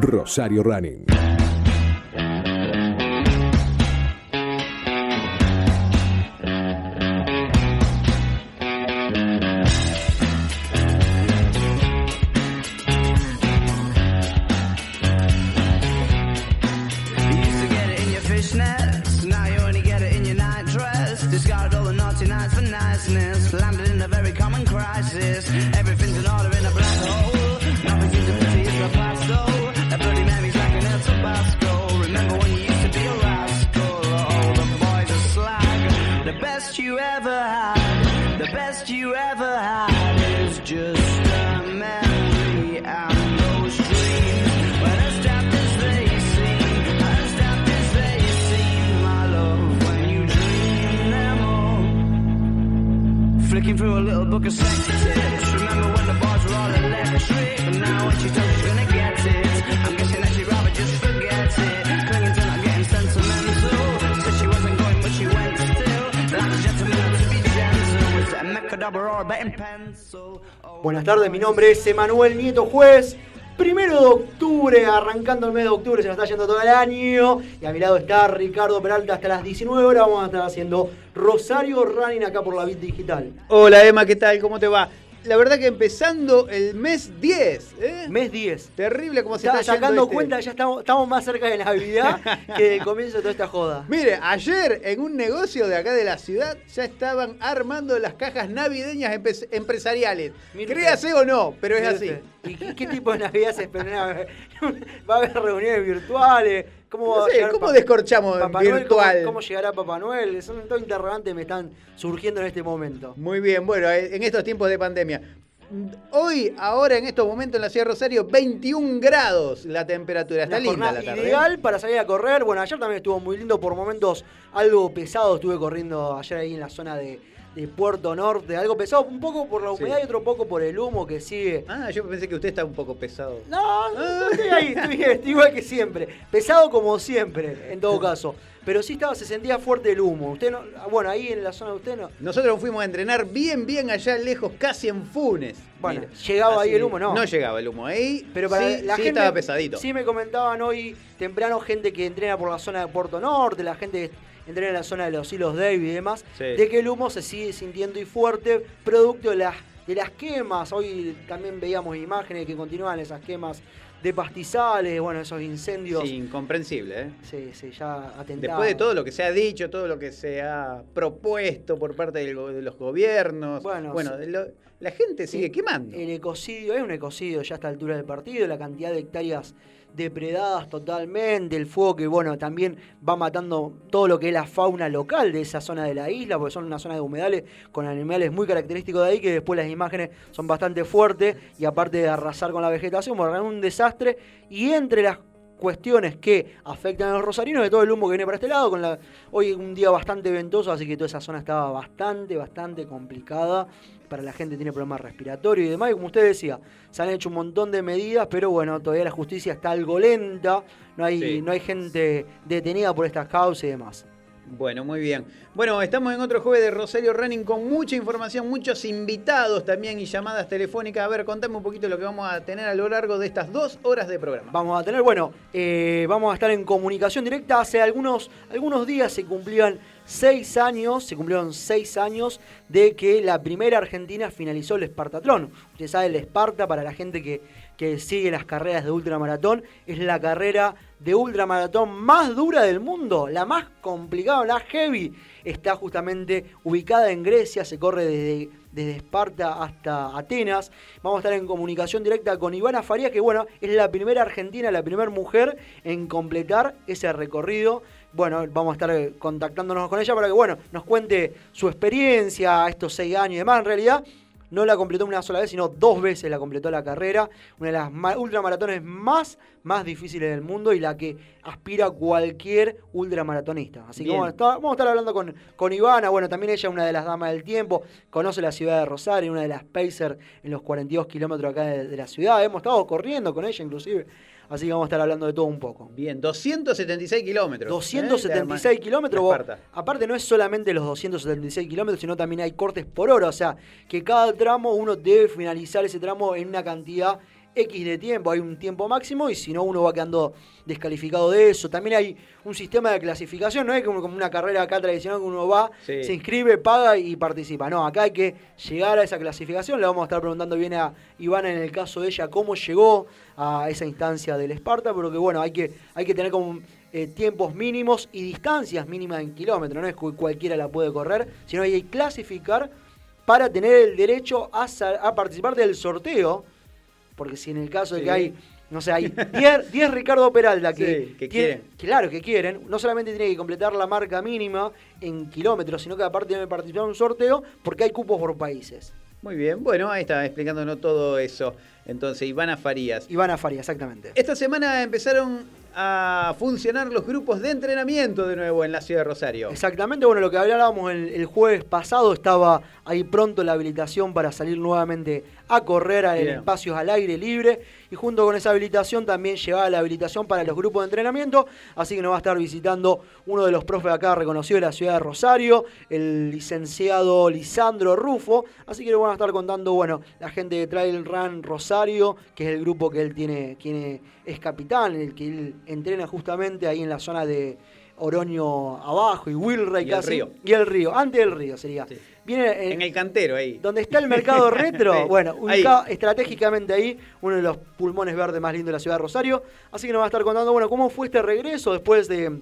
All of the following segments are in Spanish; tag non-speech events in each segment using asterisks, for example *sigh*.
Rosario Running. Buenas tardes, mi nombre es Emanuel Nieto Juez. Primero de octubre, arrancando el mes de octubre, se nos está yendo todo el año. Y a mi lado está Ricardo Peralta hasta las 19 horas. Vamos a estar haciendo Rosario Running acá por la Bit Digital. Hola Emma, ¿qué tal? ¿Cómo te va? La verdad que empezando el mes 10, ¿eh? Mes 10. Terrible como se Está está, sacando este- cuenta, ya estamos, estamos más cerca de Navidad que del comienzo de toda esta joda. *laughs* Mire, ayer en un negocio de acá de la ciudad ya estaban armando las cajas navideñas empresariales. Mire Créase o no, pero es así. ¿Y qué, qué tipo de Navidad se espera? *laughs* ¿Va a haber reuniones virtuales? ¿Cómo, va No a sé, llegar ¿cómo Pa- descorchamos Papá Noel? virtual? ¿Cómo, cómo llegará Papá Noel? Son todos interrogantes que me están surgiendo en este momento. Muy bien, bueno, eh, en estos tiempos de pandemia. Hoy, ahora en estos momentos en la ciudad de Rosario, 21 grados la temperatura. Está Una linda la tarde. ¿eh? ideal para salir a correr. Bueno, ayer también estuvo muy lindo, por momentos algo pesado. Estuve corriendo ayer ahí en la zona de, de Puerto Norte. Algo pesado, un poco por la humedad Sí. y otro poco por el humo que sigue. Ah, yo pensé que usted está un poco pesado. No, no, estoy ahí, estoy, estoy igual que siempre. Pesado como siempre, en todo *laughs* caso. Pero sí estaba, se sentía fuerte el humo. Usted no, bueno, ahí en la zona de usted no. Nosotros fuimos a entrenar bien, bien allá lejos, casi en Funes. Bueno, Mira, ¿llegaba ahí el humo? No. No llegaba el humo ahí, Pero para sí, la sí gente. estaba pesadito. Sí, me comentaban hoy temprano gente que entrena por la zona de Puerto Norte, la gente que entrena en la zona de los hilos Davis y demás, Sí. de que el humo se sigue sintiendo y fuerte, producto de las, de las quemas. Hoy también veíamos imágenes que continúan esas quemas de pastizales, bueno, esos incendios. Sí, incomprensible, ¿eh? Sí, sí, ya atentados. Después de todo lo que se ha dicho, todo lo que se ha propuesto por parte de los gobiernos, Bueno, bueno, sí. de lo- la gente sigue El- quemando. El ecocidio, es un ecocidio ya a esta altura del partido, la cantidad de hectáreas depredadas totalmente, el fuego que bueno, también va matando todo lo que es la fauna local de esa zona de la isla, porque son una zona de humedales con animales muy característicos de ahí, que después las imágenes son bastante fuertes y aparte de arrasar con la vegetación, bueno, es un desastre. Y entre las cuestiones que afectan a los rosarinos de todo el humo que viene para este lado, con la hoy un día bastante ventoso, así que toda esa zona estaba bastante, bastante complicada para la gente que tiene problemas respiratorios y demás, y como usted decía, se han hecho un montón de medidas, pero bueno, todavía la justicia está algo lenta, no hay, Sí. no hay gente detenida por estas causas y demás. Bueno, muy bien. Bueno, estamos en otro jueves de Rosario Running con mucha información, muchos invitados también y llamadas telefónicas. A ver, contame un poquito lo que vamos a tener a lo largo de estas dos horas de programa. Vamos a tener, bueno, eh, vamos a estar en comunicación directa. Hace algunos, algunos días se cumplían seis años, se cumplieron seis años de que la primera Argentina finalizó el Espartatlón. Usted sabe, el Esparta, para la gente que, que sigue las carreras de ultramaratón, es la carrera de ultramaratón más dura del mundo, la más complicada, la heavy. Está justamente ubicada en Grecia, se corre desde, desde Esparta hasta Atenas. Vamos a estar en comunicación directa con Ivana Farías, que bueno, es la primera argentina, la primera mujer en completar ese recorrido. Bueno, vamos a estar eh, contactándonos con ella para que bueno, nos cuente su experiencia, estos seis años y demás. En realidad, no la completó una sola vez, sino dos veces la completó la carrera. Una de las ma- ultramaratones más, más difíciles del mundo y la que aspira cualquier ultramaratonista. Así que vamos a estar, vamos a estar hablando con, con Ivana. Bueno, también ella es una de las damas del tiempo. Conoce la ciudad de Rosario, una de las Pacer en los 42 kilómetros acá de, de la ciudad. Hemos estado corriendo con ella inclusive. Así que vamos a estar hablando de todo un poco. Bien, 276 kilómetros. ¿eh? 276 kilómetros. de vos- Esparta. Aparte no es solamente los 276 kilómetros, sino también hay cortes por hora. O sea, que cada tramo uno debe finalizar ese tramo en una cantidad X de tiempo, hay un tiempo máximo y si no uno va quedando descalificado de eso. También hay un sistema de clasificación, no es como, como una carrera acá tradicional que uno va, Sí. se inscribe, paga y participa. No, acá hay que llegar a esa clasificación. Le vamos a estar preguntando bien a Ivana en el caso de ella cómo llegó a esa instancia del Esparta, pero que bueno, hay que, hay que tener como eh, tiempos mínimos y distancias mínimas en kilómetros. No es que cualquiera la puede correr, sino hay que clasificar para tener el derecho a participar del sorteo. Porque si en el caso de que hay, no sé, hay 10 10 *laughs* Ricardo Peralta que, Sí, que tienen- quieren. Claro, que quieren. No solamente tiene que completar la marca mínima en kilómetros, sino que aparte que participar en un sorteo porque hay cupos por países. Muy bien, bueno, ahí está explicándonos todo eso. Entonces, Ivana Farías. Ivana Faria, exactamente. Esta semana empezaron a funcionar los grupos de entrenamiento de nuevo en la ciudad de Rosario. Exactamente, bueno, lo que hablábamos el, el jueves pasado, estaba ahí pronto la habilitación para salir nuevamente a correr en Bien. espacios al aire libre y junto con esa habilitación también llevaba la habilitación para los grupos de entrenamiento, así que nos va a estar visitando uno de los profes acá reconocido de la ciudad de Rosario, el licenciado Lisandro Rufo, así que le van a estar contando, bueno, la gente de Trail Run Rosario, que es el grupo que él tiene, tiene es capitán, el que él entrena justamente ahí en la zona de Oroño abajo y Wilray Y el casi. río. Y el río, antes del río sería. Sí. Viene en, En el cantero ahí. donde está el mercado *laughs* retro, Sí, bueno, ubicado estratégicamente ahí, uno de los pulmones verdes más lindos de la ciudad de Rosario. Así que nos va a estar contando, bueno, cómo fue este regreso después de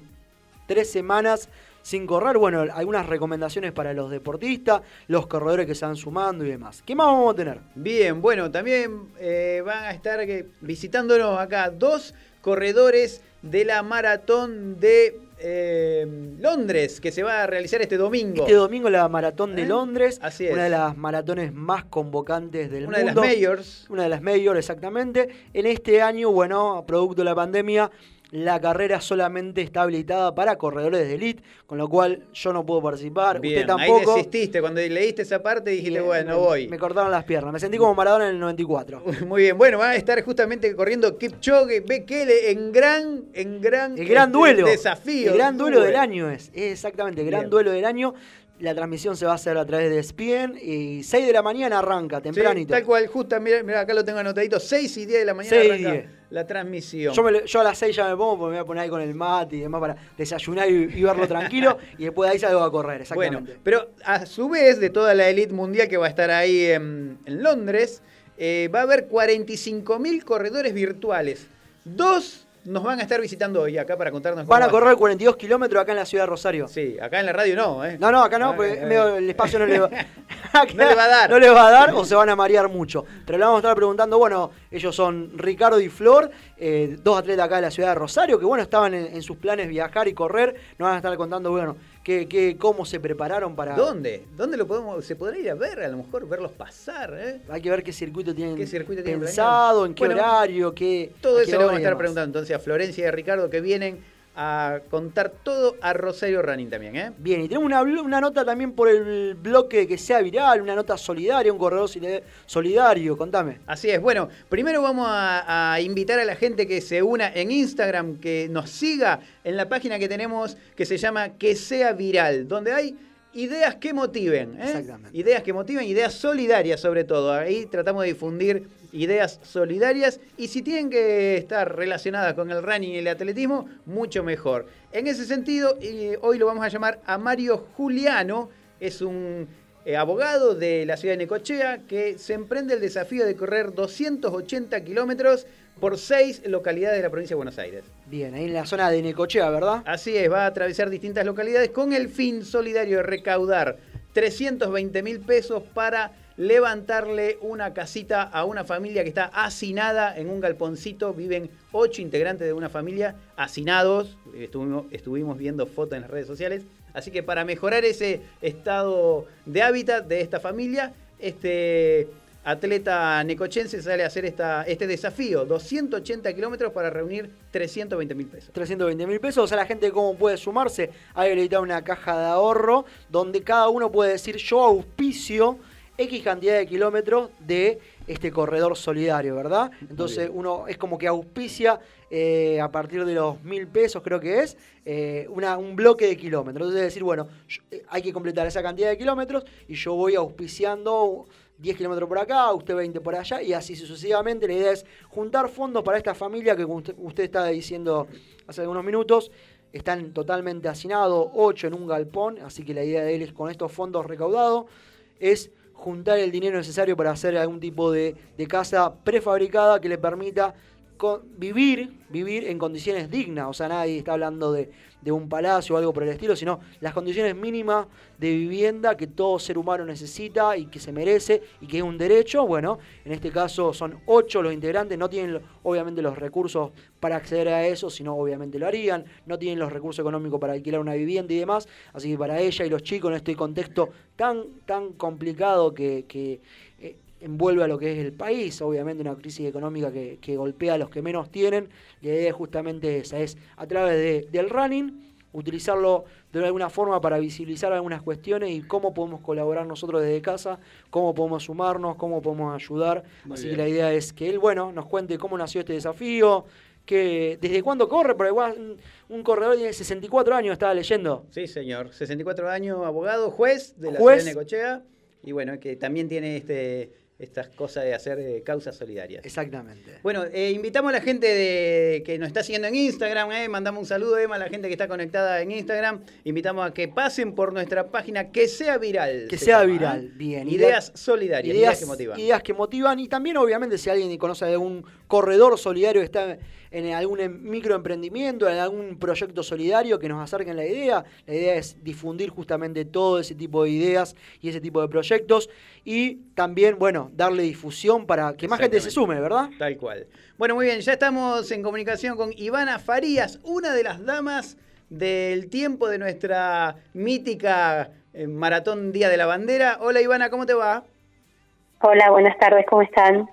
tres semanas sin correr. Bueno, algunas recomendaciones para los deportistas, los corredores que se van sumando y demás. ¿Qué más vamos a tener? Bien, bueno, también eh, van a estar visitándonos acá dos corredores de la maratón de eh, Londres, que se va a realizar este domingo. Este domingo la maratón de ¿Eh? Londres, Así es. una de las maratones más convocantes del Una de las mundo. mayors. Una de las mayores, exactamente. En este año, bueno, producto de la pandemia, la carrera solamente está habilitada para corredores de elite, con lo cual yo no puedo participar. Bien, Usted tampoco. ahí desististe. Cuando leíste esa parte dijiste, Y, bueno, me- voy. Me cortaron las piernas. Me sentí como Maradona en el 94. *laughs* Muy bien, bueno, va a estar justamente corriendo Kipchoge, Bekele en gran, en gran, El gran este, duelo. desafío. El gran duelo del año es. es exactamente, el gran Bien. duelo del año. La transmisión se va a hacer a través de ESPN y 6 de la mañana arranca, Sí, tempranito. tal cual, justo, mira, acá lo tengo anotadito, 6 y 10 de la mañana 6 y arranca 10. la transmisión. Yo, me le- yo a las 6 ya me pongo porque me voy a poner ahí con el mate y demás para desayunar y, y verlo tranquilo *laughs* y después de ahí salgo a correr, Bueno, exactamente. pero a su vez, de toda la elite mundial que va a estar ahí en, en Londres, eh, va a haber 45.000 corredores virtuales. Dos nos van a estar visitando hoy acá para contarnos Van a va. correr 42 kilómetros acá en la ciudad de Rosario. Sí, acá en la radio no, ¿eh? No, no, acá no, Ah, porque eh, medio el espacio no le va, *laughs* acá No le va a dar. No les va a dar o se van a marear mucho. Pero le vamos a estar preguntando, bueno, ellos son Ricardo y Flor, eh, dos atletas acá de la ciudad de Rosario, que bueno, estaban en, en sus planes viajar y correr. Nos van a estar contando, bueno, qué, qué, cómo se prepararon para... ¿Dónde? ¿Dónde lo podemos? Se podrá ir a ver, a lo mejor verlos pasar, ¿eh? Hay que ver qué circuito tienen ¿Qué circuito tienen pensado, en qué Bueno, horario, qué... Todo a eso qué le hora vamos a estar demás. preguntando entonces a Florencia y a Ricardo que vienen a contar todo a Rosario Running también, ¿eh? Bien, y tenemos una, una nota también por el bloque que sea viral, una nota solidaria, un corredor soli- solidario, contame. Así es. Bueno, primero vamos a, a invitar a la gente que se una en Instagram, que nos siga en la página que tenemos que se llama Que sea viral, donde hay ideas que motiven. ¿eh? Exactamente. Ideas que motiven, ideas solidarias sobre todo. Ahí tratamos de difundir ideas solidarias y si tienen que estar relacionadas con el running y el atletismo, mucho mejor. En ese sentido, eh, hoy lo vamos a llamar a Mario Juliano, es un eh, abogado de la ciudad de Necochea que se emprende el desafío de correr 280 kilómetros por seis localidades de la provincia de Buenos Aires. Bien, ahí en la zona de Necochea, ¿verdad? Así es, va a atravesar distintas localidades con el fin solidario de recaudar 320 mil pesos para levantarle una casita a una familia que está hacinada en un galponcito. Viven ocho integrantes de una familia hacinados. Estuvimos, estuvimos viendo fotos en las redes sociales. Así que para mejorar ese estado de hábitat de esta familia, este atleta necochense sale a hacer esta, este desafío. 280 kilómetros para reunir 320 mil pesos. 320 mil pesos. O sea, la gente cómo puede sumarse. Hay habilitada una caja de ahorro donde cada uno puede decir yo auspicio X cantidad de kilómetros de este corredor solidario, ¿verdad? Entonces uno es como que auspicia eh, a partir de los mil pesos, creo que es, eh, una, un bloque de kilómetros. Entonces es decir, bueno, yo- eh, hay que completar esa cantidad de kilómetros y yo voy auspiciando 10 kilómetros por acá, usted 20 por allá, y así sucesivamente. La idea es juntar fondos para esta familia que, usted, estaba diciendo hace algunos minutos, están totalmente hacinados, 8 en un galpón, así que la idea de él es con estos fondos recaudados, es juntar el dinero necesario para hacer algún tipo de, de casa prefabricada que le permita vivir, vivir en condiciones dignas. O sea, nadie está hablando de, de un palacio o algo por el estilo, sino las condiciones mínimas de vivienda que todo ser humano necesita y que se merece y que es un derecho. Bueno, en este caso son ocho los integrantes, no tienen obviamente los recursos para acceder a eso, sino obviamente lo harían, no tienen los recursos económicos para alquilar una vivienda y demás, así que para ella y los chicos en este contexto tan, tan complicado que, que, envuelve a lo que es el país, obviamente una crisis económica que, que golpea a los que menos tienen, la idea es justamente esa, es a través de- del running, utilizarlo de alguna forma para visibilizar algunas cuestiones y cómo podemos colaborar nosotros desde casa, cómo podemos sumarnos, cómo podemos ayudar. Muy Así bien. que la idea es que él, bueno, nos cuente cómo nació este desafío, que desde cuándo corre, porque igual un, un corredor tiene 64 años, estaba leyendo. Sí, señor. 64 años, abogado, juez de la Juez. ciudad de Necochea. Y bueno, que también tiene este, estas cosas de hacer eh, causas solidarias. Exactamente. Bueno, eh, invitamos a la gente de, que nos está siguiendo en Instagram, eh, mandamos un saludo Emma, a la gente que está conectada en Instagram, invitamos a que pasen por nuestra página, que sea viral. Que se sea llama, viral, bien. Ideas solidarias, ideas, ideas, que motivan. ideas que motivan y también obviamente si alguien conoce de algún corredor solidario que está en algún em- microemprendimiento, en algún proyecto solidario que nos acerquen la idea, la idea es difundir justamente todo ese tipo de ideas y ese tipo de proyectos y también, bueno, darle difusión para que más gente se sume, ¿verdad? Tal cual. Bueno, muy bien, ya estamos en comunicación con Ivana Farías, una de las damas del tiempo de nuestra mítica eh, Maratón Día de la Bandera. Hola Ivana, ¿cómo te va? Hola, buenas tardes, ¿cómo están?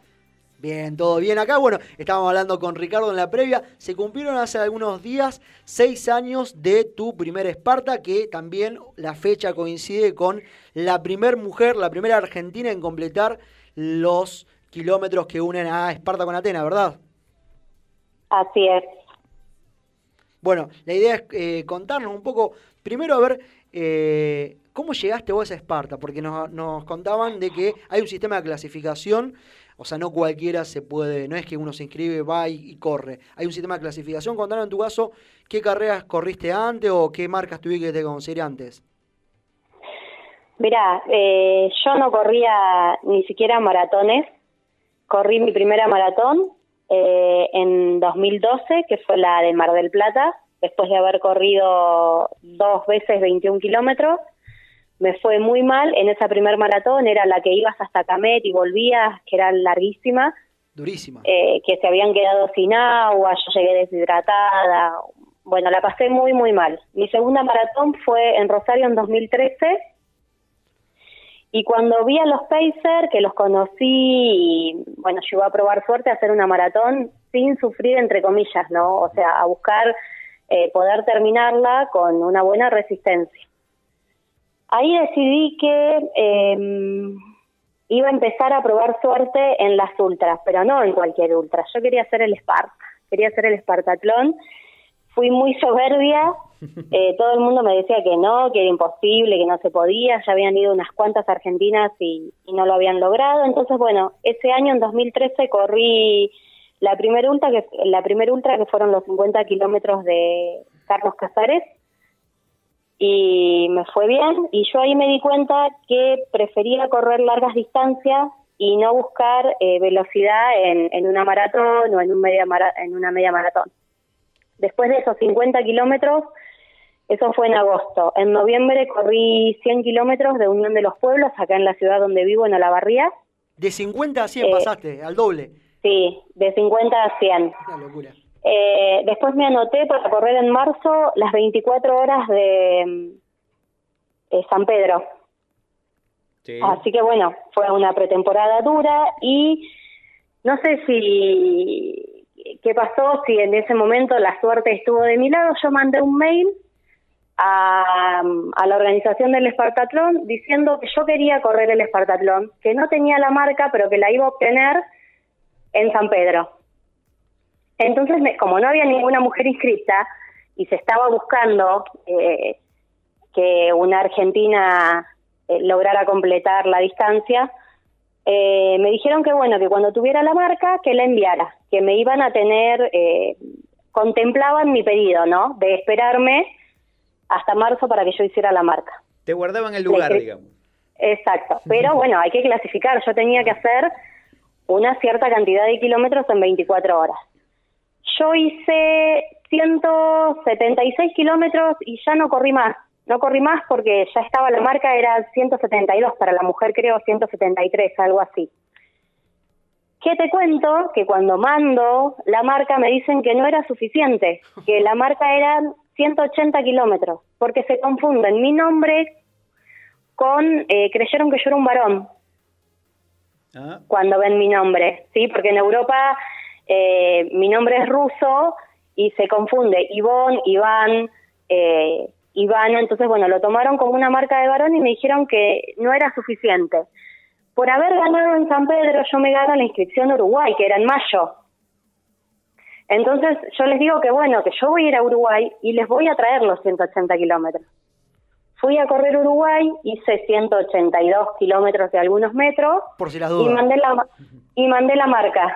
Bien, todo bien acá. Bueno, estábamos hablando con Ricardo en la previa. Se cumplieron hace algunos días seis años de tu primer Esparta, que también la fecha coincide con la primer mujer, la primera argentina en completar los kilómetros que unen a Esparta con Atenas, ¿verdad? Así es. Bueno, la idea es eh, contarnos un poco, primero a ver, eh, ¿cómo llegaste vos a Esparta? Porque nos, nos contaban de que hay un sistema de clasificación, o sea, no cualquiera se puede, no es que uno se inscribe, va y, y corre. Hay un sistema de clasificación. Contanos en tu caso, ¿qué carreras corriste antes o qué marcas tuviste que te conseguir antes? Mira, eh, yo no corría ni siquiera maratones. Corrí mi primera maratón eh, en 2012, que fue la de Mar del Plata, después de haber corrido dos veces 21 kilómetros. Me fue muy mal en esa primer maratón, era la que ibas hasta Camet y volvías, que era larguísima. Durísima. eh, que se habían quedado sin agua, yo llegué deshidratada. Bueno, la pasé muy, muy mal. Mi segunda maratón fue en Rosario en 2013. Y cuando vi a los Pacer, que los conocí, y bueno, iba a probar suerte a hacer una maratón sin sufrir, entre comillas, ¿no? O sea, a buscar eh, poder terminarla con una buena resistencia. Ahí decidí que eh, iba a empezar a probar suerte en las ultras, pero no en cualquier ultra. Yo quería hacer el Sparta, quería hacer el Espartatlón. Fui muy soberbia, *laughs* eh, todo el mundo me decía que no, que era imposible, que no se podía. Ya habían ido unas cuantas argentinas y, y no lo habían logrado. Entonces, bueno, ese año, en 2013, corrí la primera ultra, que, la primer ultra que fueron los 50 kilómetros de Carlos Casares y me fue bien y yo ahí me di cuenta que prefería correr largas distancias y no buscar eh, velocidad en, en una maratón o en, un media mara- en una media maratón. Después de esos 50 kilómetros, eso fue en agosto. En noviembre corrí 100 kilómetros de Unión de los Pueblos, acá en la ciudad donde vivo, en Olavarría. De 50 a 100 Eh, pasaste, al doble. Sí, de 50 a 100. Una locura. Eh, después me anoté para correr en marzo las 24 horas de eh, San Pedro. Sí. Así que bueno, fue una pretemporada dura y no sé si qué pasó, si en ese momento la suerte estuvo de mi lado, yo mandé un mail a, la organización del Espartatlón diciendo que yo quería correr el Espartatlón, que no tenía la marca, pero que la iba a obtener en San Pedro. Entonces, me- como no había ninguna mujer inscrita y se estaba buscando eh, que una argentina eh, lograra completar la distancia, eh, me dijeron que bueno, que cuando tuviera la marca, que la enviara, que me iban a tener, eh, contemplaban mi pedido, ¿no? De esperarme hasta marzo para que yo hiciera la marca. Te guardaban el lugar, Le- digamos. Exacto, *laughs* pero bueno, hay que clasificar. Yo tenía que hacer una cierta cantidad de kilómetros en 24 horas. Yo hice 176 kilómetros y ya no corrí más. No corrí más porque ya estaba la marca, era 172 para la mujer, creo 173, algo así. ¿Qué te cuento? Que cuando mando la marca me dicen que no era suficiente, que la marca eran 180 kilómetros, porque se confunden mi nombre con, eh, creyeron que yo era un varón Ah, cuando ven mi nombre, ¿sí? Porque en Europa eh, mi nombre es ruso y se confunde Ivonne, Iván, eh, Ivana, entonces bueno, lo tomaron como una marca de varón y me dijeron que no era suficiente. Por haber ganado en San Pedro, yo me gano la inscripción a Uruguay, que era en mayo. Entonces yo les digo que bueno, que yo voy a ir a Uruguay y les voy a traer los 180 kilómetros. Fui a correr Uruguay, hice 182 kilómetros de algunos metros Por si las y dudas. mandé la ma- y mandé la marca.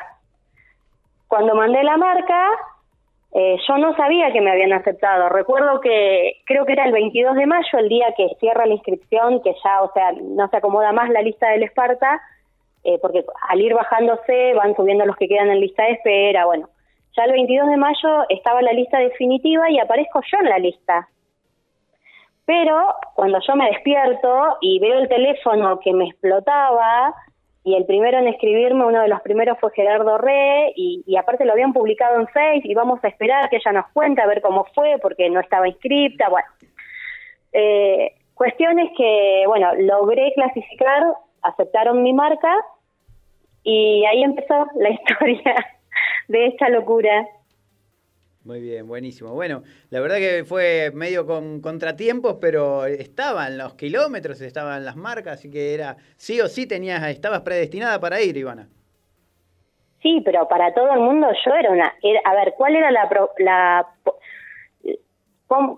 Cuando mandé la marca, eh, yo no sabía que me habían aceptado. Recuerdo que creo que era el 22 de mayo, el día que cierra la inscripción, que ya, o sea, no se acomoda más la lista del Esparta, eh, porque al ir bajándose van subiendo los que quedan en lista de espera. Bueno, ya el 22 de mayo estaba la lista definitiva y aparezco yo en la lista. Pero cuando yo me despierto y veo el teléfono que me explotaba, y el primero en escribirme, uno de los primeros fue Gerardo Re, y, y aparte lo habían publicado en Face, y vamos a esperar que ella nos cuente a ver cómo fue, porque no estaba inscripta, bueno. Eh, cuestiones que, bueno, logré clasificar, aceptaron mi marca, y ahí empezó la *laughs* historia de esta locura. Muy bien, buenísimo. Bueno, la verdad que fue medio con contratiempos, pero estaban los kilómetros, estaban las marcas, así que era sí o sí tenías, estabas predestinada para ir, Ivana. Sí, pero para todo el mundo yo era una... era- a ver, ¿cuál era la... la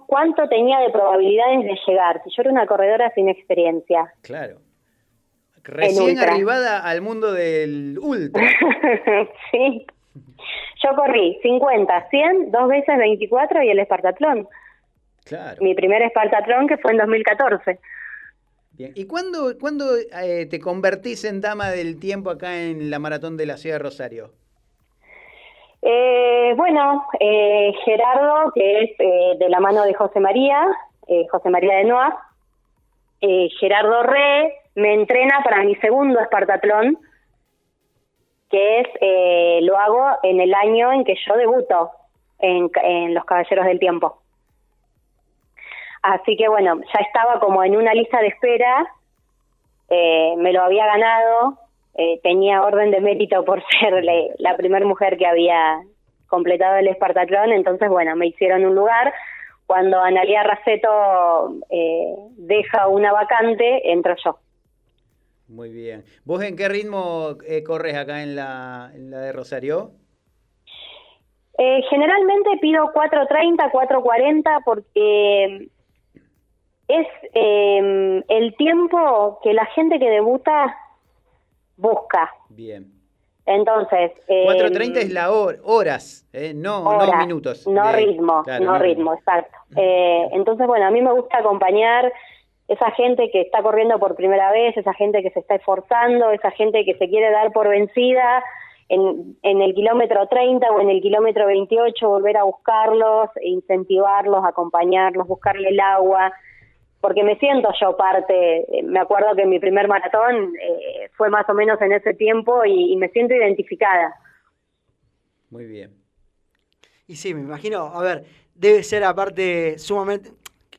¿Cuánto tenía de probabilidades de llegar? Si yo era una corredora sin experiencia. Claro. Recién arribada al mundo del ultra. *laughs* sí. Yo corrí 50, 100, dos veces 24 y el Espartatlón. Claro. Mi primer Espartatlón que fue en 2014. Bien. ¿Y cuándo, cuándo eh, te convertís en dama del tiempo acá en la maratón de la ciudad de Rosario? Eh, bueno, eh, Gerardo, que es eh, de la mano de José María, eh, José María de Noa, eh, Gerardo Re me entrena para mi segundo Espartatlón, que es, eh, lo hago en el año en que yo debuto en, en Los Caballeros del Tiempo. Así que bueno, ya estaba como en una lista de espera, eh, me lo había ganado, eh, tenía orden de mérito por *laughs* ser la primera mujer que había completado el Espartatlón, entonces bueno, me hicieron un lugar. Cuando Analia Raceto eh, deja una vacante, entro yo. Muy bien. ¿Vos en qué ritmo eh, corres acá en la, en la de Rosario? Eh, generalmente pido 4.30, 4.40 porque es eh, el tiempo que la gente que debuta busca. Bien. Entonces... eh, 4.30 es la hora, horas, eh, no, no minutos. No De- ritmo, claro, no ritmo, exacto. *laughs* Eh, entonces, bueno, a mí me gusta acompañar esa gente que está corriendo por primera vez, esa gente que se está esforzando, esa gente que se quiere dar por vencida en, en el kilómetro 30 o en el kilómetro 28, volver a buscarlos, e incentivarlos, acompañarlos, buscarle el agua, porque me siento yo parte, me acuerdo que mi primer maratón eh, fue más o menos en ese tiempo y- y me siento identificada. Muy bien. Y sí, me imagino, a ver, debe ser aparte sumamente...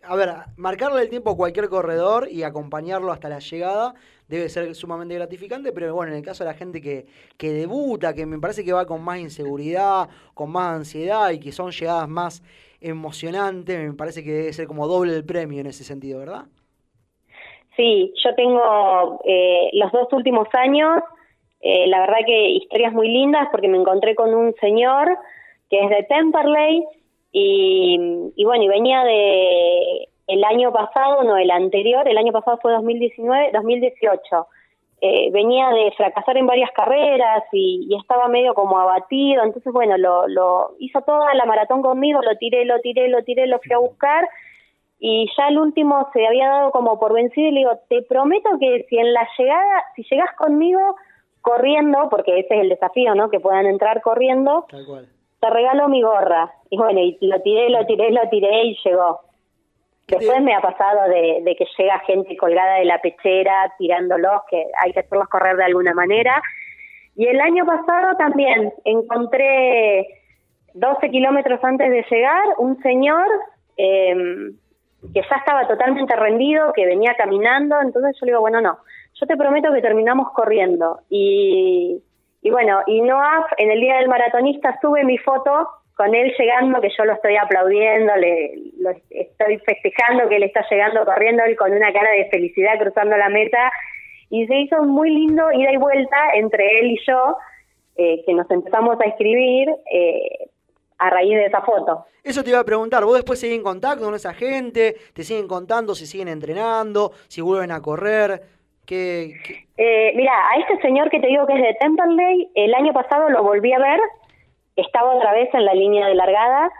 A ver, marcarle el tiempo a cualquier corredor y acompañarlo hasta la llegada debe ser sumamente gratificante, pero bueno, en el caso de la gente que, que debuta, que me parece que va con más inseguridad, con más ansiedad y que son llegadas más emocionantes, me parece que debe ser como doble el premio en ese sentido, ¿verdad? Sí, yo tengo eh, los dos últimos años, eh, la verdad que historias muy lindas porque me encontré con un señor que es de Temperley y, bueno, y venía de el año pasado, no, el anterior, el año pasado fue 2019, 2018. eh, venía de fracasar en varias carreras y, y estaba medio como abatido, entonces bueno, lo, lo hizo toda la maratón conmigo, lo tiré, lo tiré, lo tiré, lo fui a buscar y ya el último se había dado como por vencido y le digo, te prometo que si en la llegada, si llegas conmigo corriendo, porque ese es el desafío, ¿no? Que puedan entrar corriendo, Tal cual. Te regalo mi gorra. Y bueno, y lo tiré, lo tiré, lo tiré y llegó. ¿Qué te- Después me ha pasado de, de que llega gente colgada de la pechera tirándolos, que hay que hacerlos correr de alguna manera. Y el año pasado también encontré 12 kilómetros antes de llegar un señor eh, que ya estaba totalmente rendido, que venía caminando. Entonces yo le digo, bueno, no, yo te prometo que terminamos corriendo. Y, y bueno, y Noaf en el día del maratonista sube mi foto con él llegando, que yo lo estoy aplaudiendo, le, lo estoy festejando que él está llegando corriendo, él con una cara de felicidad cruzando la meta. Y se hizo muy lindo ida y vuelta entre él y yo, eh, que nos empezamos a escribir eh, a raíz de esa foto. Eso te iba a preguntar, ¿vos después seguís en contacto con esa gente? ¿Te siguen contando si siguen entrenando? ¿Si vuelven a correr? ¿Qué, qué- Eh, mira, a este señor que te digo que es de Temperley, el año pasado lo volví a ver, estaba otra vez en la línea de largada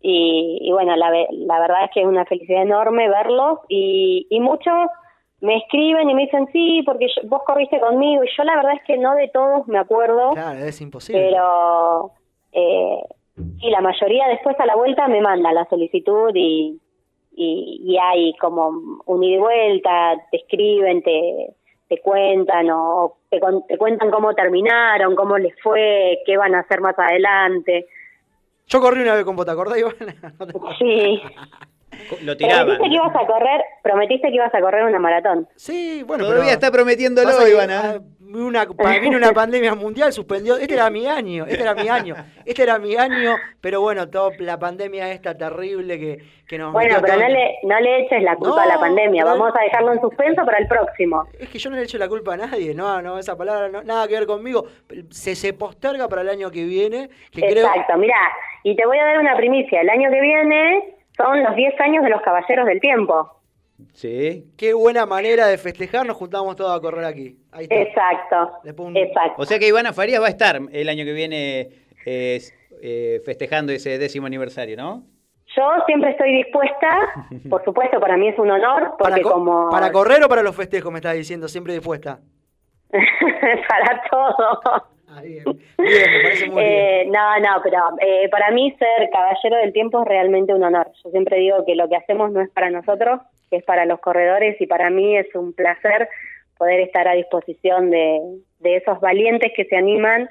y, y bueno, la, la verdad es que es una felicidad enorme verlos y, y muchos me escriben y me dicen, sí, porque yo- vos corriste conmigo y yo la verdad es que no de todos me acuerdo, Claro, es imposible. pero eh, sí, la mayoría después a la vuelta me manda la solicitud y, y, y hay como un ida y vuelta, te escriben, te, te cuentan o te, te cuentan cómo terminaron, cómo les fue, qué van a hacer más adelante. Yo corrí una vez con vos, ¿te acordás, Ivana? *laughs* No te acuerdas. Sí. Lo tiraban. Prometiste que ibas a correr, prometiste que ibas a correr una maratón. Sí, bueno, Todavía pero- está prometiéndolo, Ivana. ah, Una, pa- vino una pandemia mundial, suspendió. Este era mi año, este era mi año, este era mi año, pero bueno, toda la pandemia esta terrible que, que nos Bueno, pero no todo- le, no le eches la culpa a la pandemia, vamos a dejarlo en suspenso para el próximo. Es que yo no le echo la culpa a nadie, no, no, esa palabra no, nada que ver conmigo. Se, se posterga para el año que viene, que creo... Exacto, mira, y te voy a dar una primicia, el año que viene son los 10 años de los Caballeros del Tiempo. Sí. Qué buena manera de festejar, nos juntamos todos a correr aquí. Ahí está. Exacto, un- exacto. O sea que Ivana Farías va a estar el año que viene eh, eh, festejando ese décimo aniversario, ¿no? Yo siempre estoy dispuesta, *laughs* por supuesto, para mí es un honor, para, porque co- como... ¿Para correr o para los festejos, me estás diciendo? Siempre dispuesta. *laughs* para todo. Ah, bien, bien, me parece muy bien. Eh, no, no, pero eh, para mí ser caballero del tiempo es realmente un honor. Yo siempre digo que lo que hacemos no es para nosotros, es para los corredores y para mí es un placer poder estar a disposición de, de esos valientes que se animan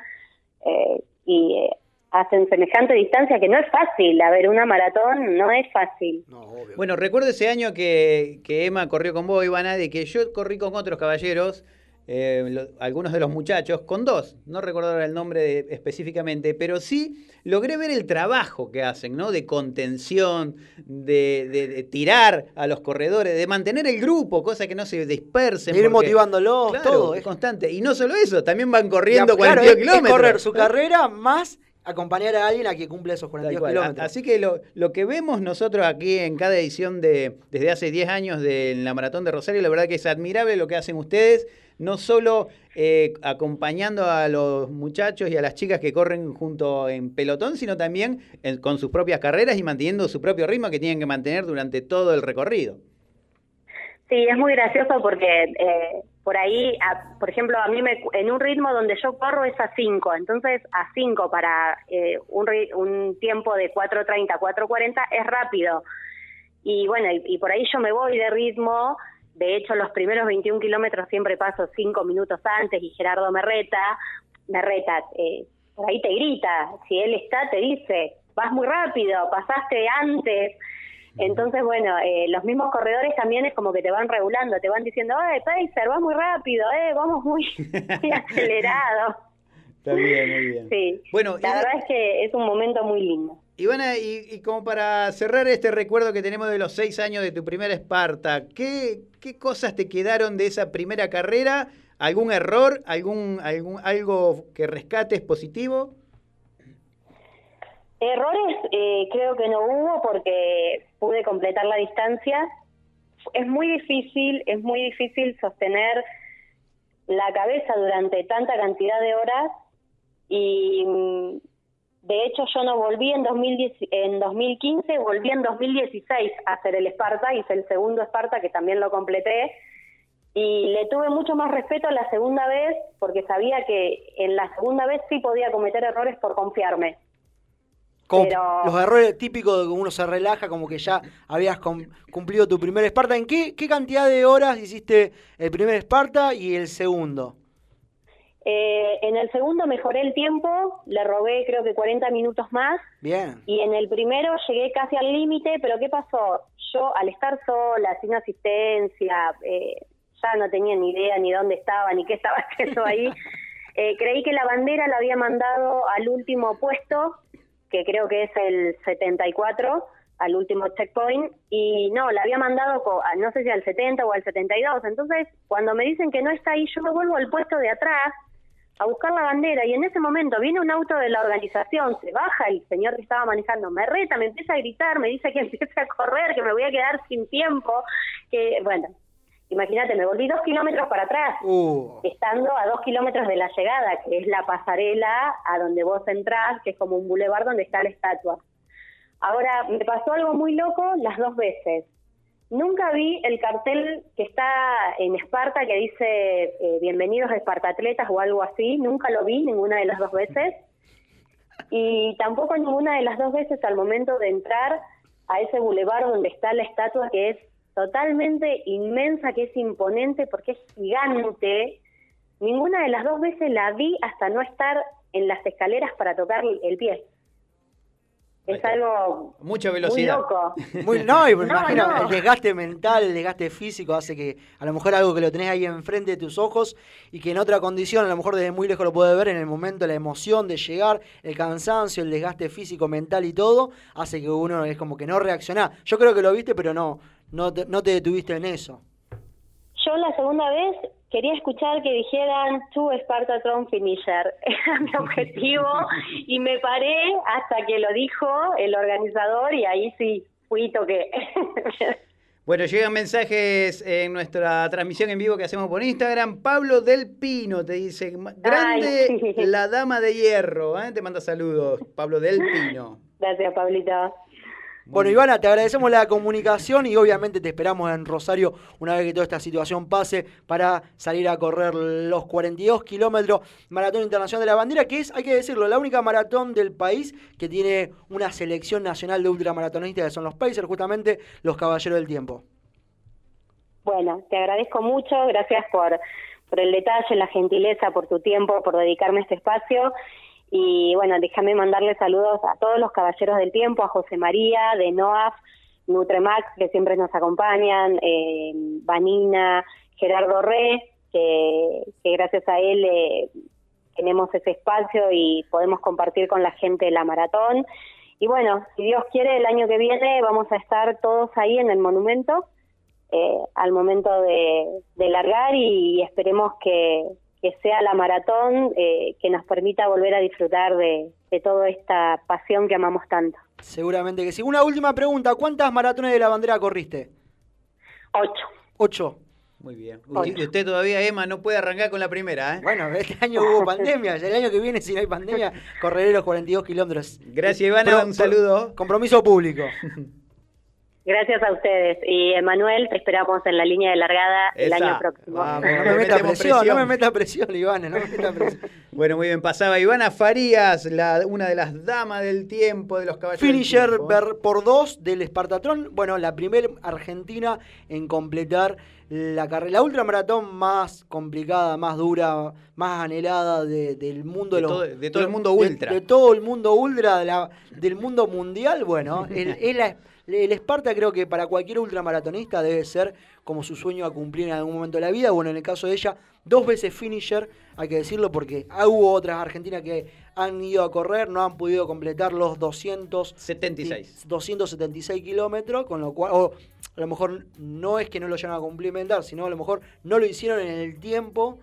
eh, y eh, hacen semejante distancia que no es fácil. A ver, una maratón no es fácil. No, obvio. Bueno, recuerdo ese año que, que Emma corrió con vos, Ivana, de que yo corrí con otros caballeros, eh, lo- algunos de los muchachos, con dos, no recuerdo ahora el nombre de- específicamente, pero sí logré ver el trabajo que hacen, ¿no? De contención, de, de- de tirar a los corredores, de mantener el grupo, cosa que no se dispersen. Ir porque- motivándolos, Claro, todo. Es constante. Y no solo eso, también van corriendo Claro, 42 es- es kilómetros. correr su carrera más acompañar a alguien a que cumple esos Tal 42 cual. kilómetros. Así que lo, lo que vemos nosotros aquí en cada edición de desde hace 10 años de la Maratón de Rosario, la verdad que es admirable lo que hacen ustedes, no solo eh, acompañando a los muchachos y a las chicas que corren junto en pelotón, sino también en- con sus propias carreras y manteniendo su propio ritmo que tienen que mantener durante todo el recorrido. Sí, es muy gracioso porque eh, por ahí, a- por ejemplo, a mí me, en un ritmo donde yo corro es a 5, entonces a 5 para eh, un, un tiempo de 4.30, 4.40 es rápido. Y bueno, y por ahí yo me voy de ritmo, de hecho los primeros 21 kilómetros siempre paso 5 minutos antes y Gerardo me reta, me reta, eh, por ahí te grita, si él está te dice, vas muy rápido, pasaste antes. Entonces, bueno, eh, los mismos corredores también es como que te van regulando, te van diciendo, eh, Pacer, vas muy rápido, eh, vamos muy, *laughs* muy acelerado. Está bien, muy bien. Sí, Bueno, la y- verdad es que es un momento muy lindo. Y, y como para cerrar este recuerdo que tenemos de los seis años de tu primera Esparta, ¿qué, qué cosas te quedaron de esa primera carrera? ¿Algún error? ¿Algún, algún algo que rescates positivo? Errores eh, creo que no hubo porque pude completar la distancia. Es muy difícil, es muy difícil sostener la cabeza durante tanta cantidad de horas y de hecho yo no volví en, 2010, en 2015, volví en 2016 a hacer el Esparta, hice el segundo Esparta que también lo completé y le tuve mucho más respeto la segunda vez porque sabía que en la segunda vez sí podía cometer errores por confiarme. Como Pero- Los errores típicos de que uno se relaja, como que ya habías cum- cumplido tu primer Esparta. ¿En qué, qué cantidad de horas hiciste el primer Esparta y el segundo? Eh, en el segundo mejoré el tiempo, le robé creo que 40 minutos más Bien. y en el primero llegué casi al límite, pero ¿qué pasó? Yo al estar sola, sin asistencia, eh, ya no tenía ni idea ni dónde estaba, ni qué estaba *laughs* haciendo ahí, eh, creí que la bandera la había mandado al último puesto, que creo que es el 74, al último checkpoint, y no, la había mandado, no sé si al 70 o al 72, entonces cuando me dicen que no está ahí, yo me vuelvo al puesto de atrás, a buscar la bandera y en ese momento viene un auto de la organización, se baja el señor que estaba manejando, me reta, me empieza a gritar, me dice que *laughs* empiece a correr, que me voy a quedar sin tiempo, que bueno, imagínate, me volví dos kilómetros para atrás, Uh, estando a dos kilómetros de la llegada, que es la pasarela a donde vos entrás, que es como un bulevar donde está la estatua. Ahora, me pasó algo muy loco las dos veces. Nunca vi el cartel que está en Esparta que dice eh, bienvenidos Espartatletas o algo así. Nunca lo vi ninguna de las dos veces. Y tampoco ninguna de las dos veces al momento de entrar a ese bulevar donde está la estatua que es totalmente inmensa, que es imponente porque es gigante. Ninguna de las dos veces la vi hasta no estar en las escaleras para tocar el pie. Es algo Mucha muy velocidad. loco. muy, no, y me No, imagino, no. el desgaste mental, el desgaste físico hace que a lo mejor algo que lo tenés ahí enfrente de tus ojos y que en otra condición, a lo mejor desde muy lejos lo puedes ver, en el momento la emoción de llegar, el cansancio, el desgaste físico, mental y todo, hace que uno es como que no reacciona. Yo creo que lo viste, pero no, no te, no te detuviste en eso. Yo la segunda vez quería escuchar que dijeran tu Spartatron Finisher. *laughs* Era mi objetivo *laughs* y me paré hasta que lo dijo el organizador y ahí sí fui y toqué. *laughs* Bueno, llegan mensajes en nuestra transmisión en vivo que hacemos por Instagram. Pablo del Pino te dice, "Ma- grande Ay, sí. la dama de hierro. ¿eh? Te manda saludos, Pablo del Pino. Gracias, Pablito. Bueno, Ivana, te agradecemos la comunicación y obviamente te esperamos en Rosario una vez que toda esta situación pase para salir a correr los 42 kilómetros Maratón Internacional de la Bandera, que es, hay que decirlo, la única maratón del país que tiene una selección nacional de ultramaratonistas, que son los Pacers, justamente los Caballeros del Tiempo. Bueno, te agradezco mucho, gracias por, por el detalle, la gentileza, por tu tiempo, por dedicarme a este espacio. Y bueno, déjame mandarle saludos a todos los caballeros del tiempo, a José María, de NOAF, Nutremax, que siempre nos acompañan, eh, Vanina, Gerardo Re, que, gracias a él eh, tenemos ese espacio y podemos compartir con la gente la maratón. Y bueno, si Dios quiere, el año que viene vamos a estar todos ahí en el monumento eh, al momento de, de largar y esperemos que, que sea la maratón eh, que nos permita volver a disfrutar de, de toda esta pasión que amamos tanto. Seguramente que sí. Una última pregunta, ¿cuántas maratones de la bandera corriste? Ocho. Ocho. Muy bien. Y usted todavía, Emma, no puede arrancar con la primera. ¿eh? Bueno, este año hubo *laughs* pandemia, el año que viene si no hay pandemia correré los 42 kilómetros. Gracias, Ivana. Pro- un saludo. Compromiso público. *laughs* Gracias a ustedes. Y Emanuel, te esperamos en la línea de largada el año próximo. Vamos. No me meta presión, presión. no me meta presión, Ivana, no me meta presión. *laughs* Bueno, muy bien. Pasaba Ivana Farías, la, una de las damas del tiempo de los caballeros. del Finisher ver- por dos del Espartatrón. Bueno, la primera argentina en completar la carrera, la ultramaratón más complicada, más dura, más anhelada de- del mundo De los- todo- de todo el mundo ultra. De, todo el mundo ultra, de la- del mundo mundial. Bueno, *laughs* es la- el Esparta creo que para cualquier ultramaratonista debe ser como su sueño a cumplir en algún momento de la vida. Bueno, en el caso de ella, dos veces finisher, hay que decirlo, porque hubo otras argentinas que han ido a correr, no han podido completar los 200 76. 276 kilómetros, con lo cual, o a lo mejor no es que no lo vayan a complementar, sino a lo mejor no lo hicieron en el tiempo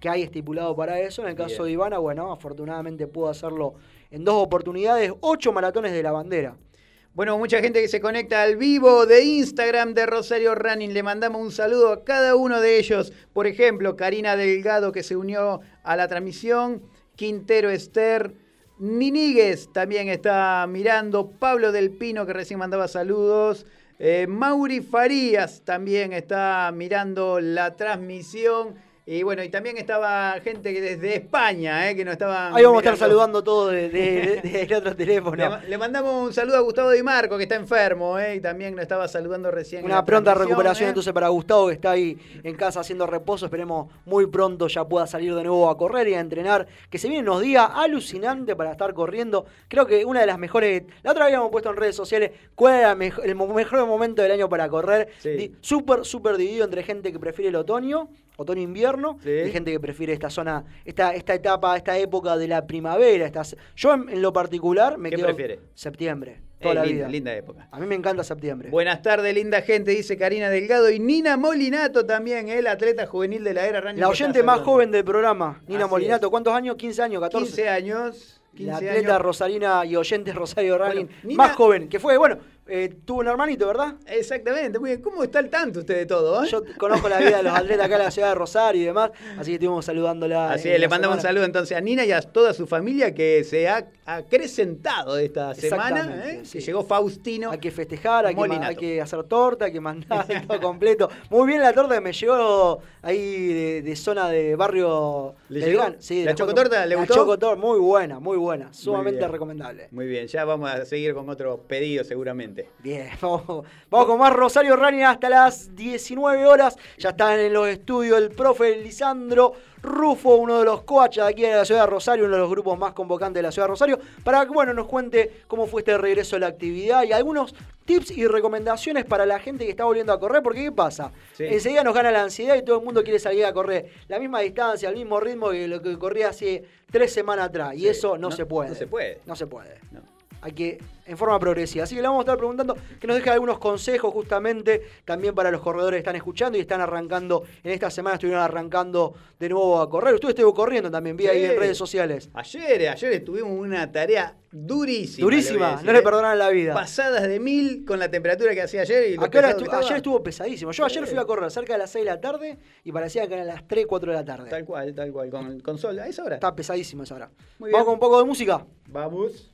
que hay estipulado para eso. En el caso Bien. de Ivana, bueno, afortunadamente pudo hacerlo en dos oportunidades, ocho maratones de la bandera. Bueno, mucha gente que se conecta al vivo de Instagram de Rosario Running. Le mandamos un saludo a cada uno de ellos. Por ejemplo, Karina Delgado que se unió a la transmisión. Quintero Esther. Ninigues también está mirando. Pablo del Pino que recién mandaba saludos. Eh, Mauri Farías también está mirando la transmisión. Y bueno, y también estaba gente que desde España, eh, que nos estaba. Ahí vamos a estar saludando todo desde de, de, de *laughs* otro teléfono. Le, le, mandamos un saludo a Gustavo Di Marco, que está enfermo, eh, y también nos estaba saludando recién. Una pronta recuperación eh. entonces para Gustavo, que está ahí en casa haciendo reposo. Esperemos muy pronto ya pueda salir de nuevo a correr y a entrenar. Que se vienen unos días alucinantes para estar corriendo. Creo que una de las mejores. La otra habíamos puesto en redes sociales cuál era el mejor momento del año para correr. Sí. Súper, súper dividido entre gente que prefiere el otoño otoño-invierno, sí. hay gente que prefiere esta zona, esta, esta etapa, esta época de la primavera. Estas, yo en, en lo particular me ¿Qué quedo prefiere? septiembre. Toda la linda, vida. linda época. A mí me encanta septiembre. Buenas tardes, linda gente, dice Karina Delgado y Nina Molinato también, el atleta juvenil de la era Running. La oyente más joven del programa, Nina Así Molinato. Es. ¿Cuántos años? ¿15 años? ¿14? 15 años. 15 la atleta años. rosarina y oyente Rosario Running Bueno, Nina- más joven, que fue, bueno, eh, tuvo un hermanito, ¿verdad? Exactamente, muy bien. ¿Cómo está al tanto usted de todo? eh? Yo conozco la vida de los atletas acá en la ciudad de Rosario y demás, así que estuvimos saludándola. Así es, le la mandamos un saludo entonces a Nina y a toda su familia que se ha acrecentado esta semana. ¿eh? sí. Que llegó Faustino. Hay que festejar, hay que, hay hacer torta, hay que mandar *laughs* todo completo. Muy bien la torta que me llegó ahí de, de zona de barrio ¿Le Belgrano. llegó? Sí, ¿La chocotorta le la gustó? chocotorta, muy buena, muy buena, sumamente recomendable. Muy bien, ya vamos a seguir con otro pedido seguramente. Bien, *laughs* vamos, vamos con más Rosario Running hasta las 19 horas. Ya están en los estudios el profe Lisandro Rufo, uno de los coaches de aquí de la ciudad de Rosario, uno de los grupos más convocantes de la ciudad de Rosario, para que bueno, nos cuente cómo fue este regreso a la actividad y algunos tips y recomendaciones para la gente que está volviendo a correr, porque ¿qué pasa? Sí. Enseguida nos gana la ansiedad y todo el mundo quiere salir a correr la misma distancia, al mismo ritmo que lo que corría hace tres semanas atrás, y Sí, eso no, no- se puede. no se puede. No se puede No. Hay que en forma progresiva. Así que le vamos a estar preguntando que nos deje algunos consejos justamente también para los corredores que están escuchando y están arrancando, en esta semana estuvieron arrancando de nuevo a correr. Usted estuvo corriendo también, vi ahí Sí. en redes sociales. Ayer, ayer tuvimos una tarea durísima. Durísima, le voy a decir, no le ¿eh? perdonan la vida. Pasadas de mil con la temperatura que hacía ayer. Y lo ¿A estu- estaba. ayer estuvo pesadísimo. Yo ayer fui a correr cerca de las 6 de la tarde y parecía que eran las 3, 4 de la tarde. Tal cual, tal cual, con, con sol. ¿A esa hora? Está pesadísimo esa hora. Muy Vamos bien. con un poco de música. Vamos.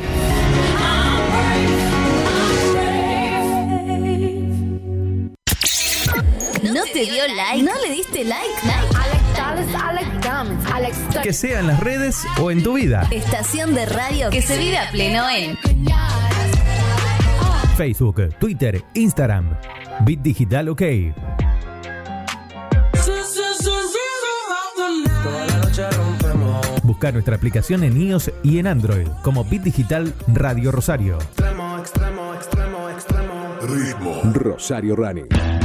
¿No te dio like? ¿No le diste like? Que sea en las redes o en tu vida. Estación de radio que se vive a pleno en Facebook, Twitter, Instagram. Bit Digital OK. Busca nuestra aplicación en iOS y en Android como Bit Digital Radio Rosario. Rosario Running.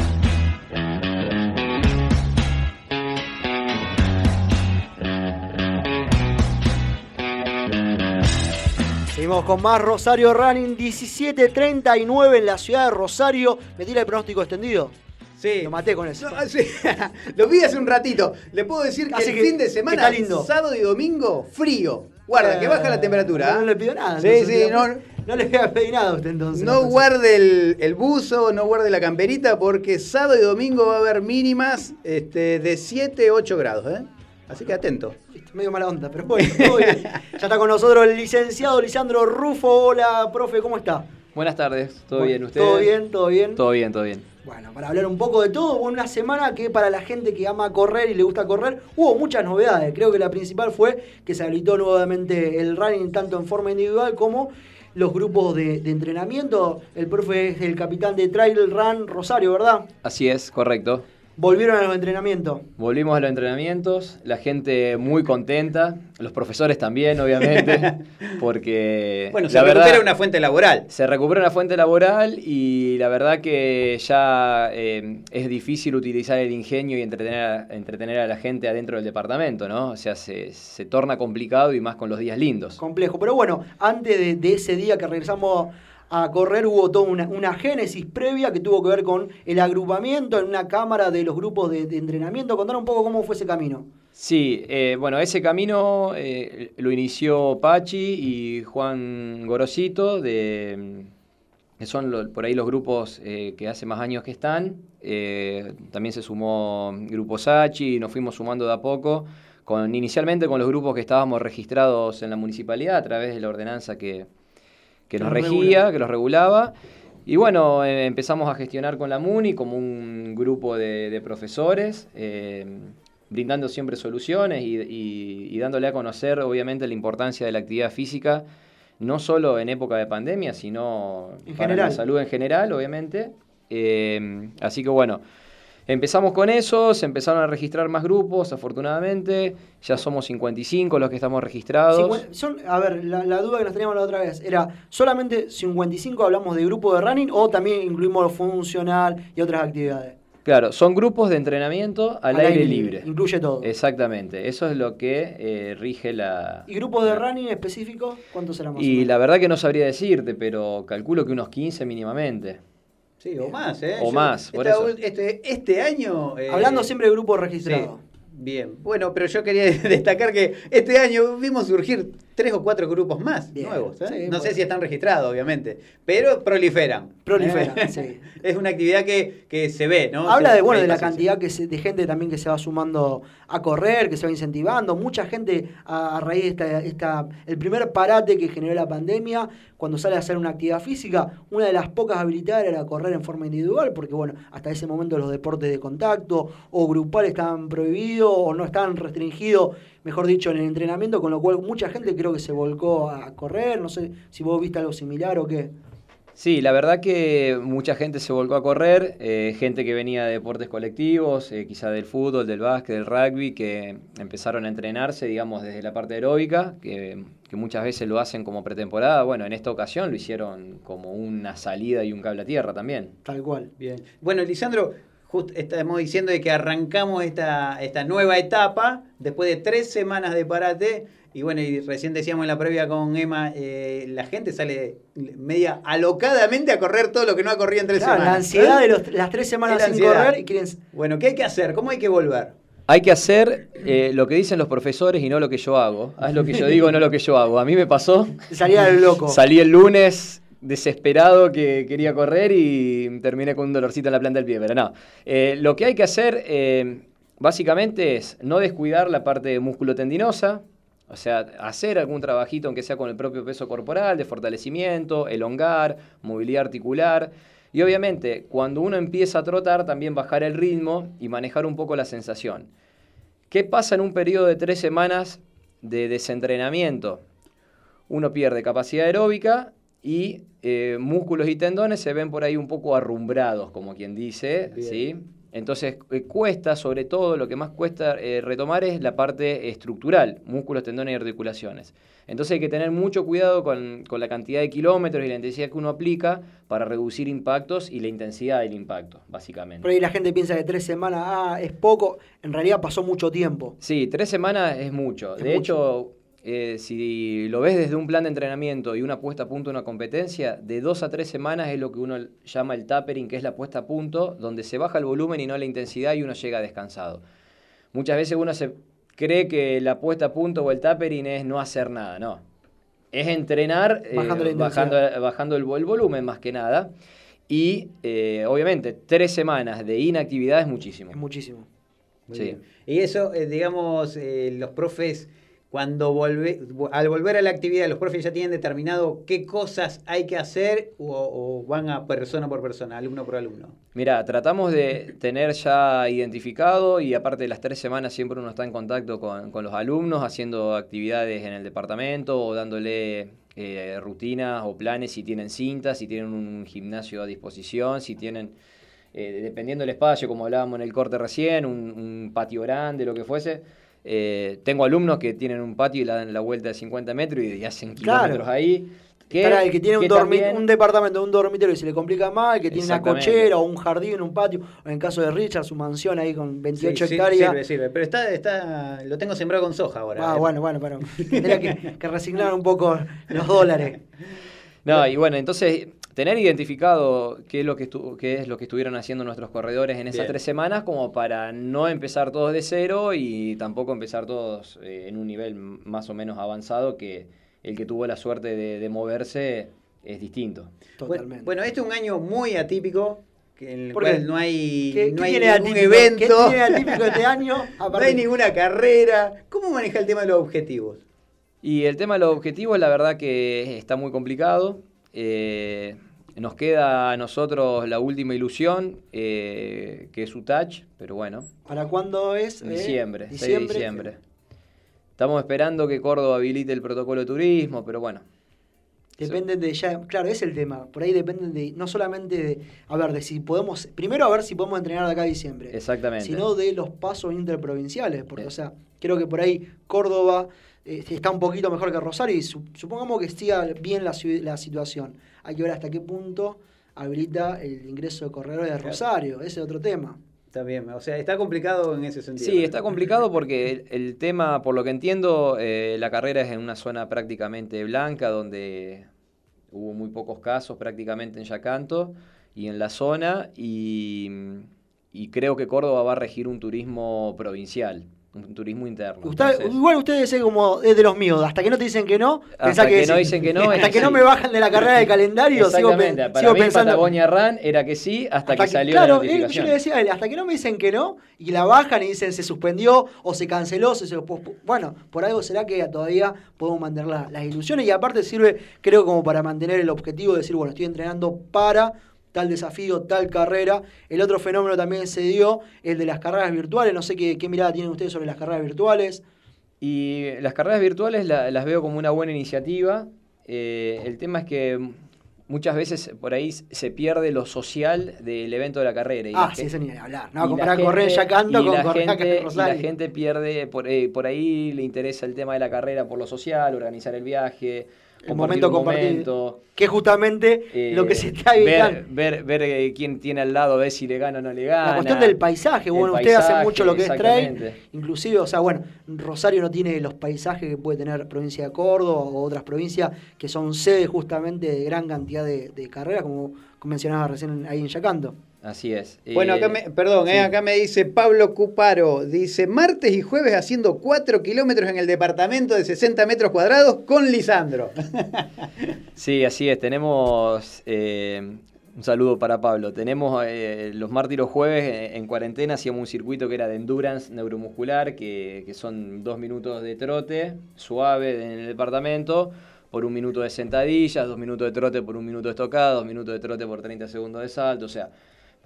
Seguimos con más Rosario Running 17.39 en la ciudad de Rosario. ¿Me tira el pronóstico extendido? Sí. Lo maté con eso. No, sí. *laughs* Lo vi hace un ratito. Le puedo decir que Así el que- fin de semana, está lindo. sábado y domingo, frío. Guarda, que baja la temperatura. No, ¿ah? le pido nada. Sí, sí, no, no le voy a pedir nada a usted entonces. no entonces. guarde el, el buzo, no guarde la camperita, porque sábado y domingo va a haber mínimas este, de 7, 8 grados. ¿eh? Así que atento. Medio mala onda, pero bueno, *laughs* todo bien. Ya está con nosotros el licenciado Lisandro Rufo. Hola, profe, ¿cómo está? Buenas tardes, ¿todo Bueno, bien ustedes? ¿Todo bien? ¿Todo bien? Todo bien, todo bien. Bueno, para hablar un poco de todo, hubo una semana que para la gente que ama correr y le gusta correr, hubo muchas novedades. Creo que la principal fue que se habilitó nuevamente el running tanto en forma individual como los grupos de, de entrenamiento. El profe es el capitán de Trail Run Rosario, ¿verdad? Así es, correcto. Volvieron a los entrenamientos. Volvimos a los entrenamientos, la gente muy contenta, los profesores también, obviamente, *laughs* porque Bueno, se la recupera verdad una fuente laboral. se recupera una fuente laboral y la verdad que ya eh, es difícil utilizar el ingenio y entretener a, entretener a la gente adentro del departamento, ¿no? O sea, se, se torna complicado y más con los días lindos. complejo. Pero bueno, antes de, de ese día que regresamos a correr, hubo toda una, una génesis previa que tuvo que ver con el agrupamiento en una cámara de los grupos de, entrenamiento. Contar un poco cómo fue ese camino. Sí, eh, bueno, ese camino eh, lo inició Pachi y Juan Gorosito, de, mm, que son por ahí los grupos eh, que hace más años que están. También se sumó Grupo Sachi y nos fuimos sumando de a poco, con, inicialmente con los grupos que estábamos registrados en la municipalidad a través de la ordenanza que, que nos nos regía, que los regulaba. Y bueno, eh, empezamos a gestionar con la MUNI como un grupo de, de profesores, eh, brindando siempre soluciones y, y- y dándole a conocer, obviamente, la importancia de la actividad física, no solo en época de pandemia, sino En para general. la salud en general, obviamente. Eh, así que bueno, empezamos con eso, se empezaron a registrar más grupos, afortunadamente, ya somos 55 los que estamos registrados. Son, a ver, la, la duda que nos teníamos la otra vez era, ¿solamente 55 hablamos de grupo de running o también incluimos lo funcional y otras actividades? Claro, son grupos de entrenamiento al, aire, libre. Incluye todo. Exactamente, eso es lo que eh, rige la... ¿Y grupos de running específicos? ¿Cuántos serán más Y la verdad que no sabría decirte, pero calculo que unos 15 mínimamente. Sí, o más, ¿eh? O más, por esta eso. Este, este año... eh, Hablando siempre de grupos sí, registrados. bien. Bueno, pero yo quería *laughs* destacar que este año vimos surgir tres o cuatro grupos más Bien, nuevos. ¿eh? sí, no bueno. sé si están registrados, obviamente, pero proliferan. Proliferan, ¿eh? sí. *laughs* Es una actividad que, que se ve, ¿no? Habla de bueno de la cantidad que se- de gente también que se va sumando a correr, que se va incentivando. Mucha gente a, a raíz de esta, esta- el primer parate que generó la pandemia, cuando sale a hacer una actividad física, una de las pocas habilidades era correr en forma individual, porque bueno, hasta ese momento los deportes de contacto o grupal estaban prohibidos o no estaban restringidos, mejor dicho, en el entrenamiento, con lo cual mucha gente creo que se volcó a correr. No sé si vos viste algo similar o qué. Sí, la verdad que mucha gente se volcó a correr, eh, gente que venía de deportes colectivos, eh, quizá del fútbol, del básquet, del rugby, que empezaron a entrenarse, digamos, desde la parte aeróbica, que, que muchas veces lo hacen como pretemporada. Bueno, en esta ocasión lo hicieron como una salida y un cable a tierra también. Tal cual. Bien. Bueno, Lisandro, justo estamos diciendo de que arrancamos esta, esta nueva etapa después de tres semanas de parate. Y bueno, y recién decíamos en la previa con Emma, eh, la gente sale media alocadamente a correr todo lo que no ha corrido en tres Claro, semanas. la ansiedad ¿Eh? de los- las tres semanas sin ansiedad. correr y quieren. Bueno, ¿qué hay que hacer? ¿Cómo hay que volver? Hay que hacer eh, lo que dicen los profesores y no lo que yo hago. Haz lo que yo digo, no lo que yo hago. A mí me pasó. *laughs* Salía del loco. Salí el lunes desesperado que quería correr y terminé con un dolorcito en la planta del pie. Pero no. Eh, lo que hay que hacer eh, básicamente es no descuidar la parte músculo-tendinosa. O sea, hacer algún trabajito, aunque sea con el propio peso corporal, de fortalecimiento, elongar, movilidad articular. Y obviamente, cuando uno empieza a trotar, también bajar el ritmo y manejar un poco la sensación. ¿Qué pasa en un periodo de tres semanas de desentrenamiento? Uno pierde capacidad aeróbica y eh, músculos y tendones se ven por ahí un poco arrumbrados, como quien dice, Bien. ¿sí? Entonces eh, cuesta, sobre todo, lo que más cuesta eh, retomar es la parte estructural, músculos, tendones y articulaciones. Entonces hay que tener mucho cuidado con, con la cantidad de kilómetros y la intensidad que uno aplica para reducir impactos y la intensidad del impacto, básicamente. Por ahí la gente piensa que tres semanas ah, es poco. En realidad pasó mucho tiempo. Sí, tres semanas es mucho. Es de mucho. hecho, eh, si lo ves desde un plan de entrenamiento y una puesta a punto de una competencia, de dos a tres semanas es lo que uno llama el tapering, que es la puesta a punto, donde se baja el volumen y no la intensidad y uno llega descansado. Muchas veces uno se cree que la puesta a punto o el tapering es no hacer nada, no. Es entrenar eh, Bajando el, el volumen más que nada. Y eh, obviamente tres semanas de inactividad es muchísimo. Es muchísimo. Muy Sí. bien. Y eso, digamos, los profes, cuando volve, al volver a la actividad, los profes ya tienen determinado qué cosas hay que hacer o, van a persona por persona, alumno por alumno. Mira, tratamos de tener ya identificado y aparte de las tres semanas siempre uno está en contacto con, con los alumnos, haciendo actividades en el departamento o dándole eh, rutinas o planes si tienen cintas, si tienen un gimnasio a disposición, si tienen, eh, dependiendo del espacio, como hablábamos en el corte recién, un patio grande, lo que fuese. Eh, tengo alumnos que tienen un patio y le dan la vuelta de 50 metros y, y hacen Claro. kilómetros ahí. Para el que tiene un, que dormi- también- un departamento, un dormitorio y se le complica más, el que tiene una cochera o un jardín, un patio, o en caso de Richard, su mansión ahí con 28 Sí, sí, hectáreas. Sirve, sirve. Pero está, está, lo tengo sembrado con soja ahora. Ah, eh. bueno, bueno, pero tendría que, que resignar un poco los dólares. *laughs* No, y bueno, entonces tener identificado qué es lo que, estu- qué es lo que estuvieron haciendo nuestros corredores en esas Bien. tres semanas, como para no empezar todos de cero y tampoco empezar todos eh, en un nivel más o menos avanzado, que el que tuvo la suerte de, de moverse es distinto. Totalmente. Bueno, este es un año muy atípico, que en el ¿Por cual qué? no hay, ¿Qué, no qué hay tiene ningún atípico? evento, ¿Qué tiene atípico este año? *laughs* no hay ninguna carrera. ¿Cómo maneja el tema de los objetivos? Y el tema de los objetivos, la verdad que está muy complicado. Eh, nos queda a nosotros la última ilusión, eh, que es UTACH, pero bueno, ¿Para cuándo es? En Eh, diciembre, 6 de diciembre. Estamos esperando que Córdoba habilite el protocolo de turismo, pero bueno. Dependen de ya, claro, es el tema. Por ahí dependen de, no solamente de, a ver, de si podemos, primero a ver si podemos entrenar de acá a diciembre. Exactamente. Sino de los pasos interprovinciales. Porque, o sea, creo que por ahí Córdoba eh, está un poquito mejor que Rosario y su- supongamos que siga bien la, la situación. Hay que ver hasta qué punto habilita el ingreso de corredores de Claro. Rosario. Ese es otro tema. Está bien, o sea, está complicado en ese sentido. Sí, está complicado porque el, el tema, por lo que entiendo, eh, la carrera es en una zona prácticamente blanca, donde hubo muy pocos casos prácticamente en Yacanto y en la zona, y, y creo que Córdoba va a regir un turismo provincial, un turismo interno. Usted- Entonces- igual usted es como es de los míos. Hasta que no te dicen que no, Hasta que no dicen que no, Hasta que no me bajan de la carrera de calendario, sigo, pe- Exactamente, para sigo mí pensando. Patagonia Run era que sí, hasta, Hasta que, salió claro, la él- notificación. yo le decía a él, hasta que no me dicen que no, y la bajan y dicen se suspendió o se canceló, se, bueno, por algo será que todavía podemos mantener la- las ilusiones y aparte sirve, creo, como para mantener el objetivo de decir, bueno, estoy entrenando para tal desafío, tal carrera. El otro fenómeno también se dio, el de las carreras virtuales, no sé qué, qué mirada tienen ustedes sobre las carreras virtuales. Y las carreras virtuales la- las veo como una buena iniciativa. Eh, el tema es que muchas veces por ahí se pierde lo social del evento de la carrera. y Ah, sí, eso ni de hablar. No, comparar correr en gente- Yacanto y con la correr acá Y la gente pierde, por, eh, por ahí le interesa el tema de la carrera por lo social, organizar el viaje, El compartir momento un compartido. momento. Que justamente eh, lo que se está ver, evitando. ver, ver eh, quién tiene al lado, ver si le gana o no le gana. La cuestión del paisaje, bueno, usted hace paisaje, mucho lo que es trail, inclusive, o sea, bueno, Rosario no tiene los paisajes que puede tener provincia de Córdoba o otras provincias que son sede justamente de gran cantidad de, de carreras, como mencionaba recién ahí en Yacanto. Así es. Bueno, Eh, acá me, perdón, sí. eh, acá me dice Pablo Cuparo, dice martes y jueves haciendo 4 kilómetros en el departamento de 60 metros cuadrados con Lisandro. *laughs* Sí, así es. Tenemos eh, un saludo para Pablo. Tenemos eh, los martes y los jueves eh, en cuarentena hacíamos un circuito que era de endurance neuromuscular, que, que son dos minutos de trote suave en el departamento, por un minuto de sentadillas, dos minutos de trote por un minuto de estocada, dos minutos de trote por 30 segundos de salto. O sea,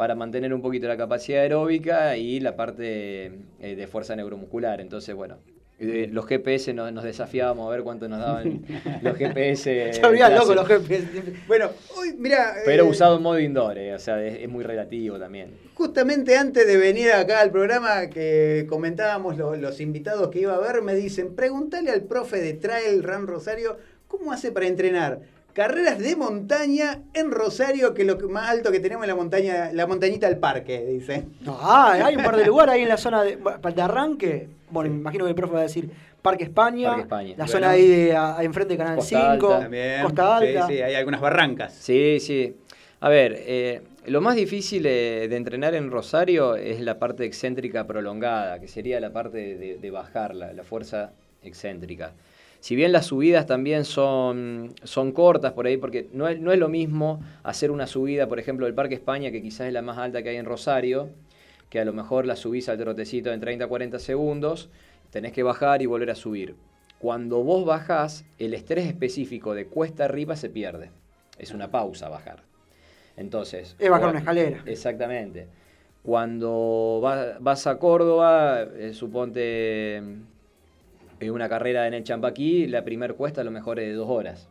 para mantener un poquito la capacidad aeróbica y la parte eh, de fuerza neuromuscular. Entonces, bueno. eh, Los GPS nos, nos desafiábamos a ver cuánto nos daban *laughs* los GPS. Olvidan loco los jefes. Bueno, hoy, mira, Pero eh, usado en modo indoor, eh, o sea, es, es muy relativo también. Justamente antes de venir acá al programa que comentábamos lo- los invitados que iba a ver, me dicen, pregúntale al profe de Trail Run Rosario, ¿cómo hace para entrenar? Carreras de montaña en Rosario, que lo más alto que tenemos es la montaña, la montañita del parque, dice. Ah, hay un par de *laughs* lugares ahí en la zona de, de arranque. Bueno, me imagino que el profe va a decir Parque España, Parque España. la Bueno. zona ahí de a- a enfrente de Canal Costa 5, Alta. También. Costa Alta. Sí, sí, hay algunas barrancas. Sí, sí. A ver, eh, lo más difícil eh, de entrenar en Rosario es la parte excéntrica prolongada, que sería la parte de, de bajar la, la fuerza excéntrica. Si bien las subidas también son, son cortas por ahí, porque no es, no es lo mismo hacer una subida, por ejemplo, del Parque España, que quizás es la más alta que hay en Rosario, que a lo mejor la subís al trotecito en 30-40 segundos, tenés que bajar y volver a subir. Cuando vos bajás, el estrés específico de cuesta arriba se pierde. Es una pausa bajar. Entonces. Es bajar una escalera. Exactamente. Cuando va- vas a Córdoba, eh, suponte eh, una carrera en el Champaquí, la primer cuesta a lo mejor es de dos horas,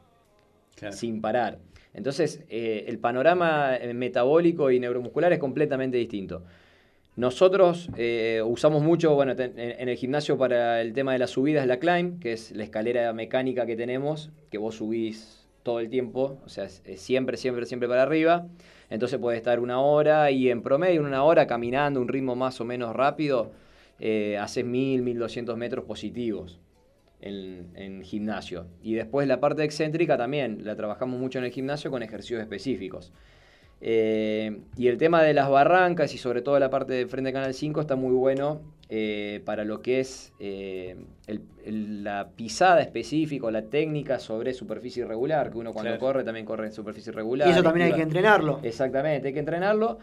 sin parar. Entonces, eh, el panorama eh, metabólico y neuromuscular es completamente distinto. Nosotros eh, usamos mucho, bueno, en, el gimnasio para el tema de las subidas, la climb, que es la escalera mecánica que tenemos, que vos subís todo el tiempo, o sea, es, es siempre, siempre, siempre para arriba. Entonces puede estar una hora y en promedio, una hora caminando, un ritmo más o menos rápido, eh, haces 1000, 1200 metros positivos en, en gimnasio. Y después la parte excéntrica también, la trabajamos mucho en el gimnasio con ejercicios específicos. Eh, y el tema de las barrancas y sobre todo la parte de frente a Canal 5 está muy bueno eh, para lo que es eh, el- el- la pisada específica, o la técnica sobre superficie irregular, que uno cuando Claro. corre también corre en superficie irregular. Y eso también hay que entrenarlo. Exactamente, hay que entrenarlo.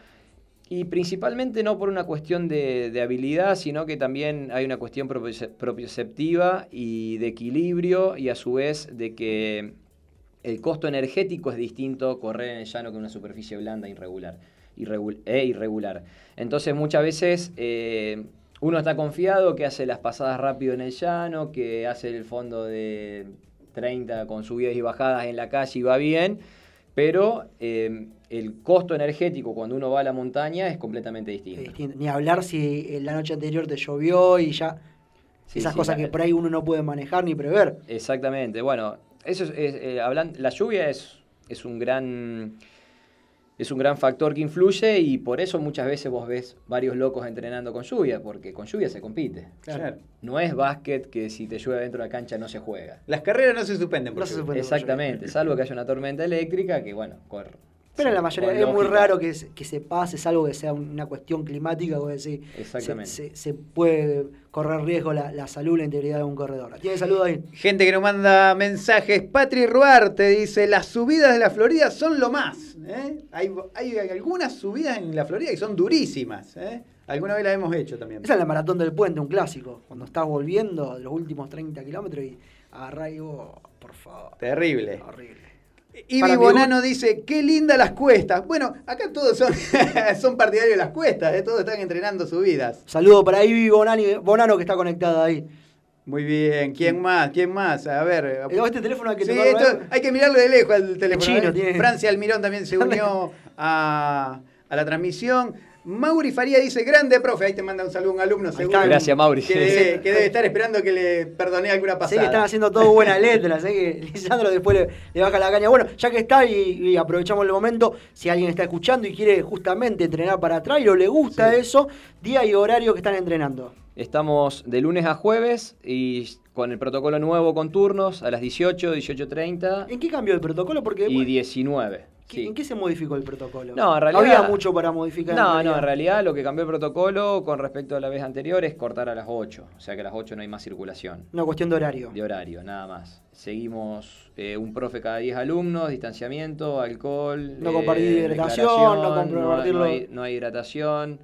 Y principalmente no por una cuestión de, de habilidad, sino que también hay una cuestión propio- propioceptiva y de equilibrio y a su vez de que el costo energético es distinto correr en el llano que una superficie blanda irregular, irregul- e irregular. Entonces muchas veces eh, uno está confiado que hace las pasadas rápido en el llano, que hace el fondo de 30 con subidas y bajadas en la calle y va bien, pero eh, el costo energético cuando uno va a la montaña es completamente Es distinto. Ni hablar si eh, la noche anterior te llovió y ya. Sí, esas sí, cosas que por ahí uno no puede manejar ni prever. Exactamente, bueno, eso es, es, eh, hablan- la lluvia es, es un gran es un gran factor que influye y por eso muchas veces vos ves varios locos entrenando con lluvia, porque con lluvia se compite. Claro. No es básquet que si te llueve dentro de la cancha no se juega. Las carreras no se suspenden. por No se suspenden. Exactamente, salvo que haya una tormenta eléctrica que bueno, corre. Pero en la mayoría es muy raro que, se- que se pase, salvo que sea una cuestión climática, o decir, Exactamente. Se, se- se puede correr riesgo la, la salud, la integridad de un corredor. ¿Tiene salud ahí? Gente que nos manda mensajes. Patri Ruarte dice, las subidas de la Florida son lo más. ¿eh? Hay, hay algunas subidas en la Florida que son durísimas. ¿eh? Alguna vez las hemos hecho también. Esa es la maratón del puente, un clásico. Cuando estás volviendo de los últimos 30 kilómetros y vos, por favor. Terrible. Horrible. Mi Bonano dice, qué lindas las cuestas. Bueno, acá todos son, *laughs* son partidarios de las cuestas, ¿eh? todos están entrenando subidas. Saludo para Ivy Bonani, Bonano que está conectada ahí. Muy bien. ¿Quién más? ¿Quién más? A ver. Eh, Este teléfono hay que Sí, esto hay que mirarlo de lejos al teléfono. chino, ¿eh? tiene- Francia Almirón también se *laughs* unió a, a la transmisión. Mauri Faría dice, grande profe, ahí te manda un saludo un alumno, seguro. está. Gracias, Mauri. Que debe, que debe estar esperando que le perdone alguna Sé pasada. que están haciendo todo buenas letras, sé que *laughs* Lisandro después le, le baja la caña. Bueno, ya que está y, y aprovechamos el momento, si alguien está escuchando y quiere justamente entrenar para trail o le gusta eso, día y horario que están entrenando. Estamos de lunes a jueves y con el protocolo nuevo con turnos a las 18, 18.30 ¿En qué cambió el protocolo? Porque y bueno, 19. ¿Qué- sí. ¿en qué se modificó el protocolo? No, en realidad- había mucho para modificar. No, no, en realidad lo que cambió el protocolo con respecto a la vez anterior es cortar a las 8. O sea que a las 8 no hay más circulación Una cuestión de horario. de horario, nada más. Seguimos eh, un profe cada 10 alumnos, distanciamiento, alcohol. No compartir eh, hidratación, declaración, no no, compartirlo. no hay, no hay hidratación.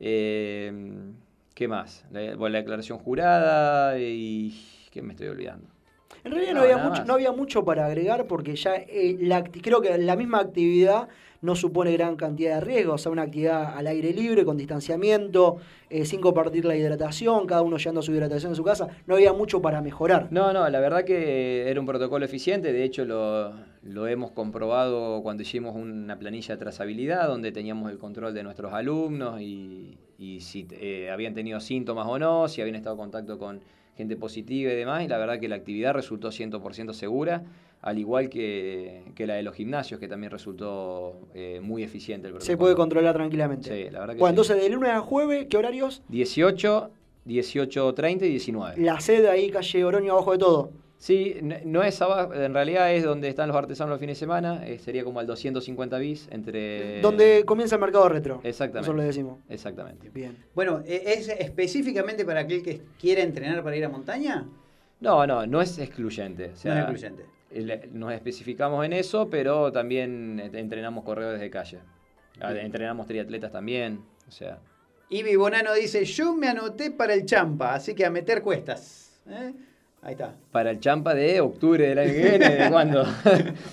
eh, ¿Qué más? La, bueno, la declaración jurada y... ¿Qué me estoy olvidando? En realidad no, No, había mucho, no había mucho para agregar porque ya eh, la creo que la misma actividad no supone gran cantidad de riesgos. O sea, una actividad al aire libre, con distanciamiento, eh, sin compartir la hidratación, cada uno llevando su hidratación en su casa. No había mucho para mejorar. No, no, la verdad que era un protocolo eficiente, de hecho lo, lo hemos comprobado cuando hicimos una planilla de trazabilidad donde teníamos el control de nuestros alumnos y, y si eh, habían tenido síntomas o no, si habían estado en contacto con gente positiva y demás, y la verdad que la actividad resultó 100% segura, al igual que, que la de los gimnasios, que también resultó eh, muy eficiente el. Se puede controlar tranquilamente. Sí, la verdad que Bueno, sí. entonces de lunes a jueves, ¿qué horarios? 18, 18.30 y 19. La sede ahí, calle Oroño, abajo de todo. Sí, no, no es abajo, en realidad es donde están los artesanos los fines de semana, eh, sería como al 250 bis entre... Donde comienza el mercado retro. Exactamente. Eso lo decimos. Exactamente. Bien. Bueno, ¿e- ¿es específicamente para aquel que quiere entrenar para ir a montaña? No, no, no es excluyente. o sea, no es excluyente. Nos especificamos en eso, pero también entrenamos corredores de calle. Ah, Bien. Entrenamos triatletas también, o sea... Ivy Bonano dice, yo me anoté para el champa, así que a meter cuestas. ¿Eh? Ahí está. Para el champa de octubre del año que viene, ¿de *laughs* cuándo?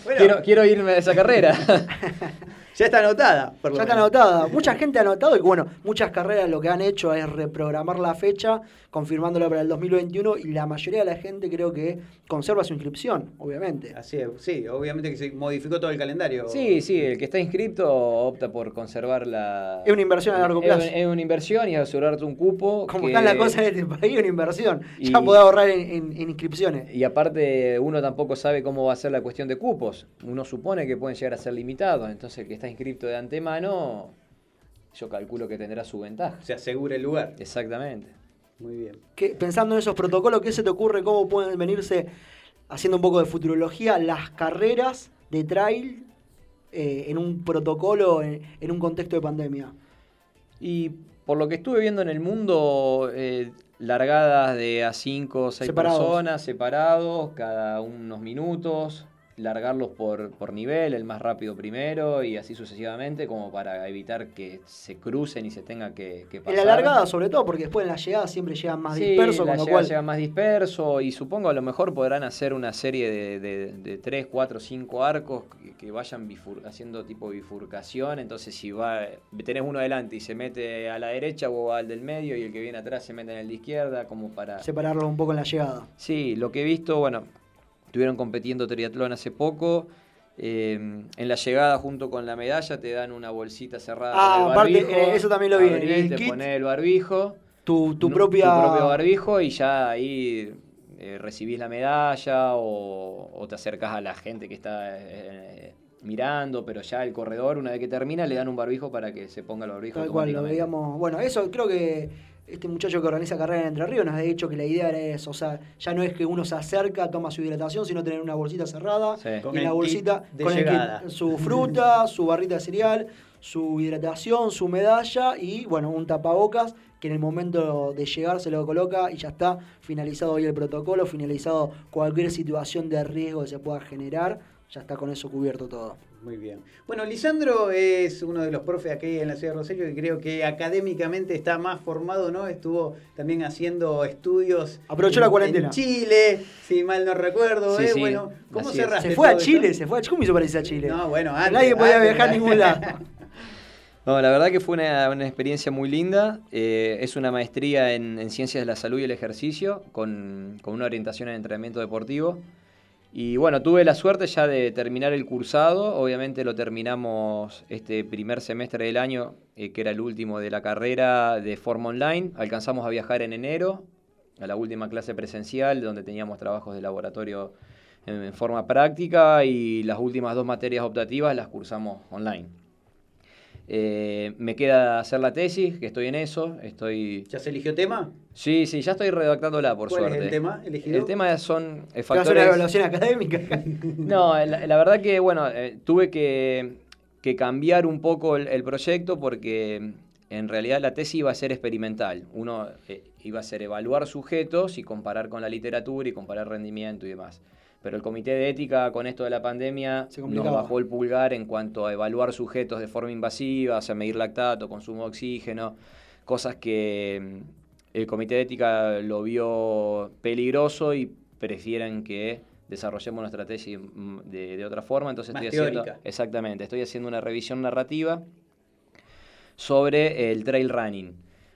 Bueno. quiero, quiero irme de esa carrera. *laughs* Ya está anotada. por lo Ya está menos. anotada. Mucha gente ha anotado y bueno, muchas carreras lo que han hecho es reprogramar la fecha, confirmándola para el 2021 y la mayoría de la gente creo que conserva su inscripción, obviamente. Así es, sí, obviamente que se modificó todo el calendario. Sí, sí, el que está inscrito opta por conservar la... Es una inversión a largo plazo. Es, una inversión y asegurarte un cupo. Como que- están las cosas en este país, una inversión. Y- Ya podés ahorrar en, en- en inscripciones. Y aparte, uno tampoco sabe cómo va a ser la cuestión de cupos. Uno supone que pueden llegar a ser limitados. Entonces, el que está inscrito de antemano, yo calculo que tendrá su ventaja. Se asegura el lugar. Exactamente. Muy bien. ¿Qué- pensando en esos protocolos, ¿qué se te ocurre? ¿Cómo pueden venirse, haciendo un poco de futurología, las carreras de trail eh, en un protocolo, en, en un contexto de pandemia? Y por lo que estuve viendo en el mundo, eh, largadas de a 5 o 6 Separados. personas, separados, cada unos minutos, largarlos por, por nivel, el más rápido primero y así sucesivamente, como para evitar que se crucen y se tenga que, que En pasar. la largada, sobre todo, porque después en la llegada siempre llegan más Sí, dispersos, la con lo llegada cual llega más disperso y supongo a lo mejor podrán hacer una serie de, de, de 3, 4, 5 arcos que, que vayan bifur- haciendo tipo bifurcación, entonces si va tenés uno adelante y se mete a la derecha o al del medio y el que viene atrás se mete en el de izquierda como para... separarlos un poco en la llegada. Sí, lo que he visto, bueno, estuvieron compitiendo triatlón hace poco. eh, en la llegada junto con la medalla te dan una bolsita cerrada Ah, con el aparte, barbijo. eh, eso también lo vi, el te kit. pones el barbijo Tu, tu propia... tu propio barbijo y ya ahí eh, recibís la medalla o, o te acercas a la gente que está eh, mirando, pero ya el corredor, una vez que termina, le dan un barbijo para que se ponga el barbijo. Tal cual, lo veíamos. Bueno, eso creo que este muchacho que organiza carrera en Entre Ríos nos ha dicho que la idea era eso. O sea, ya no es que uno se acerca, toma su hidratación, sino tener una bolsita cerrada. Sí. Y en la bolsita, con el kit, su fruta, *laughs* su barrita de cereal, su hidratación, su medalla y, bueno, un tapabocas que en el momento de llegar se lo coloca y ya está finalizado hoy el protocolo, finalizado cualquier situación de riesgo que se pueda generar, ya está con eso cubierto todo. Muy bien. Bueno, Lisandro es uno de los profes aquí en la ciudad de Rosario que creo que académicamente está más formado, ¿no? Estuvo también haciendo estudios. Aprovechó en- la cuarentena. En Chile, si mal no recuerdo. Sí, ¿eh? sí, Bueno, ¿cómo cerraste Se fue a Chile, esto? se fue a ¿Cómo hizo para irse a Chile? No, bueno, antes, Nadie podía antes, viajar a ¿no? ningún lado. *laughs* No, la verdad que fue una, una experiencia muy linda. Eh, es una maestría en, en Ciencias de la Salud y el Ejercicio, con, con una orientación en entrenamiento deportivo. Y bueno, tuve la suerte ya de terminar el cursado. Obviamente lo terminamos este primer semestre del año, eh, que era el último de la carrera de forma online. Alcanzamos a viajar en enero, a la última clase presencial, donde teníamos trabajos de laboratorio en, en forma práctica y las últimas dos materias optativas las cursamos online. Eh, me queda hacer la tesis, que estoy en eso. Estoy... ¿Ya se eligió tema? Sí, sí, ya estoy redactándola, por ¿Cuál es suerte. el tema elegido? El tema son ¿Te eh, vas a hacer una factores... evaluación académica? *laughs* No, la, la verdad que, bueno, eh, tuve que, que cambiar un poco el, el proyecto porque en realidad la tesis iba a ser experimental. Uno eh, iba a ser evaluar sujetos y comparar con la literatura y comparar rendimiento y demás. Pero el comité de ética con esto de la pandemia Se nos bajó el pulgar en cuanto a evaluar sujetos de forma invasiva, sea, medir lactato, consumo de oxígeno, cosas que mm, el comité de ética lo vio peligroso y prefieren que desarrollemos nuestra tesis mm, de, de otra forma. Entonces Más estoy haciendo, exactamente, estoy haciendo una revisión narrativa sobre el trail running.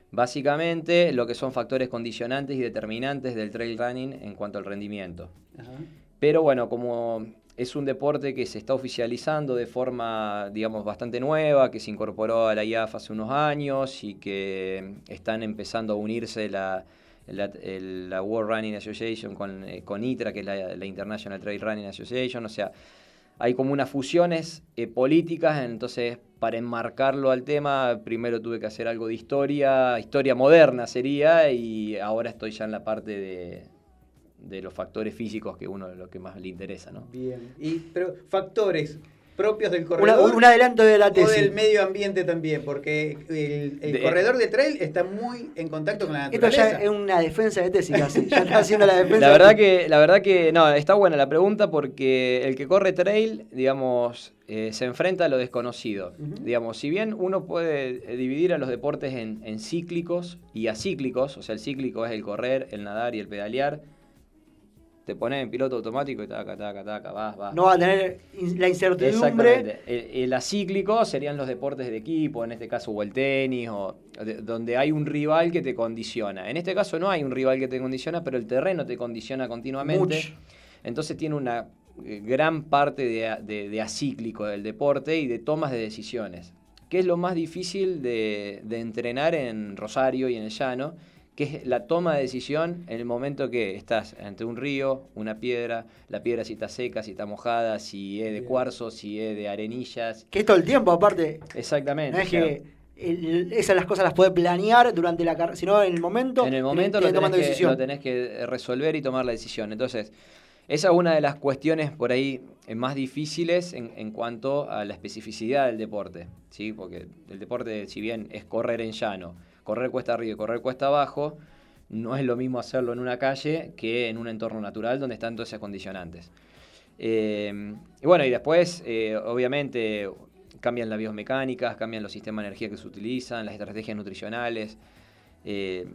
Básicamente, lo que son factores condicionantes y determinantes del trail running en cuanto al rendimiento. Ajá. Pero bueno, como es un deporte que se está oficializando de forma, digamos, bastante nueva, que se incorporó a la IAF hace unos años y que están empezando a unirse la, la, World Running Association con, eh, con ITRA, que es la, la International Trail Running Association, o sea, hay como unas fusiones eh, políticas, entonces para enmarcarlo al tema, primero tuve que hacer algo de historia, historia moderna sería, y ahora estoy ya en la parte de, de los factores físicos que uno lo que más le interesa, ¿no? Bien. Y, pero factores propios del Una- corredor. un adelanto de la O del tesis. medio ambiente también, porque el, el De- corredor de trail está muy en contacto con la Esto naturaleza. ya es una defensa de tesis casi. Ya está haciendo la *laughs* defensa. La verdad que, la verdad que, no, está buena la pregunta porque el que corre trail, digamos, eh, se enfrenta a lo desconocido. Digamos, si bien uno puede eh, dividir a los deportes en, en cíclicos y acíclicos, o sea, el cíclico es el correr, el nadar y el pedalear, te pones en piloto automático y taca, taca, taca, vas, vas. No va a tener la incertidumbre. Exactamente. El, el acíclico serían los deportes de equipo, en este caso o el tenis, o de- donde hay un rival que te condiciona. En este caso no hay un rival que te condiciona, pero el terreno te condiciona continuamente. Entonces tiene una eh, gran parte de- de acíclico del deporte y de tomas de decisiones, que es lo más difícil de, de entrenar en Rosario y en el llano, que es la toma de decisión en el momento que estás ante un río, una piedra, la piedra si está seca, si está mojada, si es de cuarzo, si es de arenillas. Que es todo el tiempo, aparte. Exactamente. No es que el- esas las cosas las podés planear durante la carrera, sino en el momento. En el momento lo tenés que, decisión. lo tenés que resolver y tomar la decisión. Entonces, esa es una de las cuestiones por ahí eh, más difíciles en, en cuanto a la especificidad del deporte. ¿sí? Porque el deporte, si bien es correr en llano, correr cuesta arriba y correr cuesta abajo, no es lo mismo hacerlo en una calle que en un entorno natural donde están todos esos condicionantes. Eh, y bueno, y después, eh, obviamente, cambian las biomecánicas, cambian los sistemas de energía que se utilizan, las estrategias nutricionales. Eh,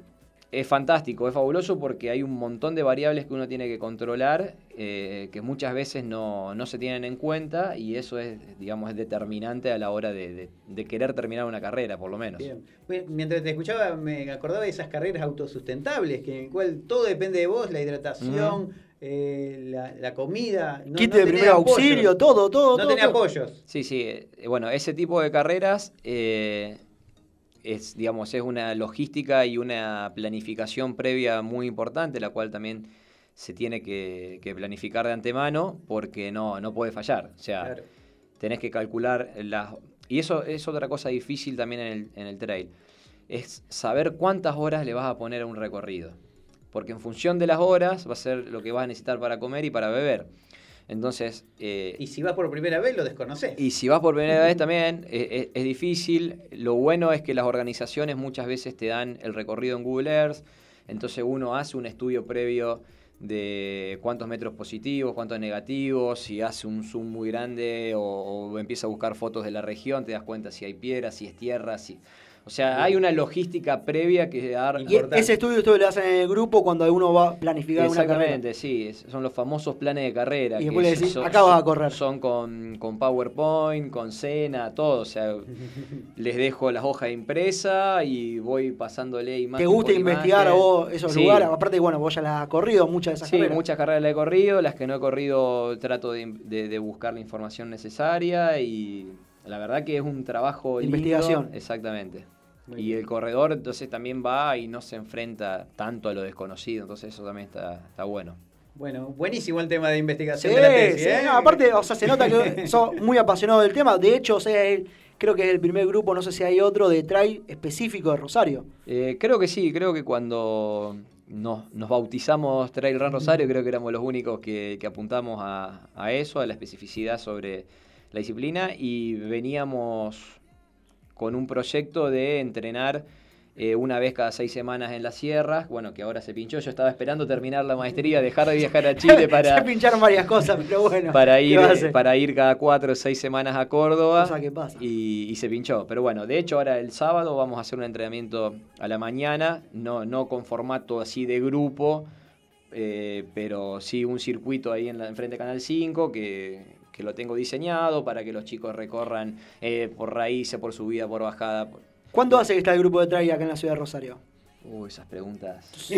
es fantástico, es fabuloso porque hay un montón de variables que uno tiene que controlar eh, que muchas veces no, no se tienen en cuenta y eso es, digamos, es determinante a la hora de, de- de querer terminar una carrera, por lo menos. Bien. Bueno, Mientras te escuchaba, me acordaba de esas carreras autosustentables, que en el cual todo depende de vos, la hidratación, eh, la, la comida. No, Kit no de primer auxilio, todo, todo. No todo, tenés todo. apoyos. Sí, sí. eh, Bueno, ese tipo de carreras eh, es, digamos, es una logística y una planificación previa muy importante, la cual también se tiene que, que planificar de antemano porque no, no puede fallar. O sea, Claro. tenés que calcular las... Y eso es otra cosa difícil también en el, en el trail. Es saber cuántas horas le vas a poner a un recorrido. Porque en función de las horas va a ser lo que vas a necesitar para comer y para beber. Entonces, eh, Y si vas por primera vez, lo desconocés. y si vas por primera vez también eh, es, es difícil. Lo bueno es que las organizaciones muchas veces te dan el recorrido en Google Earth. Entonces uno hace un estudio previo de cuántos metros positivos, cuántos negativos, si hace un zoom muy grande o, o empieza a buscar fotos de la región, te das cuenta si hay piedras, si es tierra, si... O sea, hay una logística previa que dar. Y ese estudio ustedes lo hacen en el grupo cuando uno va a planificar una carrera. Exactamente, sí, son los famosos planes de carrera. Y después le decís, son- "Acá vas a correr". Son con, con PowerPoint, con Cena, todo. O sea, *laughs* les dejo las hojas impresas y voy pasándole imagen ¿Te gusta investigar a vos esos Sí. lugares? Aparte, bueno, vos ya las has corrido muchas de esas Sí, carreras. muchas carreras las he corrido, las que no he corrido trato de, de- de buscar la información necesaria y la verdad que es un trabajo lindo. Investigación. Y el corredor entonces también va y no se enfrenta tanto a lo desconocido, entonces eso también está, está bueno. Bueno, buenísimo el tema de Sí, investigación de la tesis, sí, ¿eh? no, aparte, o sea, se nota que *laughs* sos muy apasionado del tema. De hecho, o sea, el- creo que es el primer grupo, no sé si hay otro, de trail específico de Rosario. Eh, creo que sí, creo que cuando nos, nos bautizamos Trail Run Rosario, creo que éramos los únicos que, que apuntamos a, a eso, a la especificidad sobre la disciplina y veníamos con un proyecto de entrenar eh, una vez cada seis semanas en las sierras, bueno, que ahora se pinchó, yo estaba esperando terminar la maestría, dejar de viajar a Chile *laughs* para, Se pincharon varias cosas, pero bueno. para, ¿qué ir, para ir cada cuatro o seis semanas a Córdoba. Cosa que pasa. Y, y se pinchó. Pero bueno, de hecho ahora el sábado vamos a hacer un entrenamiento a la mañana, no, no con formato así de grupo, eh, pero sí un circuito ahí en, la, enfrente de Canal 5 que, que lo tengo diseñado para que los chicos recorran eh, por raíces, por subida, por bajada. por- ¿Cuándo hace que está el grupo de trail acá en la ciudad de Rosario? Uy, esas preguntas. *laughs*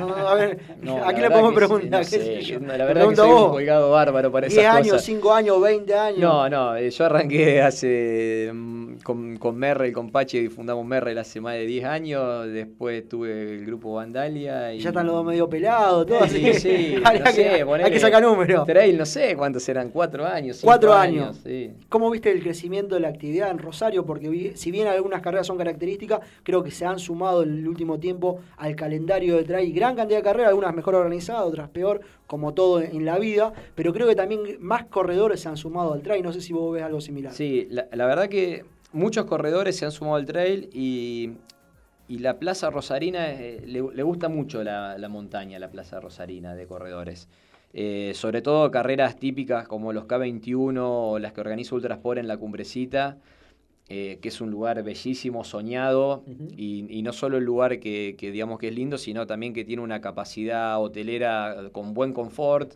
No, no, a ver, *laughs* No, ¿a quién le podemos preguntar? no *laughs* ¿Qué sé, sé yo? la verdad que soy a un vos. colgado bárbaro para 10 esas años, cosas. 5 años, 20 años. No, no, eh, yo arranqué hace mm, con, con Merrell, con Pachi, y fundamos Merrell hace más de 10 años, después tuve el grupo Vandalia y... Ya están los dos medio pelados, todo así. Sí, que sí, no sé, hay ponele que sacar números. Trail, no sé cuántos eran, cuatro años, cinco Cuatro años. sí. ¿Cómo viste el crecimiento de la actividad en Rosario? Porque si bien algunas carreras son características, creo que se han sumado en el último tiempo al calendario de trail gran cantidad de carreras, algunas mejor organizadas, otras peor, como todo en la vida, pero creo que también más corredores se han sumado al trail. No sé si vos ves algo similar. Sí, la, verdad que muchos corredores se han sumado al trail y, y la Plaza Rosarina eh, le, le gusta mucho la, la montaña, la Plaza Rosarina de corredores. Eh, sobre todo carreras típicas como los K21 o las que organiza Ultrasport en la Cumbrecita, eh, que es un lugar bellísimo, soñado, y, y no solo el lugar que, que digamos que es lindo, sino también que tiene una capacidad hotelera con buen confort.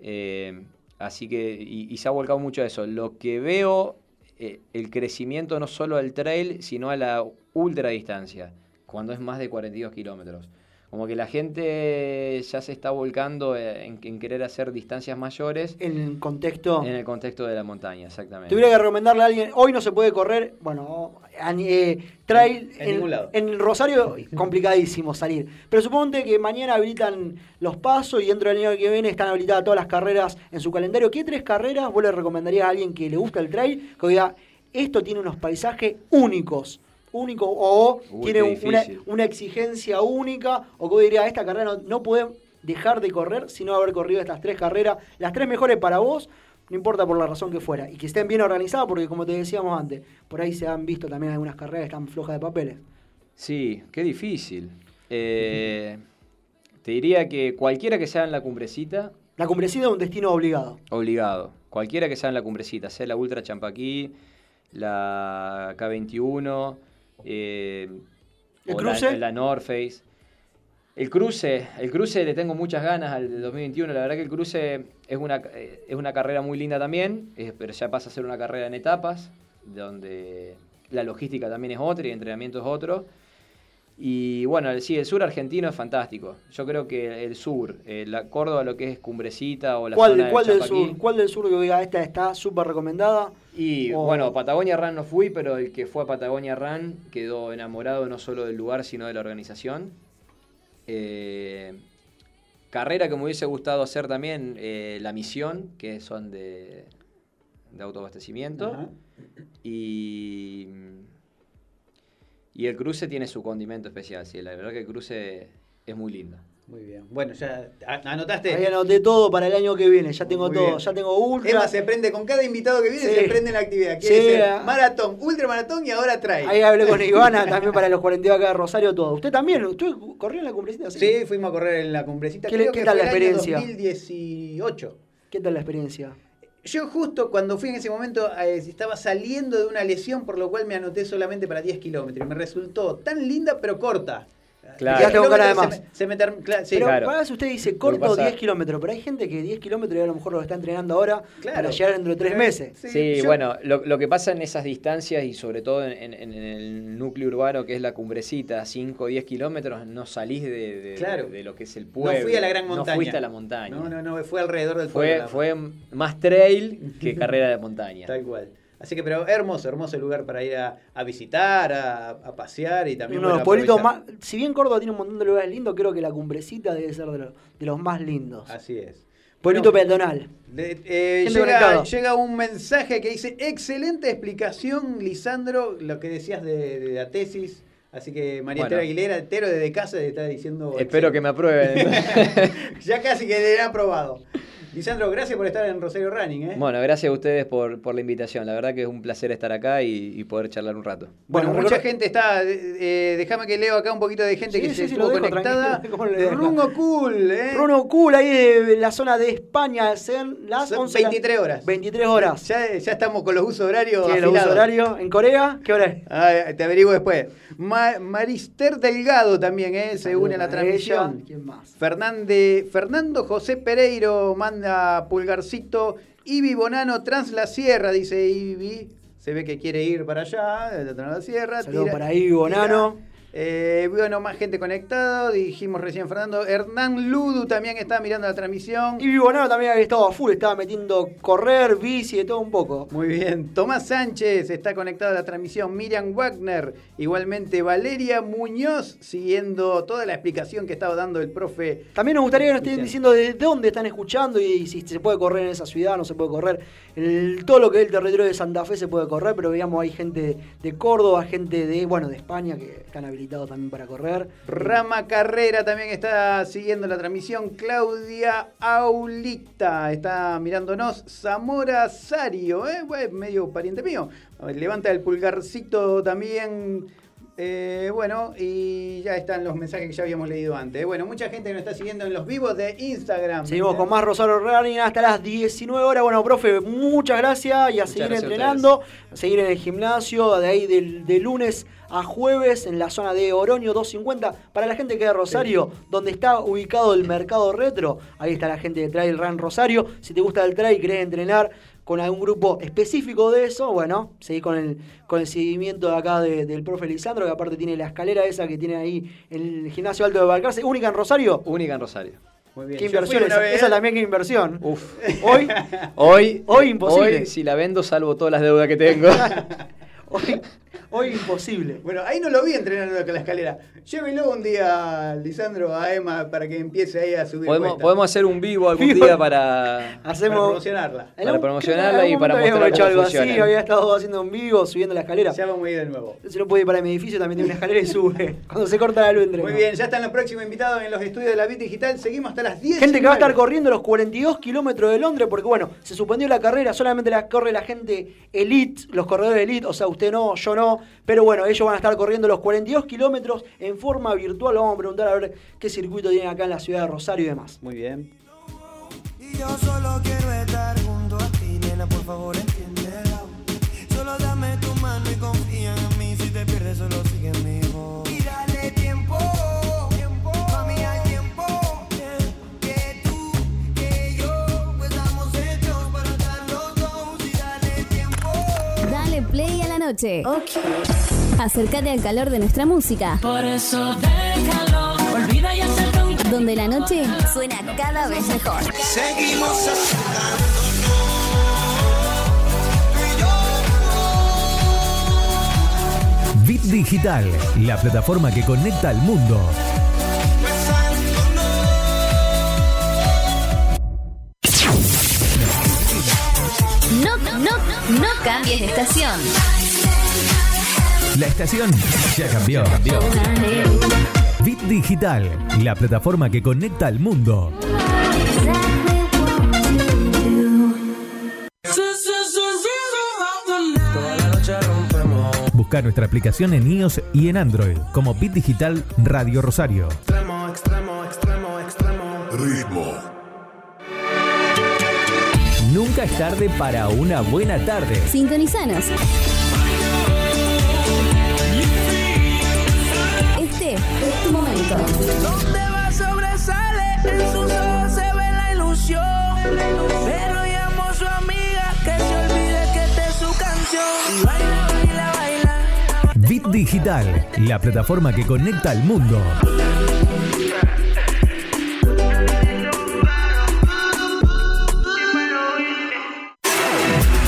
eh, así que, y, y se ha volcado mucho a eso. Lo que veo, eh, el crecimiento no solo al trail, sino a la ultra distancia, cuando es más de 42 kilómetros. Como que la gente ya se está volcando eh, en, en querer hacer distancias mayores En el contexto. en el contexto de la montaña, exactamente. Tuviera que recomendarle a alguien, hoy no se puede correr, bueno, eh, trail En ningún lado. en Rosario complicadísimo salir. Pero suponte que mañana habilitan los pasos y dentro del año que viene están habilitadas todas las carreras en su calendario. ¿Qué tres carreras vos le recomendarías a alguien que le gusta el trail? Que diga, esto tiene unos paisajes únicos. Único, o Uy, tiene una exigencia única, o que vos dirías, esta carrera no, no puede dejar de correr sino haber corrido estas tres carreras, las tres mejores para vos, no importa por la razón que fuera, y que estén bien organizadas, porque como te decíamos antes, por ahí se han visto también algunas carreras que están flojas de papeles. Sí, qué difícil. Eh, te diría que cualquiera que sea en la cumbrecita, La cumbrecita es un destino obligado. obligado. Cualquiera que sea en la cumbrecita, sea la Ultra Champaquí, la K21, eh, ¿El o la- cruce? La, North Face. El cruce, el cruce le tengo muchas ganas al de 2021. La verdad que el cruce es una, eh, es una carrera muy linda también, eh, pero ya pasa a ser una carrera en etapas, donde la logística también es otra y el entrenamiento es otro. Y bueno, sí, el sur argentino es fantástico. Yo creo que el sur, eh, la Córdoba, lo que es Cumbrecita o la ¿Cuál, zona de cuál del sur? ¿Cuál del sur que diga esta está súper recomendada? Y O- bueno, Patagonia Run no fui, pero el que fue a Patagonia Run quedó enamorado no solo del lugar, sino de la organización. Eh, carrera que me hubiese gustado hacer también, eh, la misión, que son de, de autoabastecimiento. Y, y el cruce tiene su condimento especial, sí, la verdad que el cruce es muy lindo. Muy bien. Bueno, ya anotaste. Ahí anoté todo para el año que viene, ya tengo Muy todo, bien. ya tengo ultra. Emma se prende con cada invitado que viene, Sí. se prende en la actividad. Quiere Sí, ser ah. maratón, ultramaratón y ahora trae. Ahí hablé con *laughs* Ivana también para los 42 acá de Rosario, todo. ¿Usted también? ¿Usted corrió en la cumbrecita? Sí, fuimos a correr en la cumbrecita. ¿Qué le- creo qué que tal fue la el año experiencia? 2018. ¿Qué tal la experiencia? Yo justo cuando fui en ese momento eh, estaba saliendo de una lesión, por lo cual me anoté solamente para 10 kilómetros. Me resultó tan linda, pero corta. Claro. 10 Quedaste con cara de kilómetros más. Se me, se me term- cla- sí, Pero claro. para eso usted dice corto que pasa- 10 kilómetros, pero hay gente que 10 kilómetros y a lo mejor lo está entrenando ahora Claro. para llegar dentro de 3 Pero- meses. Sí, yo- bueno, lo, lo que pasa en esas distancias y sobre todo en, en- en el núcleo urbano que es la cumbrecita, 5 o 10 kilómetros, no salís de, de- Claro. de lo que es el No pueblo. fui a la gran montaña. No fuiste a la montaña. No, no, no, fue alrededor del pueblo. Fue, fue más trail que *laughs* carrera de montaña. Tal cual. Así que, pero hermoso, hermoso lugar para ir a, a visitar, a, a pasear y también. Uno de los pueblitos más. Si bien Córdoba tiene un montón de lugares lindos, creo que la cumbrecita debe ser de, los- de los más lindos. Así es. Pueblito Bueno, peatonal. de- eh, llega, un mensaje que dice: Excelente explicación, Lisandro, lo que decías de, de la tesis. Así que María Bueno. Esther Aguilera, entero desde casa, te está diciendo. Espero que me aprueben. *laughs* ya casi que le han aprobado. Lisandro, gracias por estar en Rosario Running. ¿eh? bueno, gracias a ustedes por, por la invitación. La verdad que es un placer estar acá y, y poder charlar un rato. Bueno, Bueno, mucha gente está. eh, déjame que leo acá un poquito de gente Sí, que sí, se sí, estuvo dejo conectada. *laughs* Rungo Cool, ¿eh? Bruno Cool, ahí de la zona de España, sean las Son 11 de la- 23 horas. 23 horas. Ya, ya estamos con los usos horarios. ¿Tiene los usos horarios? ¿En Corea? ¿Qué hora es? Ah, te averiguo después. Ma- Marister Delgado también, ¿eh? Se une a la transmisión. ¿Quién más? Fernández, Fernando José Pereiro manda pulgarcito. Ibi Bonano Trans la Sierra, dice Ibi. Se ve que quiere ir para allá, de Trans la Sierra. Saludos para Ibi Bonano. tira. Eh, bueno, más gente conectada. Dijimos recién Fernando. Hernán Ludu también está mirando la transmisión. Y Vivonano también había estado a full, estaba metiendo correr, bici, de todo un poco. Muy bien. Tomás Sánchez está conectado a la transmisión. Miriam Wagner. Igualmente Valeria Muñoz, siguiendo toda la explicación que estaba dando el profe. También nos gustaría que nos estén diciendo de dónde están escuchando y si se puede correr en esa ciudad, no se puede correr. El- todo lo que es el territorio de Santa Fe se puede correr, pero digamos hay gente de Córdoba, gente de, bueno, de España que están habilitados también para correr. Rama Carrera también está siguiendo la transmisión. Claudia Aulita está mirándonos. Zamora Sario, ¿eh? Medio pariente mío. Levanta el pulgarcito también. Eh, bueno, y ya están los mensajes que ya habíamos leído antes. Bueno, mucha gente nos está siguiendo en los vivos de Instagram. Seguimos con más Rosario Running hasta las 19 horas. Bueno, profe, muchas gracias y a seguir a entrenando, a seguir en el gimnasio, de ahí del, de lunes a jueves en la zona de Oroño 250. Para la gente que es de Rosario, donde está ubicado el mercado retro, ahí está la gente de Trail Run Rosario. Si te gusta el trail y querés entrenar con algún grupo específico de eso, bueno, seguí con el, con el seguimiento de acá de- del profe Lisandro, que aparte tiene la escalera esa que tiene ahí en el gimnasio alto de Balcarce, única en Rosario. Única en Rosario. Muy bien. ¿Qué inversión esa? vez, Esa también que inversión. Uf. Hoy, *laughs* Hoy, Hoy imposible. Hoy, si la vendo, salvo todas las deudas que tengo. *laughs* hoy, hoy imposible. Bueno, ahí no lo vi entrenando con la escalera. Llévelo un día, Lisandro, a Emma para que empiece ahí a subir. podemos, cuesta. podemos hacer un vivo algún Vivo. día para. Para Hacemos. promocionarla. Para promocionarla y para mostrar hecho cómo algo así, funciona. había estado haciendo un vivo, subiendo la escalera. Ya vamos a ir de nuevo. Si no puede ir para mi edificio, también tiene una escalera y sube. *laughs* Cuando se corta la luz entre. Muy bien, ya están los próximos invitados en los estudios de la Bit Digital. Seguimos hasta las 10. Gente que va a estar corriendo los 42 kilómetros de Londres, porque bueno, se suspendió la carrera, solamente la corre la gente elite, los corredores elite, o sea, usted no, yo no, pero bueno, ellos van a estar corriendo los 42 kilómetros en forma virtual. Vamos a preguntar a ver qué circuito tienen acá en la ciudad de Rosario y demás. Muy bien. Y yo solo quiero estar junto a ti, nena, por favor la noche. Acércate al calor de nuestra música. Por eso déjalo, olvida y un Donde la noche suena cada vez mejor. Seguimos Bit Digital, la plataforma que conecta al mundo. No, no, no cambies de estación. La estación ya cambió. Bit Digital, la plataforma que conecta al mundo. Busca nuestra aplicación en iOS y en Android como Bit Digital Radio Rosario. Extremo, extremo, extremo, extremo. Ritmo. Nunca es tarde para una buena tarde. Sintonizanos. Tu momento. Donde va sobresale, en sus ojos se ve la ilusión. Pero llamó a su amiga que se olvide que esta es su canción. Y baila, baila, baila. Bit Digital, la plataforma que conecta al mundo.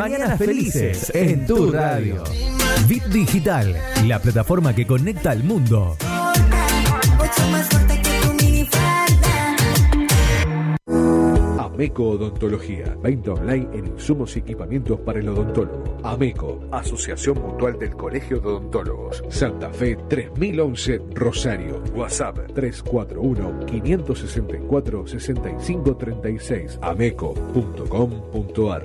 Mañanas felices en tu radio. Bit Digital, la plataforma que conecta al mundo. Mucho más fuerte que tu minifalda. Ameco Odontología. Venta online en insumos y equipamientos para el odontólogo. Ameco, Asociación Mutual del Colegio de Odontólogos. Santa Fe 3011 Rosario. WhatsApp 341-564-6536. Ameco.com.ar.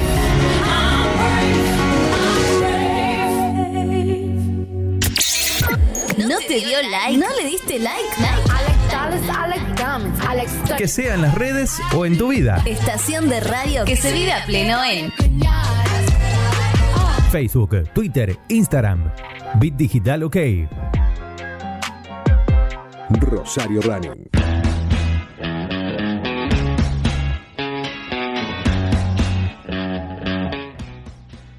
¿No te dio like? ¿No le diste like? Que sea en las redes o en tu vida. Estación de radio que se vive a pleno en Facebook, Twitter, Instagram. Bit Digital OK. Rosario Running.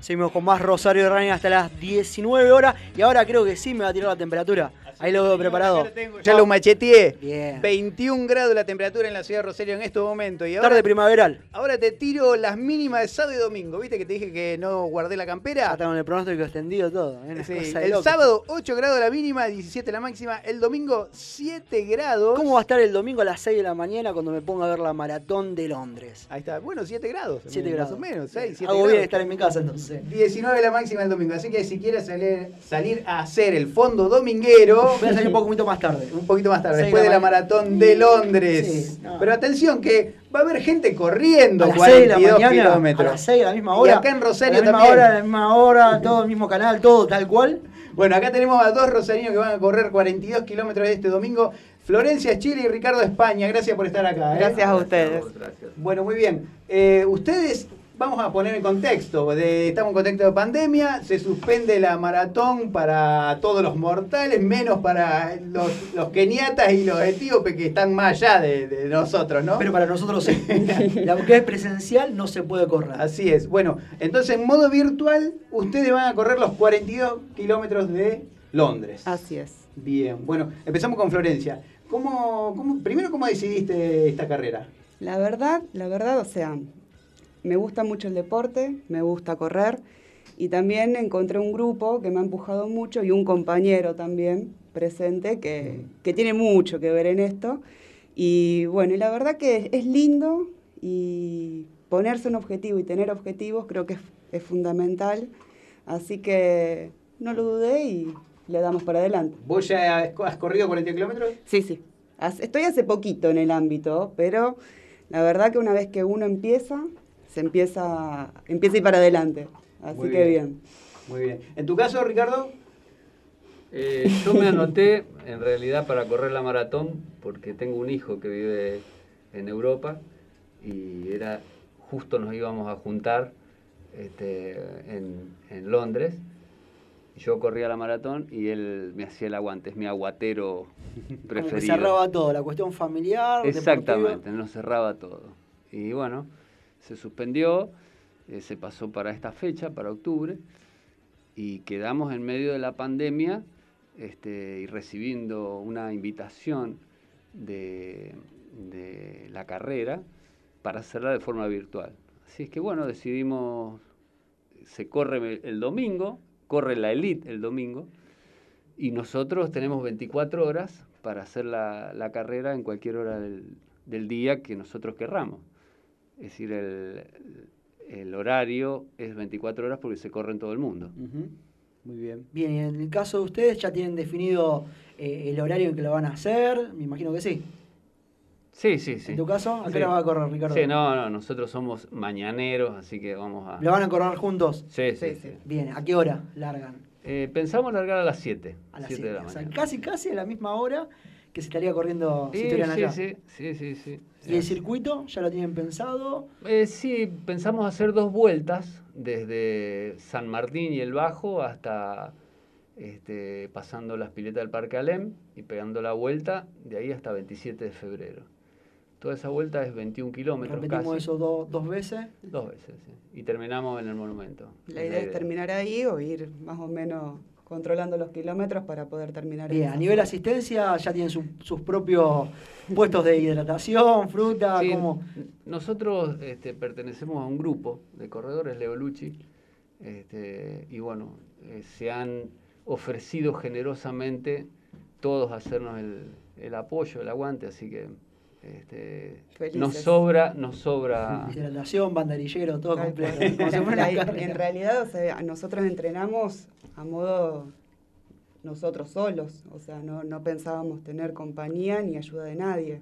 Seguimos con más Rosario de Running hasta las 19 horas. Y ahora creo que sí me va a tirar la temperatura. Ahí lo veo preparado. Ya lo macheteé. Bien. 21 grados la temperatura en la ciudad de Rosario en estos momentos. Y ahora, Tarde primaveral. ahora te tiro las mínimas de sábado y domingo. ¿Viste que te dije que no guardé la campera? está con el pronóstico extendido todo. ¿eh? Sí, El sábado 8 grados la mínima, 17 la máxima. El domingo 7 grados. ¿Cómo va a estar el domingo a las 6 de la mañana cuando me ponga a ver la maratón de Londres? Ahí está. Bueno, 7 grados. 7 más grados. o menos. 6, 7 Hago grados. bien estar en mi casa entonces. 19 la máxima el domingo. Así que si quieres salir, salir a hacer el fondo dominguero. Voy a salir un poquito más tarde. Un poquito más tarde, después de de la maratón de Londres. Sí, no. Pero atención que va a haber gente corriendo A las 6 de la 42 mañana, kilómetros. a las 6 a la misma hora. Y acá en Rosario a la misma también. hora, a la misma hora, todo el mismo canal, todo tal cual. Bueno, acá tenemos a dos rosarinos que van a correr 42 kilómetros este domingo. Florencia Chile y Ricardo España. Gracias por estar acá. ¿eh? Gracias a ustedes. Bueno, muy bien. Eh, ustedes, vamos a poner en contexto. de- estamos en contexto de pandemia. Se suspende la maratón para todos los mortales, menos para los, los keniatas y los etíopes que están más allá de, de nosotros, ¿no? Pero para nosotros sí. *laughs* La que es presencial no se puede correr. Así es. Bueno, entonces en modo virtual, ustedes van a correr los 42 kilómetros de Londres. Así es. Bien, bueno, empezamos con Florencia. ¿Cómo, cómo- primero, ¿cómo decidiste esta carrera? La verdad, la verdad, o sea, me gusta mucho el deporte, me gusta correr y también encontré un grupo que me ha empujado mucho y un compañero también presente que, que tiene mucho que ver en esto. Y bueno, y la verdad que es lindo y ponerse un objetivo y tener objetivos creo que es, es fundamental. Así que no lo dudé y le damos para adelante. ¿Vos ya has corrido 40 kilómetros? Sí, sí. Estoy hace poquito en el ámbito, pero la verdad que una vez que uno empieza, se empieza, empieza a ir para adelante. Así Muy que bien. bien. Muy bien. ¿En tu caso, Ricardo? Eh, yo me anoté en realidad para correr la maratón porque tengo un hijo que vive en Europa y era justo nos íbamos a juntar este, en, en Londres. Yo corría la maratón y él me hacía el aguante, es mi aguatero *laughs* Como que preferido. cerraba todo, la cuestión familiar. Exactamente, deportiva. nos cerraba todo. Y bueno, se suspendió, eh, se pasó para esta fecha, para octubre, y quedamos en medio de la pandemia este, y recibiendo una invitación de, de la carrera para hacerla de forma virtual. Así es que bueno, decidimos, se corre el domingo, corre la elite el domingo, y nosotros tenemos 24 horas para hacer la, la carrera en cualquier hora del, del día que nosotros querramos. Es decir, el, el horario es 24 horas porque se corre en todo el mundo. Muy bien. Bien, y en el caso de ustedes, ¿ya tienen definido eh, el horario en que lo van a hacer? Me imagino que sí. Sí, sí, sí. ¿En tu caso? ¿A qué Sí. hora va a correr, Ricardo? Sí, no, no, nosotros somos mañaneros, así que vamos a... ¿Lo van a correr juntos? Sí, sí, sí. Bien, ¿a qué hora largan? Eh, pensamos largar a las 7. A las 7 de 7. la O sea, mañana. casi, casi a la misma hora que se estaría corriendo si Sí, estuvieran sí, allá. sí, sí, sí, sí. ¿Y el circuito ya lo tienen pensado? Eh, sí, pensamos hacer dos vueltas, desde San Martín y el Bajo hasta este, pasando las piletas del Parque Alem y pegando la vuelta de ahí hasta 27 de febrero. Toda esa vuelta es 21 kilómetros Repetimos casi. eso do- dos veces. Dos veces, sí. Y terminamos en el monumento. La idea es terminar ahí o ir más o menos controlando los kilómetros para poder terminar en Bien, a nivel asistencia ya tienen su- sus propios puestos de hidratación, fruta, Sí, como... Nosotros este, pertenecemos a un grupo de corredores, Leo Lucci, este, y bueno, eh, se han ofrecido generosamente todos a hacernos el, el apoyo, el aguante, así que este, nos sobra, nos sobra. *laughs* Hidratación, banderillero, todo Tal completo. *laughs* en realidad, o sea, nosotros entrenamos a modo nosotros solos, o sea, no, no pensábamos tener compañía ni ayuda de nadie.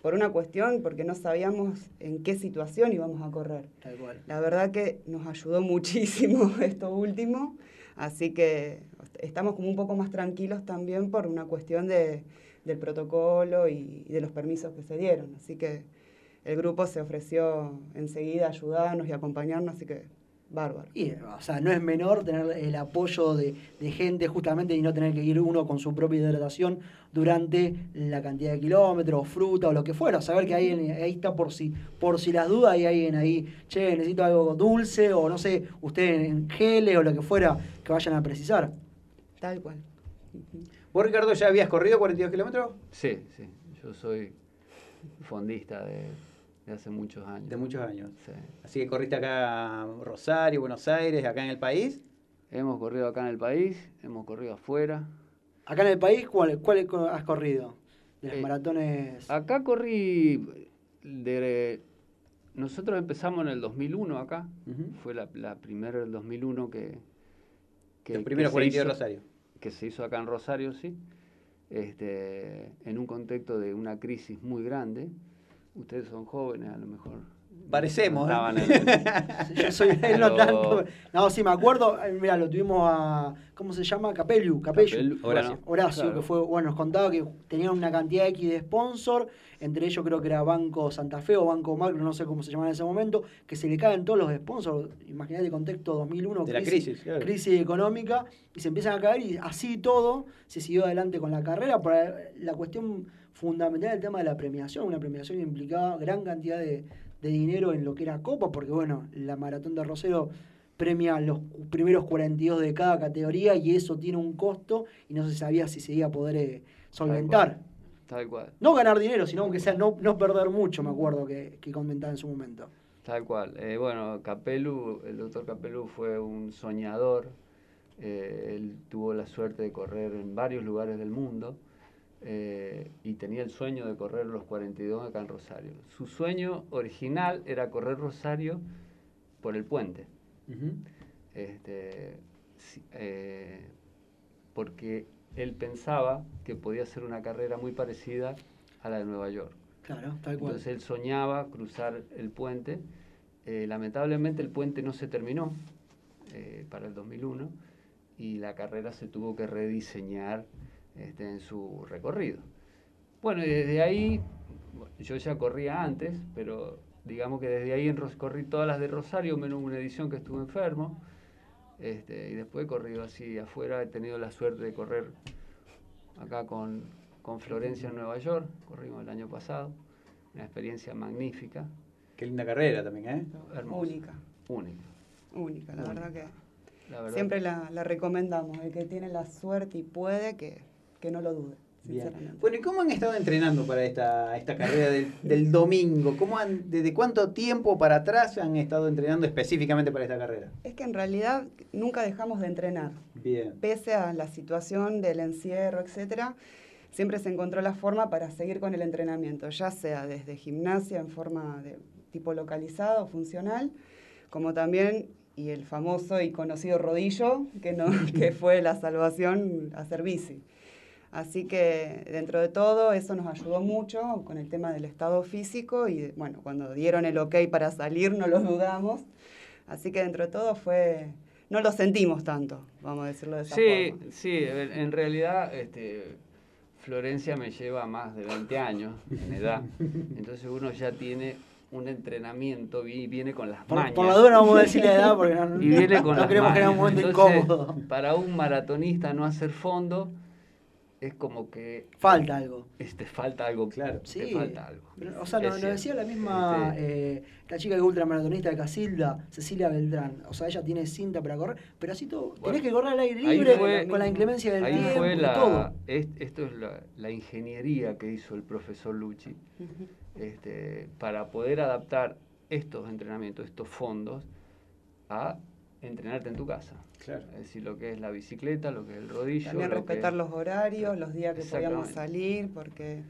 Por una cuestión, porque no sabíamos en qué situación íbamos a correr. Tal cual. La verdad que nos ayudó muchísimo *laughs* esto último, así que estamos como un poco más tranquilos también por una cuestión de, del protocolo y, y de los permisos que se dieron. Así que el grupo se ofreció enseguida a ayudarnos y acompañarnos, así que bárbaro. Y, o sea, no es menor tener el apoyo de, de gente justamente y no tener que ir uno con su propia hidratación durante la cantidad de kilómetros, fruta o lo que fuera. Saber que ahí, ahí está por si, por si las dudas hay alguien ahí, che, necesito algo dulce o no sé, usted en geles o lo que fuera que vayan a precisar. Tal cual. ¿Vos, Ricardo, ya habías corrido 42 kilómetros? Sí, sí. Yo soy fondista de, de hace muchos años. De muchos años. Sí. Así que corriste acá Rosario, Buenos Aires, acá en el país. Hemos corrido acá en el país, hemos corrido afuera. Acá en el país, ¿cuál, cuál has corrido? De las Eh, maratones. Acá corrí de... Nosotros empezamos en el 2001 acá. Fue la, la primera del 2001 que... que Los primeros que se 42 de hizo- Rosario. Que se hizo acá en Rosario, sí. Este, en un contexto de una crisis muy grande. Ustedes son jóvenes, a lo mejor. Parecemos, ¿eh? en- *laughs* Yo soy él, no tanto. No, sí, me acuerdo. eh, Mira, lo tuvimos a. ¿Cómo se llama? Capellu. Capellu. Horacio. Horacio, claro. que fue, bueno, nos contaba que tenían una cantidad X de sponsor, entre ellos creo que era Banco Santa Fe o Banco Macro, no sé cómo se llamaba en ese momento, que se le caen todos los sponsors, imagínate el contexto 2001, De la crisis, claro. crisis económica, y se empiezan a caer y así todo se siguió adelante con la carrera, por la cuestión fundamental del tema de la premiación, una premiación que implicaba gran cantidad de, de dinero en lo que era Copa, porque bueno, la Maratón de Rosero premia los primeros 42 de cada categoría y eso tiene un costo y no se sabía si se iba a poder eh, solventar. Tal cual. No ganar dinero, sino aunque sea no, no perder mucho, me acuerdo que, que comentaba en su momento. Tal cual. Eh, bueno, Capellu, el doctor Capellu fue un soñador. Eh, él tuvo la suerte de correr en varios lugares del mundo eh, y tenía el sueño de correr los 42 acá en Rosario. Su sueño original era correr Rosario por el puente. Este, eh, porque él pensaba que podía ser una carrera muy parecida a la de Nueva York. Claro, tal cual. Entonces él soñaba cruzar el puente. Eh, lamentablemente el puente no se terminó para el 2001 y la carrera se tuvo que rediseñar este, en su recorrido. Bueno, y desde ahí, yo ya corría antes, pero digamos que desde ahí en corrí todas las de Rosario, menos una edición que estuve enfermo. Este, y después he corrido así afuera, he tenido la suerte de correr acá con, con Florencia en Nueva York, corrimos el año pasado, una experiencia magnífica, Qué linda carrera también, ¿eh? hermosa, Única, única. única, la Única. verdad que La verdad. siempre la, la recomendamos. El que tiene la suerte y puede, que, que no lo dude, Bien. Bueno, ¿y cómo han estado entrenando para esta, esta carrera del, del domingo? ¿Cómo han, ¿Desde cuánto tiempo para atrás han estado entrenando específicamente para esta carrera? Es que en realidad nunca dejamos de entrenar. Bien. Pese a la situación del encierro, etcétera, siempre se encontró la forma para seguir con el entrenamiento, ya sea desde gimnasia en forma de tipo localizado, funcional, como también y el famoso y conocido rodillo, que, no, *laughs* que fue la salvación hacer bici. Así que dentro de todo eso nos ayudó mucho con el tema del estado físico y bueno, cuando dieron el ok para salir no lo dudamos. Así que dentro de todo fue, no lo sentimos tanto, vamos a decirlo de esa Sí, forma. sí, en realidad este, Florencia me lleva más de 20 años en edad, entonces uno ya tiene un entrenamiento y viene con las Por, mañas. por la duda no vamos a decir la edad porque no, y viene con no las queremos crear un mañas. momento Entonces, incómodo. Para un maratonista no hacer fondo es como que Falta algo. este, falta algo, claro, te Sí. falta algo. O sea, nos, decía la misma, Este, eh, la chica que es ultramaratonista de Casilda, Cecilia Beltrán. O sea, ella tiene cinta para correr, pero así todo. Bueno, tenés que correr al aire libre fue- con la inclemencia del Ahí tiempo fue y la, todo. es- esto es la, la ingeniería que hizo el profesor Lucci este, para poder adaptar estos entrenamientos, estos fondos, a entrenarte en tu casa. Claro. Es decir, lo que es la bicicleta, lo que es el rodillo. También lo que- respetar los horarios, los días que podíamos salir, porque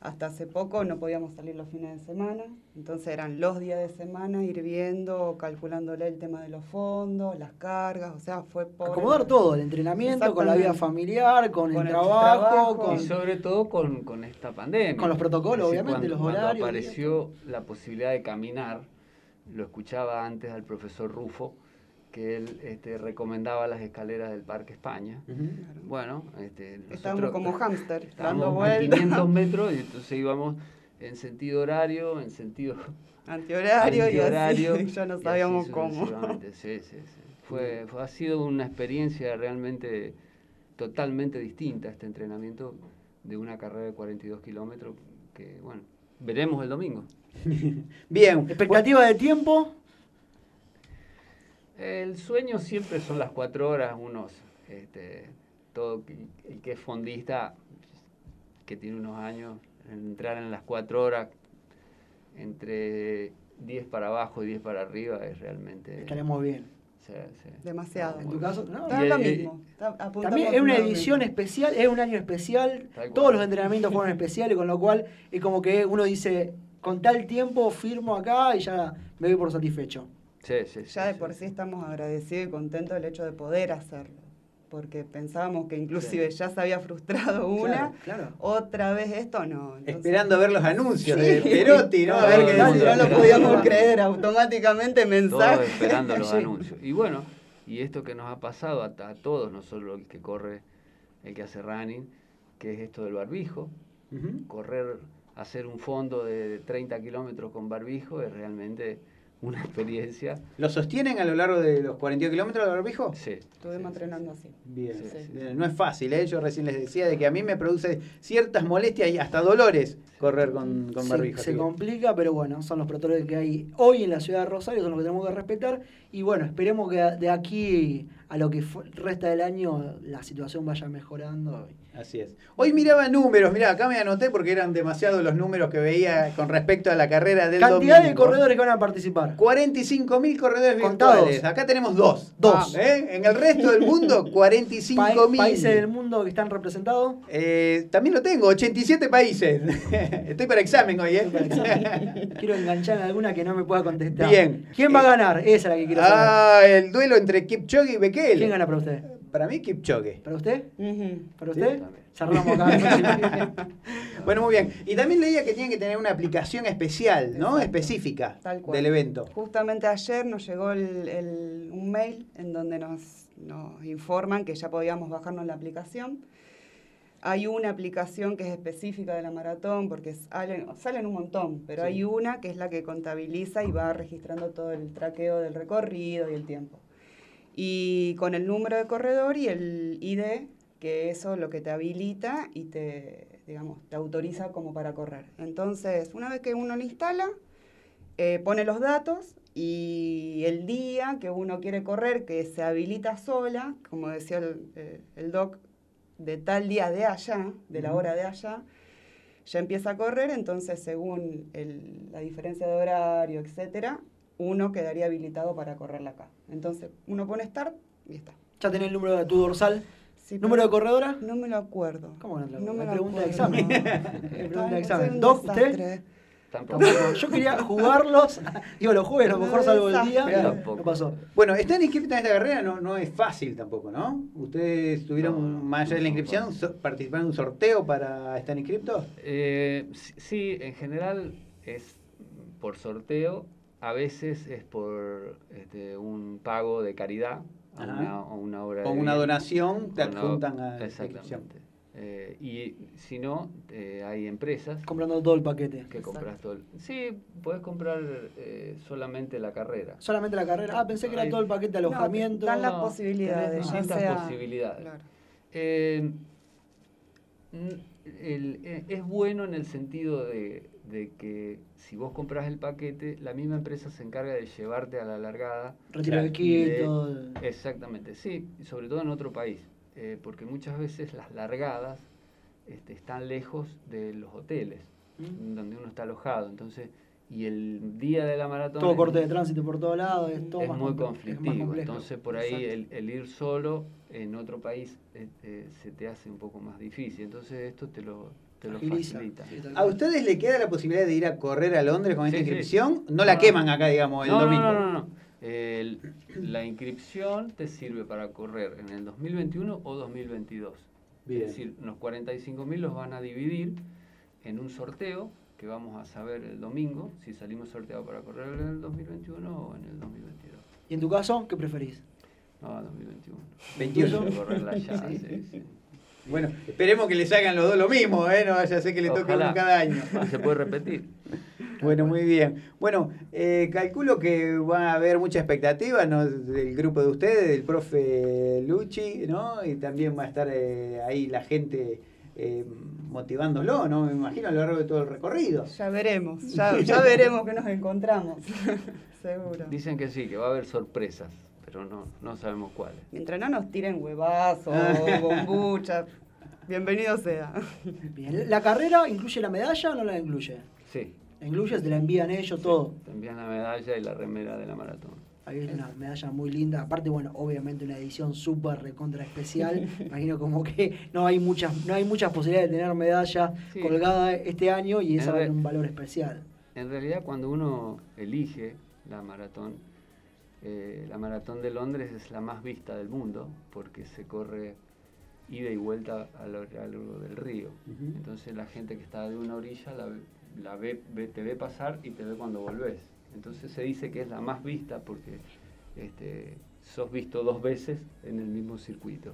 hasta hace poco no podíamos salir los fines de semana, entonces eran los días de semana, ir viendo, calculándole el tema de los fondos, las cargas, o sea, fue por... Acomodar todo, el entrenamiento, con la vida familiar, con, Con el el trabajo, trabajo. con... Y sobre todo con, con esta pandemia. Con los protocolos, decir, obviamente, cuando- los cuando horarios y apareció la posibilidad de caminar, lo escuchaba antes al profesor Rufo, que él este, recomendaba las escaleras del Parque España. Bueno, este, Estábamos como hámster, dando estábamos vueltas. 500 metros y entonces íbamos en sentido horario, en sentido Antihorario, *laughs* antihorario, y así, *laughs* ya no sabíamos cómo. sucesivamente. Sí, sí, sí. Fue, fue- ha sido una experiencia realmente totalmente distinta este entrenamiento de una carrera de 42 kilómetros que, bueno, veremos el domingo. *laughs* Bien. Expectativa de tiempo, El sueño siempre son las cuatro horas, unos este, todo el que es fondista, que tiene unos años, entrar en las cuatro horas entre 10 para abajo y 10 para arriba es realmente... Estaremos bien. Sí, sí. Demasiado. En tu caso, no. Está lo mismo. está- apuntamos También es una edición mismo. especial, es un año especial, todos los entrenamientos fueron especiales, con lo cual es como que uno dice, con tal tiempo firmo acá y ya me doy por satisfecho. Sí, sí, sí, Ya de por sí. sí estamos agradecidos y contentos del hecho de poder hacerlo. Porque pensábamos que inclusive ya se había frustrado una, claro. otra vez esto no. Entonces- Esperando ver los anuncios Sí. de *laughs* Perotti, ¿no? A ver qué no, no lo podíamos creer, automáticamente Todos mensaje. esperando los *laughs* anuncios. Y bueno, y esto que nos ha pasado a, a todos, no solo el que corre, el que hace running, que es esto del barbijo. Correr, hacer un fondo de 30 kilómetros con barbijo es realmente una experiencia. ¿Lo sostienen a lo largo de los 42 kilómetros del barbijo? Sí. Estuvimos entrenando así. Bien, Sí, no es fácil, ¿eh? yo recién les decía de que a mí me produce ciertas molestias y hasta dolores correr con, con barbijo. se complica, pero bueno, son los protocolos que hay hoy en la ciudad de Rosario, son los que tenemos que respetar. Y bueno, esperemos que de aquí a lo que resta del año la situación vaya mejorando. Así es. Hoy miraba números, mirá, acá me anoté porque eran demasiados los números que veía con respecto a la carrera del Cantidad de domingo. corredores que van a participar. 45.000 corredores Contados. virtuales. Acá tenemos dos. Dos. ¿Eh? En el resto del mundo, *laughs* Pa- 45.000. países del mundo que están representados. Eh, también lo tengo, 87 países. *laughs* Estoy para examen hoy, ¿eh? *laughs* Quiero enganchar en alguna que no me pueda contestar. Bien. ¿Quién va a ganar? Esa es la que quiero saber. Ah, el duelo entre Kipchoge y Bekele. ¿Quién gana para usted? Para mí, Kipchoge. ¿Para usted? ¿Para usted? Cerramos acá. *laughs* Bueno, muy bien. Y también leía que tienen que tener una aplicación especial, ¿no? Exacto. Específica Tal cual. del evento. Justamente ayer nos llegó el- el- un mail en donde nos, nos informan que ya podíamos bajarnos la aplicación. Hay una aplicación que es específica de la maratón porque salen, salen un montón, pero Sí. hay una que es la que contabiliza y va registrando todo el traqueo del recorrido y el tiempo. Y con el número de corredor y el ID, que eso es lo que te habilita y te, digamos, te autoriza como para correr. Entonces, una vez que uno lo instala, eh, pone los datos y el día que uno quiere correr, que se habilita sola, como decía el, eh, el doc, de tal día de allá, de la hora de allá, ya empieza a correr, entonces según el- la diferencia de horario, etcétera, uno quedaría habilitado para correrla acá. Entonces, uno pone start y está. ya tenés el número de tu dorsal. Sí, ¿Número de corredora? No me lo acuerdo. ¿Cómo no lo No me pregunta de acuerdo. examen. *laughs* Pregunta de examen. Doc, ¿usted? Tampoco. Yo quería jugarlos. *laughs* Digo, los jueves a lo mejor salvo el día. Pero No pasó. Bueno, estar inscrito en esta carrera no, no es fácil tampoco, ¿no? ¿Ustedes tuvieron, No, más allá de la inscripción, no. so- participaron en un sorteo para estar inscriptos? Eh, sí, en general es por sorteo, a veces es por este, un pago de caridad a Ajá. una, a una obra Con de una bien. donación te Con una- adjuntan a la inscripción. Exactamente. Eh, y si no, eh, hay empresas Comprando todo el paquete. que compras todo. el- Sí, puedes comprar eh, solamente la carrera. Solamente la carrera. Ah, pensé que era Hay- todo el paquete de No, alojamiento. dan las No, posibilidades, distintas sea- posibilidades. Claro. Eh, el- eh, es bueno en el sentido de, de que si vos compras el paquete, la misma empresa se encarga de llevarte a la largada. Todo el- Exactamente, sí, y sobre todo en otro país, eh, porque muchas veces las largadas este, están lejos de los hoteles Mm. donde uno está alojado, entonces y el día de la maratón Todo es- corte de tránsito por todos lados. Es, todo es más muy es conflictivo. Entonces, por ahí el ir solo en otro país este, se te hace un poco más difícil. Entonces, esto te lo, te lo facilita. ¿A ustedes le queda la posibilidad de ir a correr a Londres con esta Sí, sí. inscripción? No la No. queman acá, digamos, el no, no, domingo. no, no, no. El- la inscripción te sirve para correr en el 2021 o 2022. Bien. Es decir, los 45.000 los van a dividir en un sorteo que vamos a saber el domingo si salimos sorteados para correr en el 2021 o en el 2022. ¿Y en tu caso, qué preferís? No, 2021. 21. Correrla ya, Sí. sí, sí. Bueno, esperemos que le salgan los dos lo mismo, ¿eh? No vaya a ser que le toque uno cada año. Se puede repetir. Bueno, muy bien. Bueno, eh, calculo que va a haber mucha expectativa ¿no? del grupo de ustedes, del profe Luchi, ¿no? Y también va a estar eh, ahí la gente eh, motivándolo, ¿no? Me imagino a lo largo de todo el recorrido. Ya veremos, ya, ya veremos que nos encontramos. *laughs* Seguro. Dicen que sí, que va a haber sorpresas. Pero no, no sabemos cuáles. Mientras no nos tiren huevazos o *laughs* bombuchas, bienvenido sea. Bien. ¿La carrera incluye la medalla o no la incluye? Sí, La incluye, te la envían ellos, todo. te envían la medalla y la remera de la maratón. Ahí es una medalla muy linda. Aparte, bueno, obviamente una edición súper recontra especial. *laughs* Imagino como que no hay muchas, no hay muchas posibilidades de tener medalla Sí. colgada este año y esa va a tener un valor especial. En realidad, cuando uno elige la maratón, eh, la maratón de Londres es la más vista del mundo porque se corre ida y vuelta a lo largo del río. Entonces la gente que está de una orilla la, la ve, ve- te ve pasar y te ve cuando volvés. Entonces se dice que es la más vista porque este, sos visto dos veces en el mismo circuito.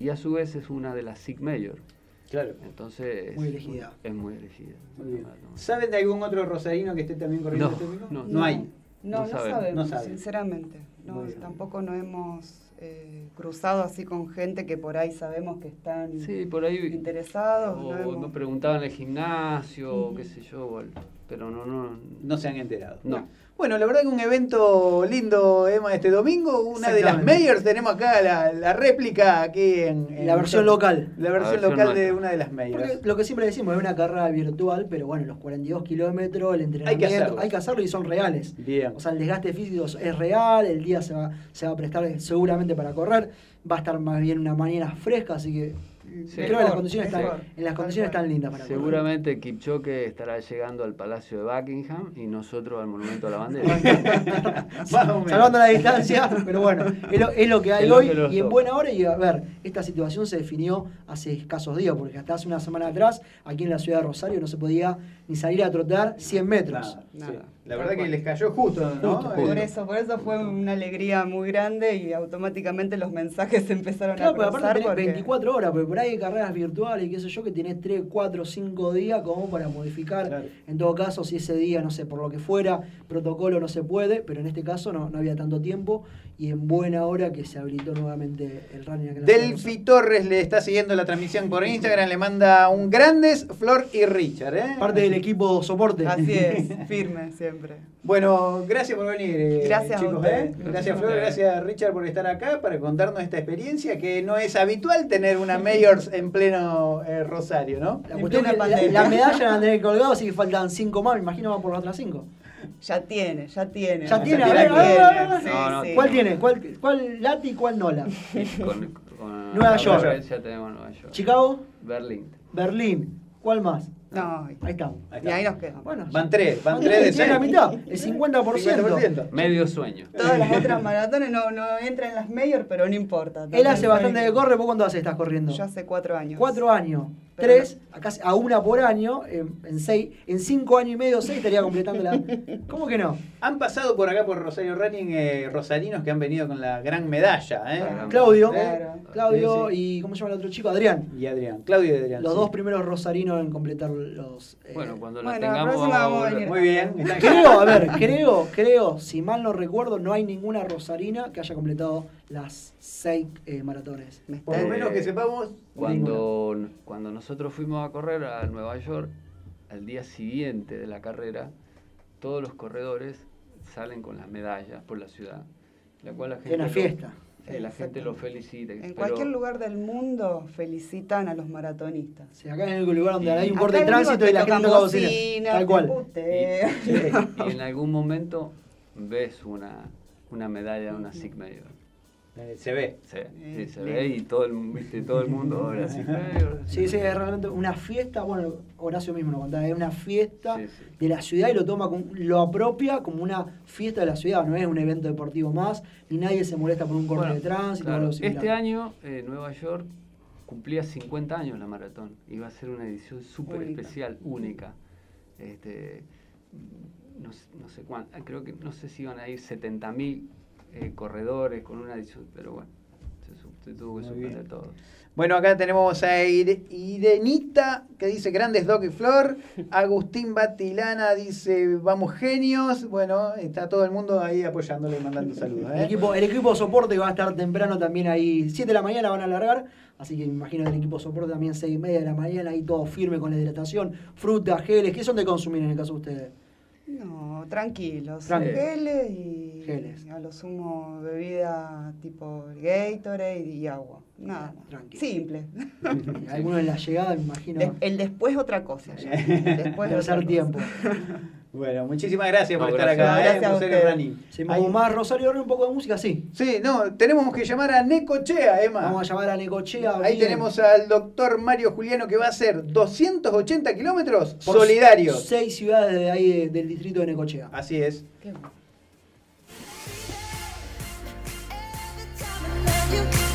Y a su vez es una de las SIG Major. Claro. Entonces Muy elegida. Es muy elegida. Muy maratón. ¿Saben de algún otro rosarino que esté también corriendo No, este domingo? no. no hay. No, No no, sabemos. No sinceramente. No, tampoco nos hemos eh, cruzado así con gente que por ahí sabemos que están Sí, por ahí interesados. O no hemos- preguntaban en el gimnasio, Ujú. qué sé yo, o el- pero no, no, No se han enterado. no. Bueno, la verdad que un evento lindo, Emma, este domingo. Una de las mayors tenemos acá la, la réplica aquí en, en- La versión local. La versión, versión local de una de las mayors. Porque lo que siempre decimos es una carrera virtual, pero bueno, los 42 kilómetros, el entrenamiento, Hay que hacerlo. hay que hacerlo y son reales. Bien. O sea, el desgaste físico es real, el día se va, se va a prestar seguramente para correr, va a estar más bien una mañana fresca, así que Sí. creo que las condiciones están, en las condiciones están lindas para correr. Seguramente Kipchoge estará llegando al Palacio de Buckingham y nosotros al Monumento a la Bandera. *laughs* *laughs* Salvando la distancia, pero bueno, es lo, es lo que hay Es lo hoy que y en buena hora. Y a ver, esta situación se definió hace escasos días, porque hasta hace una semana atrás, aquí en la ciudad de Rosario, no se podía ni salir a trotar 100 metros. Nada, sí. Nada. La verdad que les cayó justo, ¿no? Justo, Eh, Por eso, por eso fue una alegría muy grande y automáticamente los mensajes se *laughs* empezaron Claro, a pero cruzar aparte tenés porque- 24 horas, porque por ahí hay carreras virtuales y qué sé yo, que tenés 3, 4, 5 días como para modificar. Claro. En todo caso, si ese día, no sé, por lo que fuera, protocolo no se puede, pero en este caso no, no había tanto tiempo y en buena hora que se habilitó nuevamente el running. Delphi Torres le está siguiendo la transmisión por Instagram, le manda un grandes Flor y Richard, ¿eh? Parte del equipo soporte. Así es, *laughs* firme siempre. Bueno, gracias por venir, eh, Gracias chicos. ¿eh? Gracias, Flor, gracias Richard por estar acá para contarnos esta experiencia que no es habitual tener una *laughs* Mayors en pleno eh, Rosario, ¿no? La cuestión es medalla la van a tener *laughs* colgado, así que faltan 5 más, me imagino van por las otras 5. Ya tiene, ya tiene. Ya tiene, a ya ver, tiene, a ver. ¿Cuál tiene? ¿Cuál, ¿Cuál lati y cuál no la? con, con Nueva York. referencia tenemos Nueva York. Chicago, Berlín. Berlín, ¿cuál más? No, Ahí estamos. Ahí y está. ahí nos quedamos. Bueno, Van tres, van tres de tiene la seis. mitad, el 50%. 50%. Medio sueño. Todas las *laughs* otras maratones no, no entran en las mayor, pero no importa. Él hace bastante que corre, ¿vos cuánto hace estás corriendo? Yo hace cuatro años. Cuatro años. Tres, a, casi- a una por año, en, en seis, en cinco años y medio, seis estaría completando la. *laughs* ¿Cómo que no? Han pasado por acá por Rosario Running eh, rosarinos que han venido con la gran medalla, ¿eh? Claro. Claudio, Claro. Claudio Sí, y ¿cómo se llama el otro chico? Adrián. Y Adrián, Claudio y Adrián. Los sí. dos primeros rosarinos en completar los. eh, Bueno, cuando Bueno, la tengamos vamos a venir. Muy bien. Creo, a ver, creo, creo, si mal no recuerdo, no hay ninguna rosarina que haya completado las seis eh, maratones. Me Por lo menos que sepamos. Cuando, cuando nosotros fuimos a correr a Nueva York, al día siguiente de la carrera, todos los corredores salen con las medallas por la ciudad. La cual la gente una lo- fiesta. sí, la gente lo felicita. En pero- cualquier lugar del mundo felicitan a los maratonistas. Sea, acá en el único lugar donde Y- hay un Acá corte de tránsito y la gente toca bocina. bocina, Tal cual. putean. y *laughs* en algún momento ves una, una medalla de una SIG Major. Eh, se ve. Sí, sí, Eh, se ve y todo el, viste, todo el mundo ahora Major. Sí, sí, es realmente una fiesta, bueno, Horacio mismo lo contaba, es una fiesta Sí, sí. de la ciudad y lo toma, como, lo apropia como una fiesta de la ciudad, no es un evento deportivo más, ni nadie se molesta por un corte Bueno, de tránsito claro, algo. Este año eh, Nueva York cumplía 50 años la maratón. Iba a ser una edición súper especial, única. Este, no, sé- no sé cuánto, creo que no sé si iban a ir 70.000 eh, corredores con una pero bueno, se, su- se tuvo que todo. Bueno, acá tenemos a Ire- Irenita que dice grandes Doc y Flor. Agustín Batilana dice vamos genios. Bueno, está todo el mundo ahí apoyándole y mandando saludos. El ¿eh? equipo, el equipo soporte va a estar temprano también ahí, 7 de la mañana van a largar, así que me imagino que el equipo soporte también 6 y media de la mañana, ahí todo firme con la hidratación, frutas, geles, ¿qué son de consumir en el caso de ustedes? No, tranquilos. Tranqui. Geles y Y a lo sumo bebida tipo Gatorade y agua. Nada más. Simple. *laughs* Algunos en la llegada, me imagino. De- el después otra cosa. ya. Después Tercer otra tiempo. *laughs* Bueno, muchísimas gracias por estar gracias. acá, Gracias eh, a Rosario. Rani. Más Rosario Rani, un poco de música, sí. Sí, no, tenemos que llamar a Necochea, Emma. Vamos a llamar a Necochea. Ahí bien. tenemos al doctor Mario Juliano que va a hacer 280 kilómetros solidarios. Seis ciudades de ahí de- del distrito de Necochea. Así es. you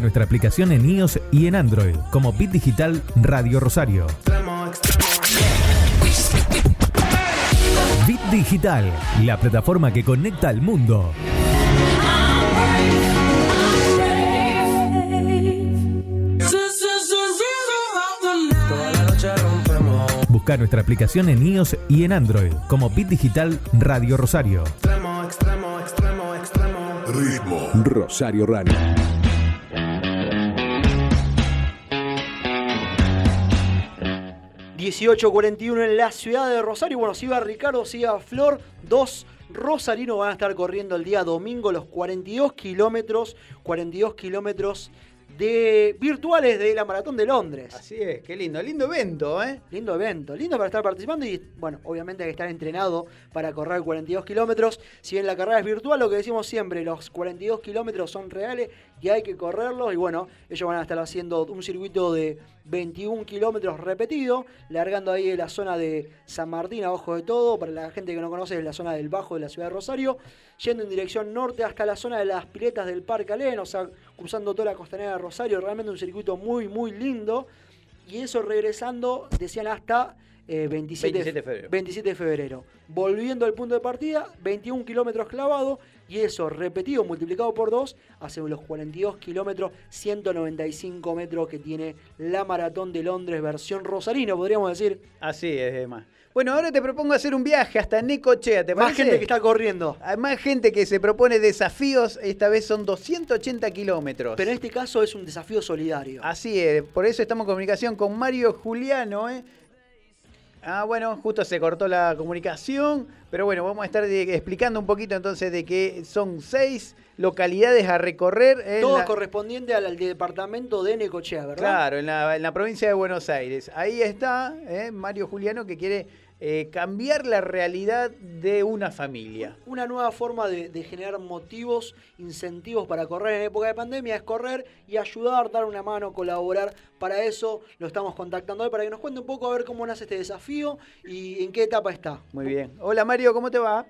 Nuestra aplicación en iOS y en Android como Bit Digital Radio Rosario. Bit Digital, la plataforma que conecta al mundo. Busca nuestra aplicación en iOS y en Android como Bit Digital Radio Rosario. Ritmo. Rosario. Rani. 18.41 en la ciudad de Rosario. Bueno, si iba Ricardo, si iba Flor, dos rosarinos van a estar corriendo el día domingo los 42 kilómetros, 42 kilómetros de virtuales de la Maratón de Londres. Así es, qué lindo, lindo evento, ¿eh? Lindo evento, lindo para estar participando y bueno, obviamente hay que estar entrenado para correr 42 kilómetros. Si bien la carrera es virtual, lo que decimos siempre, los 42 kilómetros son reales y hay que correrlos. Y bueno, ellos van a estar haciendo un circuito de 21 kilómetros repetido, largando ahí de la zona de San Martín, abajo de todo. Para la gente que no conoce, es la zona del Bajo de la ciudad de Rosario, yendo en dirección norte hasta la zona de las piletas del Parque Alén, o sea, cruzando toda la costanera de Rosario. Realmente un circuito muy, muy lindo. Y eso regresando, decían hasta eh, 27, 27 de febrero. 27 de febrero. Volviendo al punto de partida, 21 kilómetros clavado. Y eso repetido, multiplicado por 2, hace los 42 kilómetros, 195 metros que tiene la maratón de Londres, versión rosarino, podríamos decir. Así es, Emma. Bueno, ahora te propongo hacer un viaje hasta Necochea, ¿te Más gente que está corriendo. Hay más gente que se propone desafíos, esta vez son 280 kilómetros. Pero en este caso es un desafío solidario. Así es, por eso estamos en comunicación con Mario Juliano, ¿eh? Ah, bueno, justo se cortó la comunicación, pero bueno, vamos a estar de- explicando un poquito entonces de que son seis localidades a recorrer. Todo la- correspondiente al, al departamento de Necochea, ¿verdad? Claro, en la, en la provincia de Buenos Aires. Ahí está ¿eh? Mario Juliano que quiere eh, cambiar la realidad de una familia. Una nueva forma de, de generar motivos, incentivos para correr en época de pandemia es correr y ayudar, dar una mano, colaborar. Para eso lo estamos contactando hoy para que nos cuente un poco a ver cómo nace este desafío y en qué etapa está. Muy bien. Hola Mario, ¿cómo te va?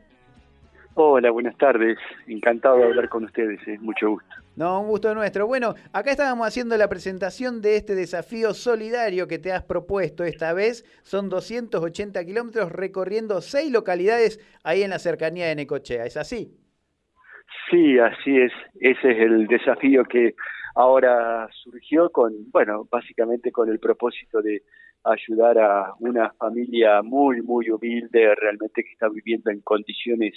Hola, buenas tardes. Encantado de hablar con ustedes, es mucho gusto. No, un gusto nuestro. Bueno, acá estábamos haciendo la presentación de este desafío solidario que te has propuesto esta vez. Son 280 kilómetros recorriendo seis localidades ahí en la cercanía de Necochea. ¿Es así? Sí, así es. Ese es el desafío que ahora surgió con, bueno, básicamente con el propósito de ayudar a una familia muy, muy humilde, realmente que está viviendo en condiciones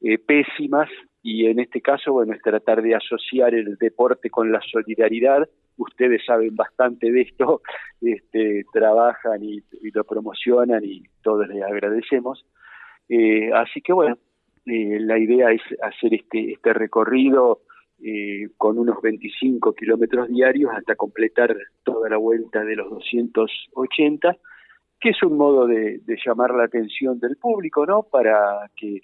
eh, pésimas y en este caso, bueno, es tratar de asociar el deporte con la solidaridad. Ustedes saben bastante de esto, *laughs* este, trabajan y, lo promocionan y todos les agradecemos. Eh, así que bueno, eh, la idea es hacer este, este recorrido eh, con unos 25 kilómetros diarios hasta completar toda la vuelta de los 280, que es un modo de, de llamar la atención del público, ¿no? Para que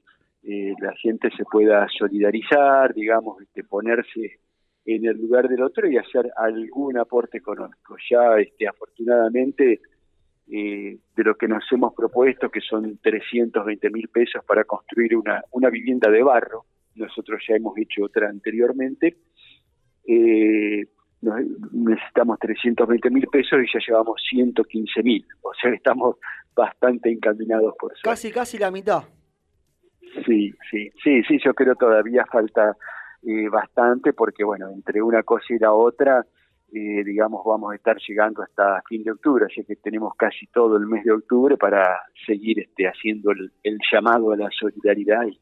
eh, la gente se pueda solidarizar, digamos, este, ponerse en el lugar del otro y hacer algún aporte económico. Ya, este, afortunadamente, eh, de lo que nos hemos propuesto, que son 320 mil pesos para construir una, una vivienda de barro, nosotros ya hemos hecho otra anteriormente, eh, necesitamos 320 mil pesos y ya llevamos 115 mil, o sea, estamos bastante encaminados por eso. Casi, casi la mitad. Sí, sí, sí, sí, yo creo todavía falta eh, bastante porque, bueno, entre una cosa y la otra, eh, digamos, vamos a estar llegando hasta fin de octubre, así que tenemos casi todo el mes de octubre para seguir este, haciendo el, el llamado a la solidaridad y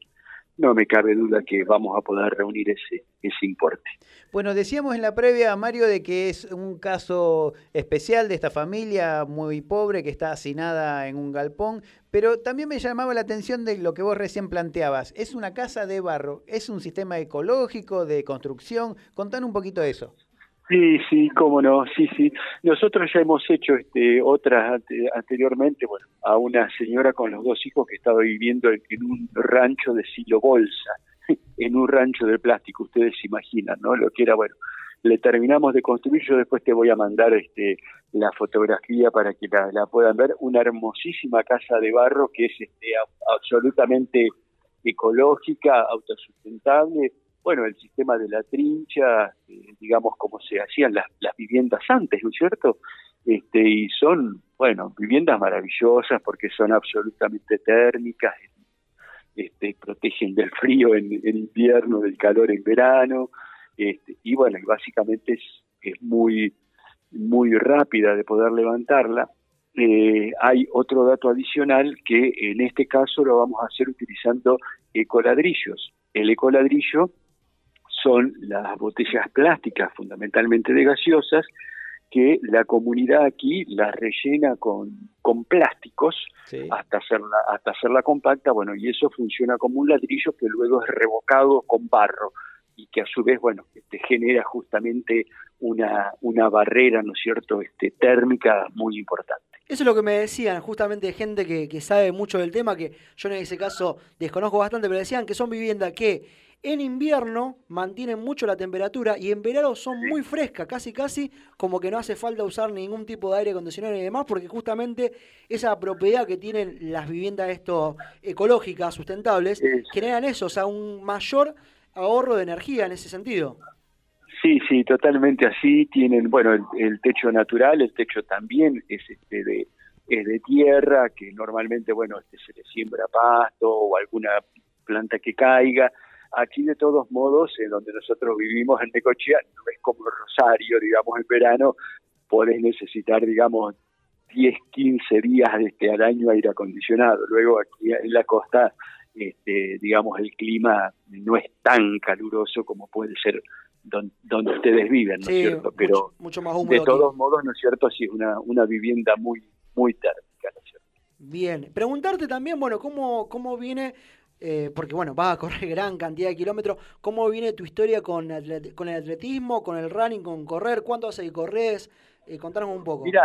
no me cabe duda que vamos a poder reunir ese, ese importe. Bueno, decíamos en la previa, Mario, de que es un caso especial de esta familia muy pobre que está hacinada en un galpón, pero también me llamaba la atención de lo que vos recién planteabas. Es una casa de barro, es un sistema ecológico de construcción. Contanos un poquito de eso. Sí, sí, cómo no, sí, sí. Nosotros ya hemos hecho este, otras ante- anteriormente, bueno, a una señora con los dos hijos que estaba viviendo en, un rancho de silo bolsa, *laughs* en un rancho de plástico, ustedes se imaginan, ¿no? Lo que era, bueno, le terminamos de construir, yo después te voy a mandar este, la fotografía para que la, puedan ver, una hermosísima casa de barro que es este, absolutamente ecológica, autosustentable, bueno, el sistema de la trincha, eh, digamos como se hacían las, viviendas antes, ¿no es cierto? Este, y son, bueno, viviendas maravillosas porque son absolutamente térmicas, este, protegen del frío en, invierno, del calor en verano, este, y bueno, básicamente es, es muy, muy rápida de poder levantarla. Eh, hay otro dato adicional que en este caso lo vamos a hacer utilizando ecoladrillos. El ecoladrillo son las botellas plásticas, fundamentalmente de gaseosas, que la comunidad aquí las rellena con, con plásticos hasta hacerla hasta hacerla compacta, bueno, y eso funciona como un ladrillo que luego es revocado con barro. y que a su vez, bueno, este, genera justamente una, una barrera, ¿no es cierto?, este, térmica muy importante. Eso es lo que me decían, justamente gente que, que sabe mucho del tema, que yo en ese caso desconozco bastante, pero decían que son viviendas que en invierno mantienen mucho la temperatura y en verano son muy frescas, casi casi como que no hace falta usar ningún tipo de aire acondicionado y demás, porque justamente esa propiedad que tienen las viviendas esto ecológicas, sustentables, generan eso, o sea, un mayor ahorro de energía en ese sentido. Sí, sí, totalmente así. Tienen, bueno, el, el techo natural, el techo también es este de, es de tierra, que normalmente, bueno, este, se le siembra pasto o alguna planta que caiga. Aquí, de todos modos, en donde nosotros vivimos en Necochea, no es como Rosario, digamos, en verano, podés necesitar, digamos, 10, 15 días este, al año aire acondicionado. Luego, aquí en la costa, este, digamos, el clima no es tan caluroso como puede ser don- donde ustedes viven, ¿no es Sí, cierto? Pero mucho más húmedo de aquí. todos modos, ¿no es cierto? Sí, es una, una vivienda muy, muy térmica, ¿no es cierto? Bien, preguntarte también, bueno, cómo, cómo viene, eh, porque bueno, vas a correr *laughs* gran cantidad de kilómetros, ¿cómo viene tu historia con, atlet- con el atletismo, con el running, con correr? ¿Cuánto hace que corres? Eh, contanos un poco. Mira,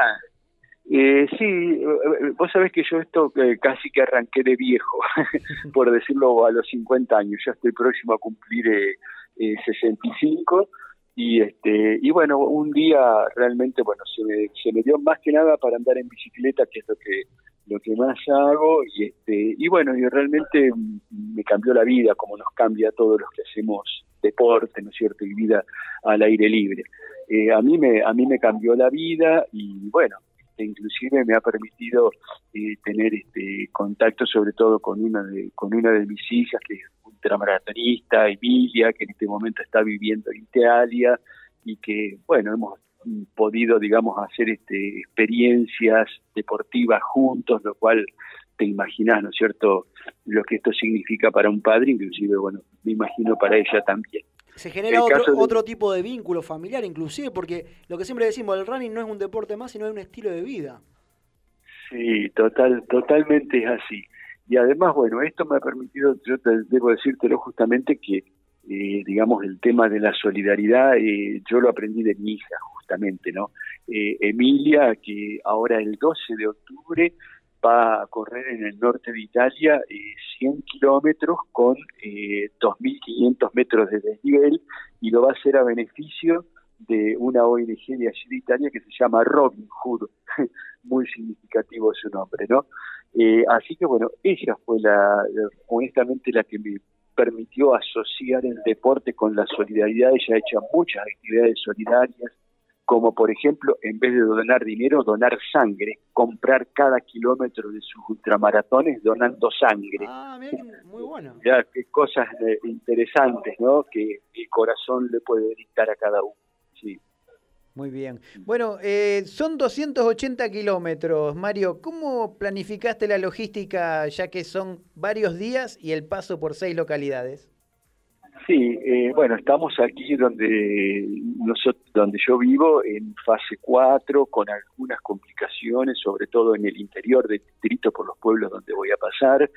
eh, sí, eh, vos sabés que yo esto eh, casi que arranqué de viejo, *laughs* por decirlo a los 50 años, ya estoy próximo a cumplir eh, eh, 65 y este y bueno, un día realmente bueno, se me, se me dio más que nada para andar en bicicleta, que es lo que lo que más hago y este y bueno, y realmente me cambió la vida como nos cambia a todos los que hacemos deporte, ¿no es cierto? y vida al aire libre. Eh, a mí me a mí me cambió la vida y bueno, este, inclusive me ha permitido eh, tener este contacto sobre todo con una de con una de mis hijas que es ultramaratonista Emilia que en este momento está viviendo en Italia y que bueno hemos podido digamos hacer este experiencias deportivas juntos lo cual te imaginas no es cierto lo que esto significa para un padre inclusive bueno me imagino para ella también Se genera otro, de- otro tipo de vínculo familiar, inclusive, porque lo que siempre decimos, el running no es un deporte más, sino es un estilo de vida. Sí, total, totalmente es así. Y además, bueno, esto me ha permitido, yo te, debo decírtelo justamente que, eh, digamos, el tema de la solidaridad, eh, yo lo aprendí de mi hija, justamente, ¿no? Eh, Emilia, que ahora el 12 de octubre va a correr en el norte de Italia eh, 100 kilómetros con eh, 2.500 metros de desnivel y lo va a hacer a beneficio de una ONG de allí de Italia que se llama Robin Hood, *laughs* muy significativo su nombre, ¿no? Eh, así que bueno, ella fue la, honestamente, la que me permitió asociar el deporte con la solidaridad. Ella ha hecho muchas actividades solidarias, como por ejemplo, en vez de donar dinero, donar sangre, comprar cada kilómetro de sus ultramaratones donando sangre. Ah, que muy bueno. Ya, qué cosas eh, interesantes, ¿no? Que el corazón le puede dictar a cada uno. Muy bien. Bueno, eh, son 280 kilómetros. Mario, ¿cómo planificaste la logística ya que son varios días y el paso por seis localidades? Sí, eh, bueno, estamos aquí donde nosotros, donde yo vivo, en fase 4, con algunas complicaciones, sobre todo en el interior del distrito por los pueblos donde voy a pasar.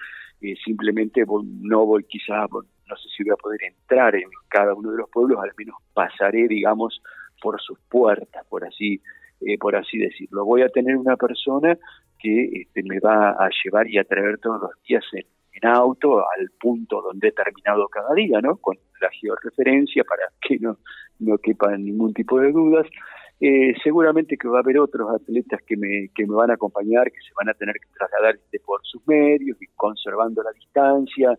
Eh, simplemente no voy quizás, no sé si voy a poder entrar en cada uno de los pueblos, al menos pasaré, digamos, por sus puertas, por así, eh, por así decirlo. Voy a tener una persona que este, me va a llevar y a traer todos los días en, auto al punto donde he terminado cada día, ¿no? Con la georreferencia para que no, no ningún tipo de dudas. Eh, seguramente que va a haber otros atletas que me, que me van a acompañar, que se van a tener que trasladar este, por sus medios y conservando la distancia.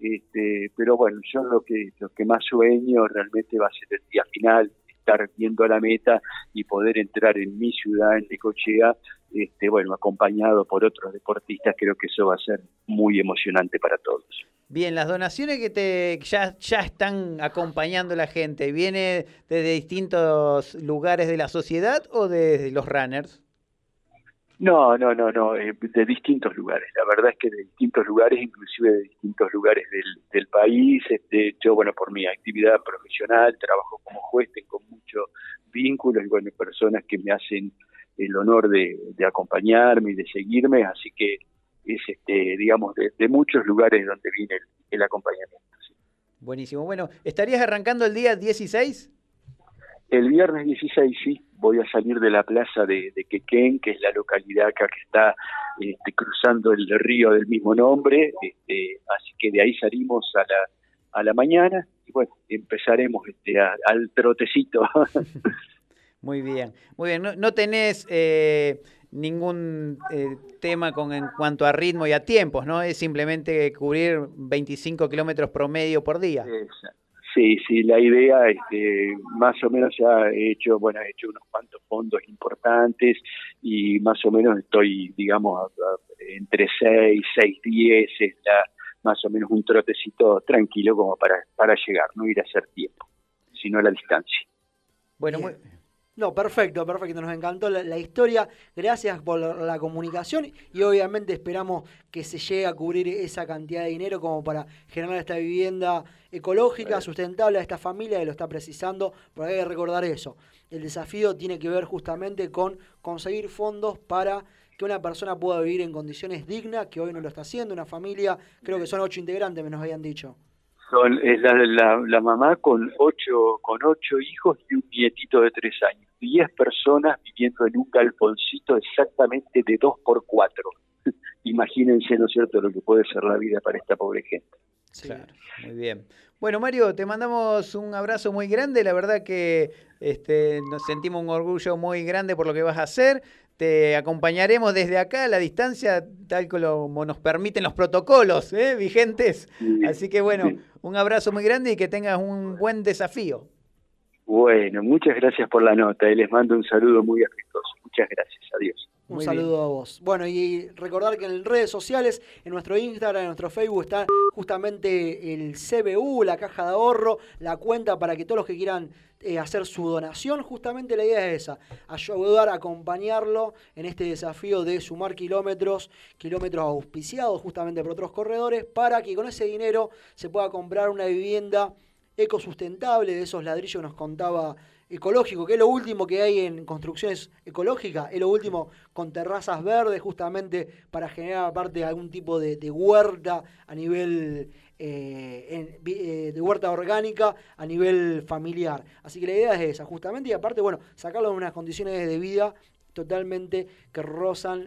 Este, pero bueno, yo lo que, lo que más sueño realmente va a ser el día final, estar viendo la meta y poder entrar en mi ciudad, en Necochea, este, bueno, acompañado por otros deportistas, creo que eso va a ser muy emocionante para todos. Bien, las donaciones que te ya, ya están acompañando la gente, ¿viene desde distintos lugares de la sociedad o desde los runners? No, no, no, no, eh, de distintos lugares. La verdad es que de distintos lugares, inclusive de distintos lugares del, del país. Este, yo, bueno, por mi actividad profesional, trabajo como juez, tengo muchos vínculos y, bueno, personas que me hacen el honor de, de acompañarme y de seguirme, así que es, este, digamos, de, de muchos lugares donde viene el, el acompañamiento. sí. Buenísimo. Bueno, ¿estarías arrancando el día 16? El viernes 16, sí, voy a salir de la plaza de, de Quequén, que es la localidad acá que está este, cruzando el río del mismo nombre, este, así que de ahí salimos a la, a la mañana y bueno, empezaremos este, a- al trotecito. *laughs* Muy bien, muy bien. No, no tenés eh, ningún eh, tema con en cuanto a ritmo y a tiempos, ¿no? Es simplemente cubrir 25 kilómetros promedio por día. Esa. Sí, sí, la idea, este, más o menos ya he hecho, bueno, he hecho unos cuantos fondos importantes y más o menos estoy, digamos, a- a- entre 6, 6, 10, es la, más o menos un trotecito tranquilo como para, para llegar, no ir a hacer tiempo, sino la distancia. Bueno, Bien. No, perfecto, perfecto. Nos encantó la, la historia. Gracias por la, comunicación y obviamente esperamos que se llegue a cubrir esa cantidad de dinero como para generar esta vivienda ecológica, sustentable a esta familia que lo está precisando. Porque hay que recordar eso. El desafío tiene que ver justamente con conseguir fondos para que una persona pueda vivir en condiciones dignas, que hoy no lo está haciendo. Una familia, creo que son ocho integrantes, me nos habían dicho. Son, es la, la, la mamá con ocho, con ocho hijos y un nietito de tres años. Diez personas viviendo en un galponcito exactamente de dos por cuatro. *laughs* Imagínense, ¿no es cierto?, lo que puede ser la vida para esta pobre gente. Claro, muy bien. Bueno, Mario, te mandamos un abrazo muy grande. La verdad que este, nos sentimos un orgullo muy grande por lo que vas a hacer. Te acompañaremos desde acá a la distancia, tal como nos permiten los protocolos ¿eh? vigentes. Así que bueno, un abrazo muy grande y que tengas un buen desafío. Bueno, muchas gracias por la nota y les mando un saludo muy afectuoso. Muchas gracias, adiós. Un Muy saludo a vos. Bueno, y recordar que en redes sociales, en nuestro Instagram, en nuestro Facebook, está justamente el CBU, la caja de ahorro, la cuenta para que todos los que quieran eh, hacer su donación, justamente la idea es esa, ayudar a acompañarlo en este desafío de sumar kilómetros, kilómetros auspiciados justamente por otros corredores, para que con ese dinero se pueda comprar una vivienda ecosustentable, de esos ladrillos nos contaba ecológico, que es lo último que hay en construcciones ecológicas, es lo último con terrazas verdes justamente para generar aparte algún tipo de, de huerta a nivel eh, eh, de huerta orgánica a nivel familiar. Así que la idea es esa, justamente, y aparte, bueno, sacarlo en unas condiciones de vida totalmente que rozan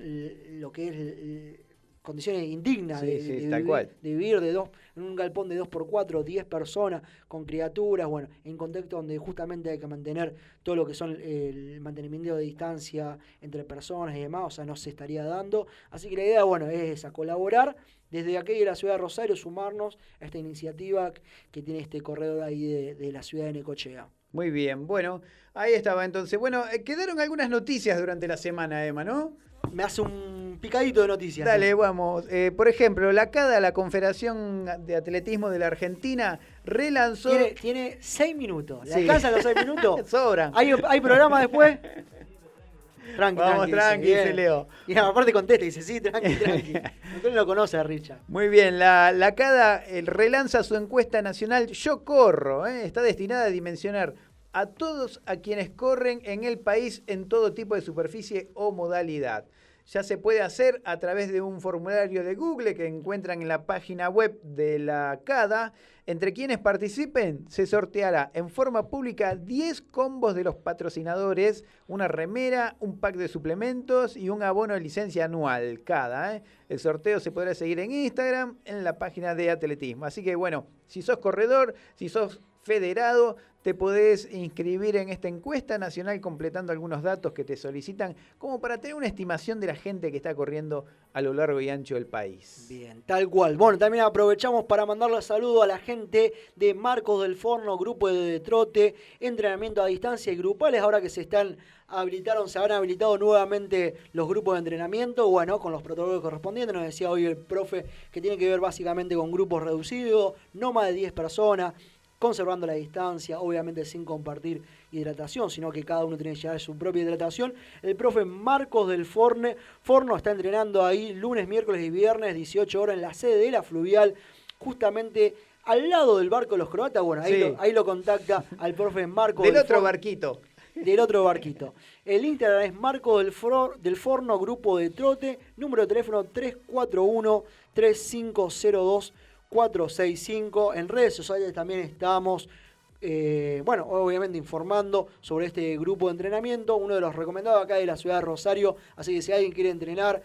lo que es condiciones indignas Sí, de, sí, de tal vivir, cual. de vivir de dos, en un galpón de 2 por 4 10 personas, con criaturas, bueno, en contexto donde justamente hay que mantener todo lo que son el mantenimiento de distancia entre personas y demás, o sea, no se estaría dando. Así que la idea, bueno, es esa, colaborar desde aquí de la ciudad de Rosario, sumarnos a esta iniciativa que tiene este corredor ahí de, de la ciudad de Necochea. Muy bien, bueno, ahí estaba entonces. Bueno, eh, quedaron algunas noticias durante la semana, Emma, ¿no? Me hace un picadito de noticias. Dale, vamos. Eh, por ejemplo, la CADA, la Confederación de Atletismo de la Argentina, relanzó... Tiene, tiene seis minutos. ¿Le Sí. alcanzan los seis minutos? *laughs* Sobran. ¿Hay, ¿Hay programa después? *laughs* Tranqui, Vamos, tranqui, dice Leo. Y aparte contesta y dice, sí, tranqui, *laughs* tranqui. Usted no lo conoce a Richard. Muy bien, la, la CADA eh, relanza su encuesta nacional Yo Corro. eh, Está destinada a dimensionar a todos a quienes corren en el país en todo tipo de superficie o modalidad. Ya se puede hacer a través de un formulario de Google que encuentran en la página web de la CADA. Entre quienes participen, se sorteará en forma pública 10 combos de los patrocinadores, una remera, un pack de suplementos y un abono de licencia anual cada. ¿eh? El sorteo se podrá seguir en Instagram, en la página de atletismo. Así que bueno, si sos corredor, si sos federado, te podés inscribir en esta encuesta nacional completando algunos datos que te solicitan como para tener una estimación de la gente que está corriendo a lo largo y ancho del país. Bien, tal cual. Bueno, también aprovechamos para mandarle saludo a la gente de Marcos del Forno, grupo de trote, entrenamiento a distancia y grupales, ahora que se están habilitaron, se han habilitado nuevamente los grupos de entrenamiento, bueno, con los protocolos correspondientes, nos decía hoy el profe que tiene que ver básicamente con grupos reducidos, no más de 10 personas, conservando la distancia, obviamente sin compartir hidratación, sino que cada uno tiene que llevar su propia hidratación. El profe Marcos del Forne, Forno está entrenando ahí lunes, miércoles y viernes, 18 horas en la sede de la Fluvial, justamente al lado del barco de los croatas. Bueno, ahí, Sí. lo, ahí lo contacta al profe Marcos Del otro Forno barquito. del otro barquito. El Instagram es Marco del, Fro- del Forno Grupo de Trote, número de teléfono 465. En redes sociales también estamos, eh, bueno, obviamente informando sobre este grupo de entrenamiento, uno de los recomendados acá de la ciudad de Rosario. Así que si alguien quiere entrenar,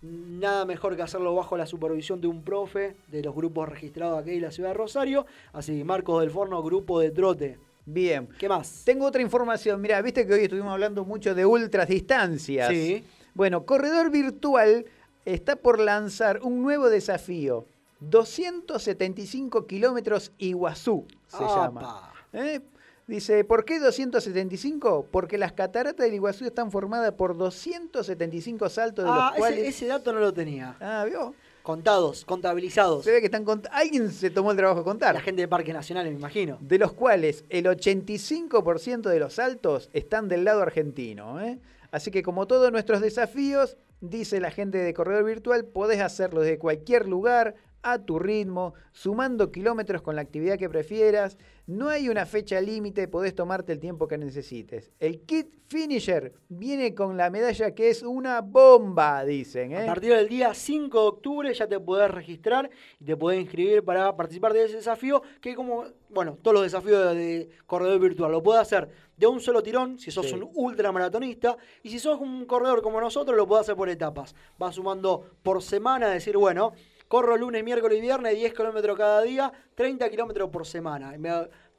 nada mejor que hacerlo bajo la supervisión de un profe de los grupos registrados aquí en la ciudad de Rosario. Así, Marcos del Forno, grupo de trote. Bien. ¿Qué más? Tengo otra información. Mira, viste que hoy estuvimos hablando mucho de ultras distancias. Sí. Bueno, Corredor Virtual está por lanzar un nuevo desafío. 275 kilómetros Iguazú se Apa. llama. ¿Eh? Dice, ¿por qué 275? Porque las cataratas del Iguazú están formadas por 275 saltos de Ah, los ese, cuales... ese dato no lo tenía. Ah, ¿vio? Contados, contabilizados. Se ve que están cont- Alguien se tomó el trabajo de contar. La gente de Parques Nacionales, me imagino. de los cuales el 85% de los saltos están del lado argentino. ¿eh? Así que como todos nuestros desafíos, dice la gente de Corredor Virtual, podés hacerlo desde cualquier lugar, a tu ritmo, sumando kilómetros con la actividad que prefieras. No hay una fecha límite, podés tomarte el tiempo que necesites. El kit finisher viene con la medalla que es una bomba, dicen. A ¿eh? partir del día 5 de octubre ya te podés registrar y te podés inscribir para participar de ese desafío, que como, bueno, todos los desafíos de, de corredor virtual, lo podés hacer de un solo tirón, si sos Sí. un ultramaratonista, y si sos un corredor como nosotros, lo podés hacer por etapas. Vas sumando por semana, decir, bueno, corro lunes, miércoles y viernes, 10 kilómetros cada día, 30 kilómetros por semana. Me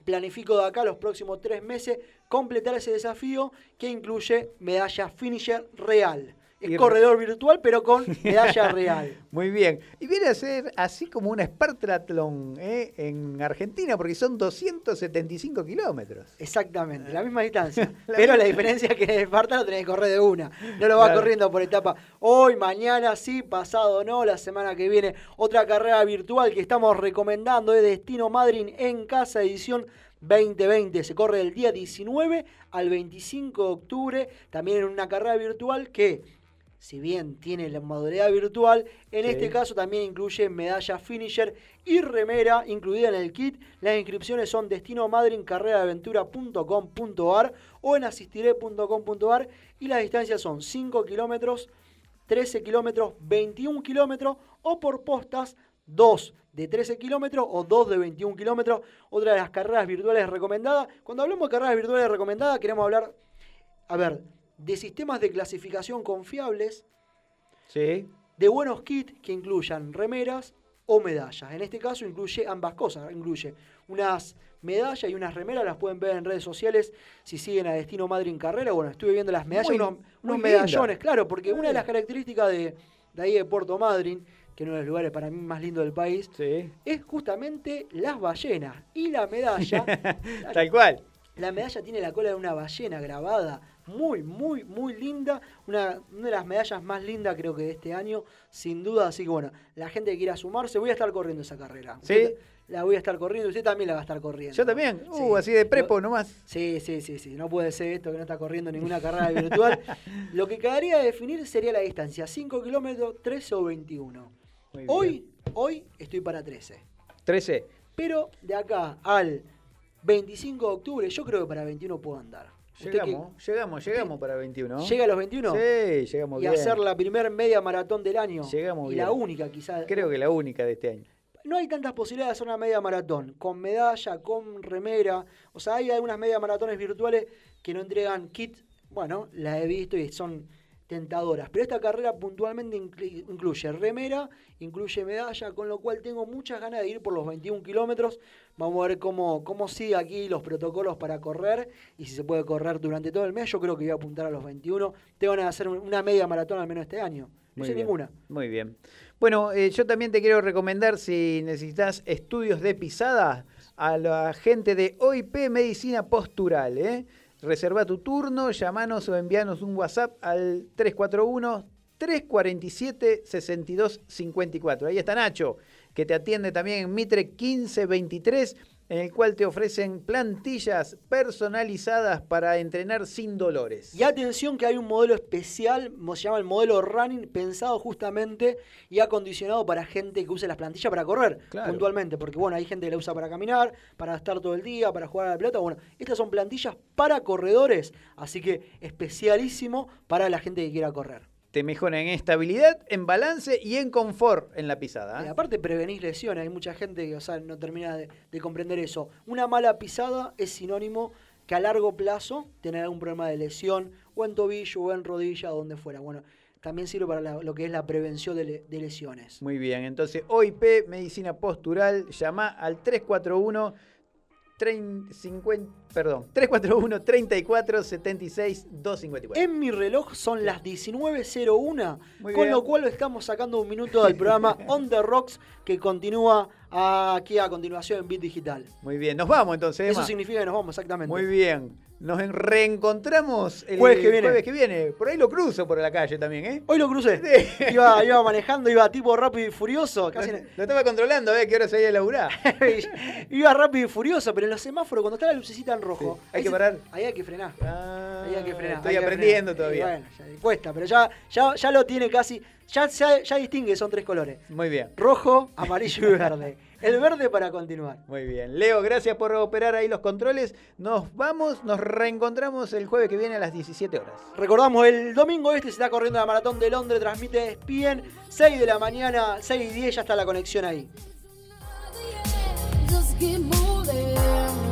planifico de acá los próximos tres meses completar ese desafío que incluye medalla finisher real. Es corredor virtual, pero con *laughs* medalla real. Muy bien. Y viene a ser así como un Spartratlón ¿eh? en Argentina, porque son 275 kilómetros. Exactamente, la misma distancia. *laughs* pero la diferencia es que en el Esparta lo tenés que correr de una. No lo vas Claro. corriendo por etapa. Hoy, mañana sí, pasado no, la semana que viene. Otra carrera virtual que estamos recomendando es Destino Madrid en casa, edición 2020. Se corre del día 19 al 25 de octubre. También en una carrera virtual que si bien tiene la modalidad virtual, en Sí. este caso también incluye medalla finisher y remera incluida en el kit. Las inscripciones son destinomadrincarreraventura.com.ar o en asistiré.com.ar y las distancias son 5 kilómetros, 13 kilómetros, 21 kilómetros o por postas 2 de 13 kilómetros o 2 de 21 kilómetros. Otra de las carreras virtuales recomendadas. Cuando hablamos de carreras virtuales recomendadas queremos hablar, a ver, de sistemas de clasificación confiables, Sí. de buenos kits que incluyan remeras o medallas. En este caso incluye ambas cosas, incluye unas medallas y unas remeras, las pueden ver en redes sociales si siguen a Destino Madrid en carrera. Bueno, estuve viendo las medallas, Muy- unos, muy unos linda. medallones, claro, porque una de las características de, de ahí de Puerto Madryn, que es uno de los lugares para mí más lindos del país, Sí. es justamente las ballenas. Y la medalla, *laughs* Tal cual. la medalla tiene la cola de una ballena grabada, muy, muy, muy linda. Una, una de las medallas más lindas creo que de este año, sin duda. Así que bueno, la gente que quiera sumarse, voy a estar corriendo esa carrera. ¿Sí? Usted La voy a estar corriendo, usted también la va a estar corriendo. Yo también. Sí. Uh, así de prepo nomás. Sí, sí, sí, sí. No puede ser esto que no está corriendo ninguna carrera virtual. *laughs* Lo que quedaría de definir sería la distancia, 5 kilómetros, 13 o 21. Muy bien. Hoy, hoy estoy para 13. 13. Pero de acá al 25 de octubre, yo creo que para 21 puedo andar. ¿Usted Llegamos, llegamos, llegamos para 21. qué- ¿Llega a los 21? Sí, llegamos Y bien. hacer la primer media maratón del año. Llegamos y bien. la única quizás. Creo que la única de este año. No hay tantas posibilidades de hacer una media maratón. Con medalla, con remera. O sea, hay algunas media maratones virtuales que no entregan kit. Bueno, las he visto y son tentadoras. Pero esta carrera puntualmente inclu- incluye remera, incluye medalla, con lo cual tengo muchas ganas de ir por los 21 kilómetros. Vamos a ver cómo, cómo sigue aquí los protocolos para correr y si se puede correr durante todo el mes. Yo creo que voy a apuntar a los 21. Tengo ganas de hacer una media maratón al menos este año. No sé ninguna. Muy bien. Bueno, eh, yo también te quiero recomendar si necesitas estudios de pisada a la gente de OIP Medicina Postural. ¿eh? Reserva tu turno, llamanos o envíanos un WhatsApp al 341 347 6254. Ahí está Nacho, que te atiende también en Mitre 1523, en el cual te ofrecen plantillas personalizadas para entrenar sin dolores. Y atención que hay un modelo especial, se llama el modelo Running, pensado justamente y acondicionado para gente que use las plantillas para correr, Claro. puntualmente. Porque bueno, hay gente que la usa para caminar, para estar todo el día, para jugar a la pelota. Bueno, estas son plantillas para corredores, así que especialísimo para la gente que quiera correr. Te mejora en estabilidad, en balance y en confort en la pisada. Y ¿eh? aparte prevenís lesiones, hay mucha gente que o sea, no termina de, de comprender eso. Una mala pisada es sinónimo que a largo plazo tener algún problema de lesión, o en tobillo, o en rodilla, o donde fuera. Bueno, también sirve para la- lo que es la prevención de, le- de lesiones. Muy bien, entonces OIP, medicina postural, llama al 341 trein- 50, perdón, 341 34 76 254. En mi reloj son las 19.01, Muy con bien. lo cual estamos sacando un minuto del programa *laughs* On the Rocks que continúa aquí a continuación en Bit Digital. Muy bien, nos vamos entonces. Eso significa que nos vamos, exactamente. Muy bien. Nos en- reencontramos el Jueves que viene. jueves que viene. Por ahí lo cruzo por la calle también, ¿eh? Hoy lo crucé. *laughs* Iba, iba manejando, iba tipo rápido y furioso. Casi Lo, lo estaba controlando, a ver qué hora salía a laburar. *laughs* iba rápido y furioso, pero en los semáforos, cuando está la lucecita en rojo. Hay que se- parar. Ahí hay que frenar. ahí hay que frenar. estoy aprendiendo frenar. todavía. Bueno, ya cuesta, pero ya, ya, ya lo tiene casi. Ya, ya, ya distingue, son tres colores: Muy bien. rojo, amarillo y verde. *laughs* El verde para continuar. Muy bien. Leo, gracias por operar ahí los controles. Nos vamos, nos reencontramos el jueves que viene a las 17 horas. Recordamos, el domingo este se está corriendo la maratón de Londres, transmite ESPN, 6 de la mañana, 6 y 10, ya está la conexión ahí. Just keep moving.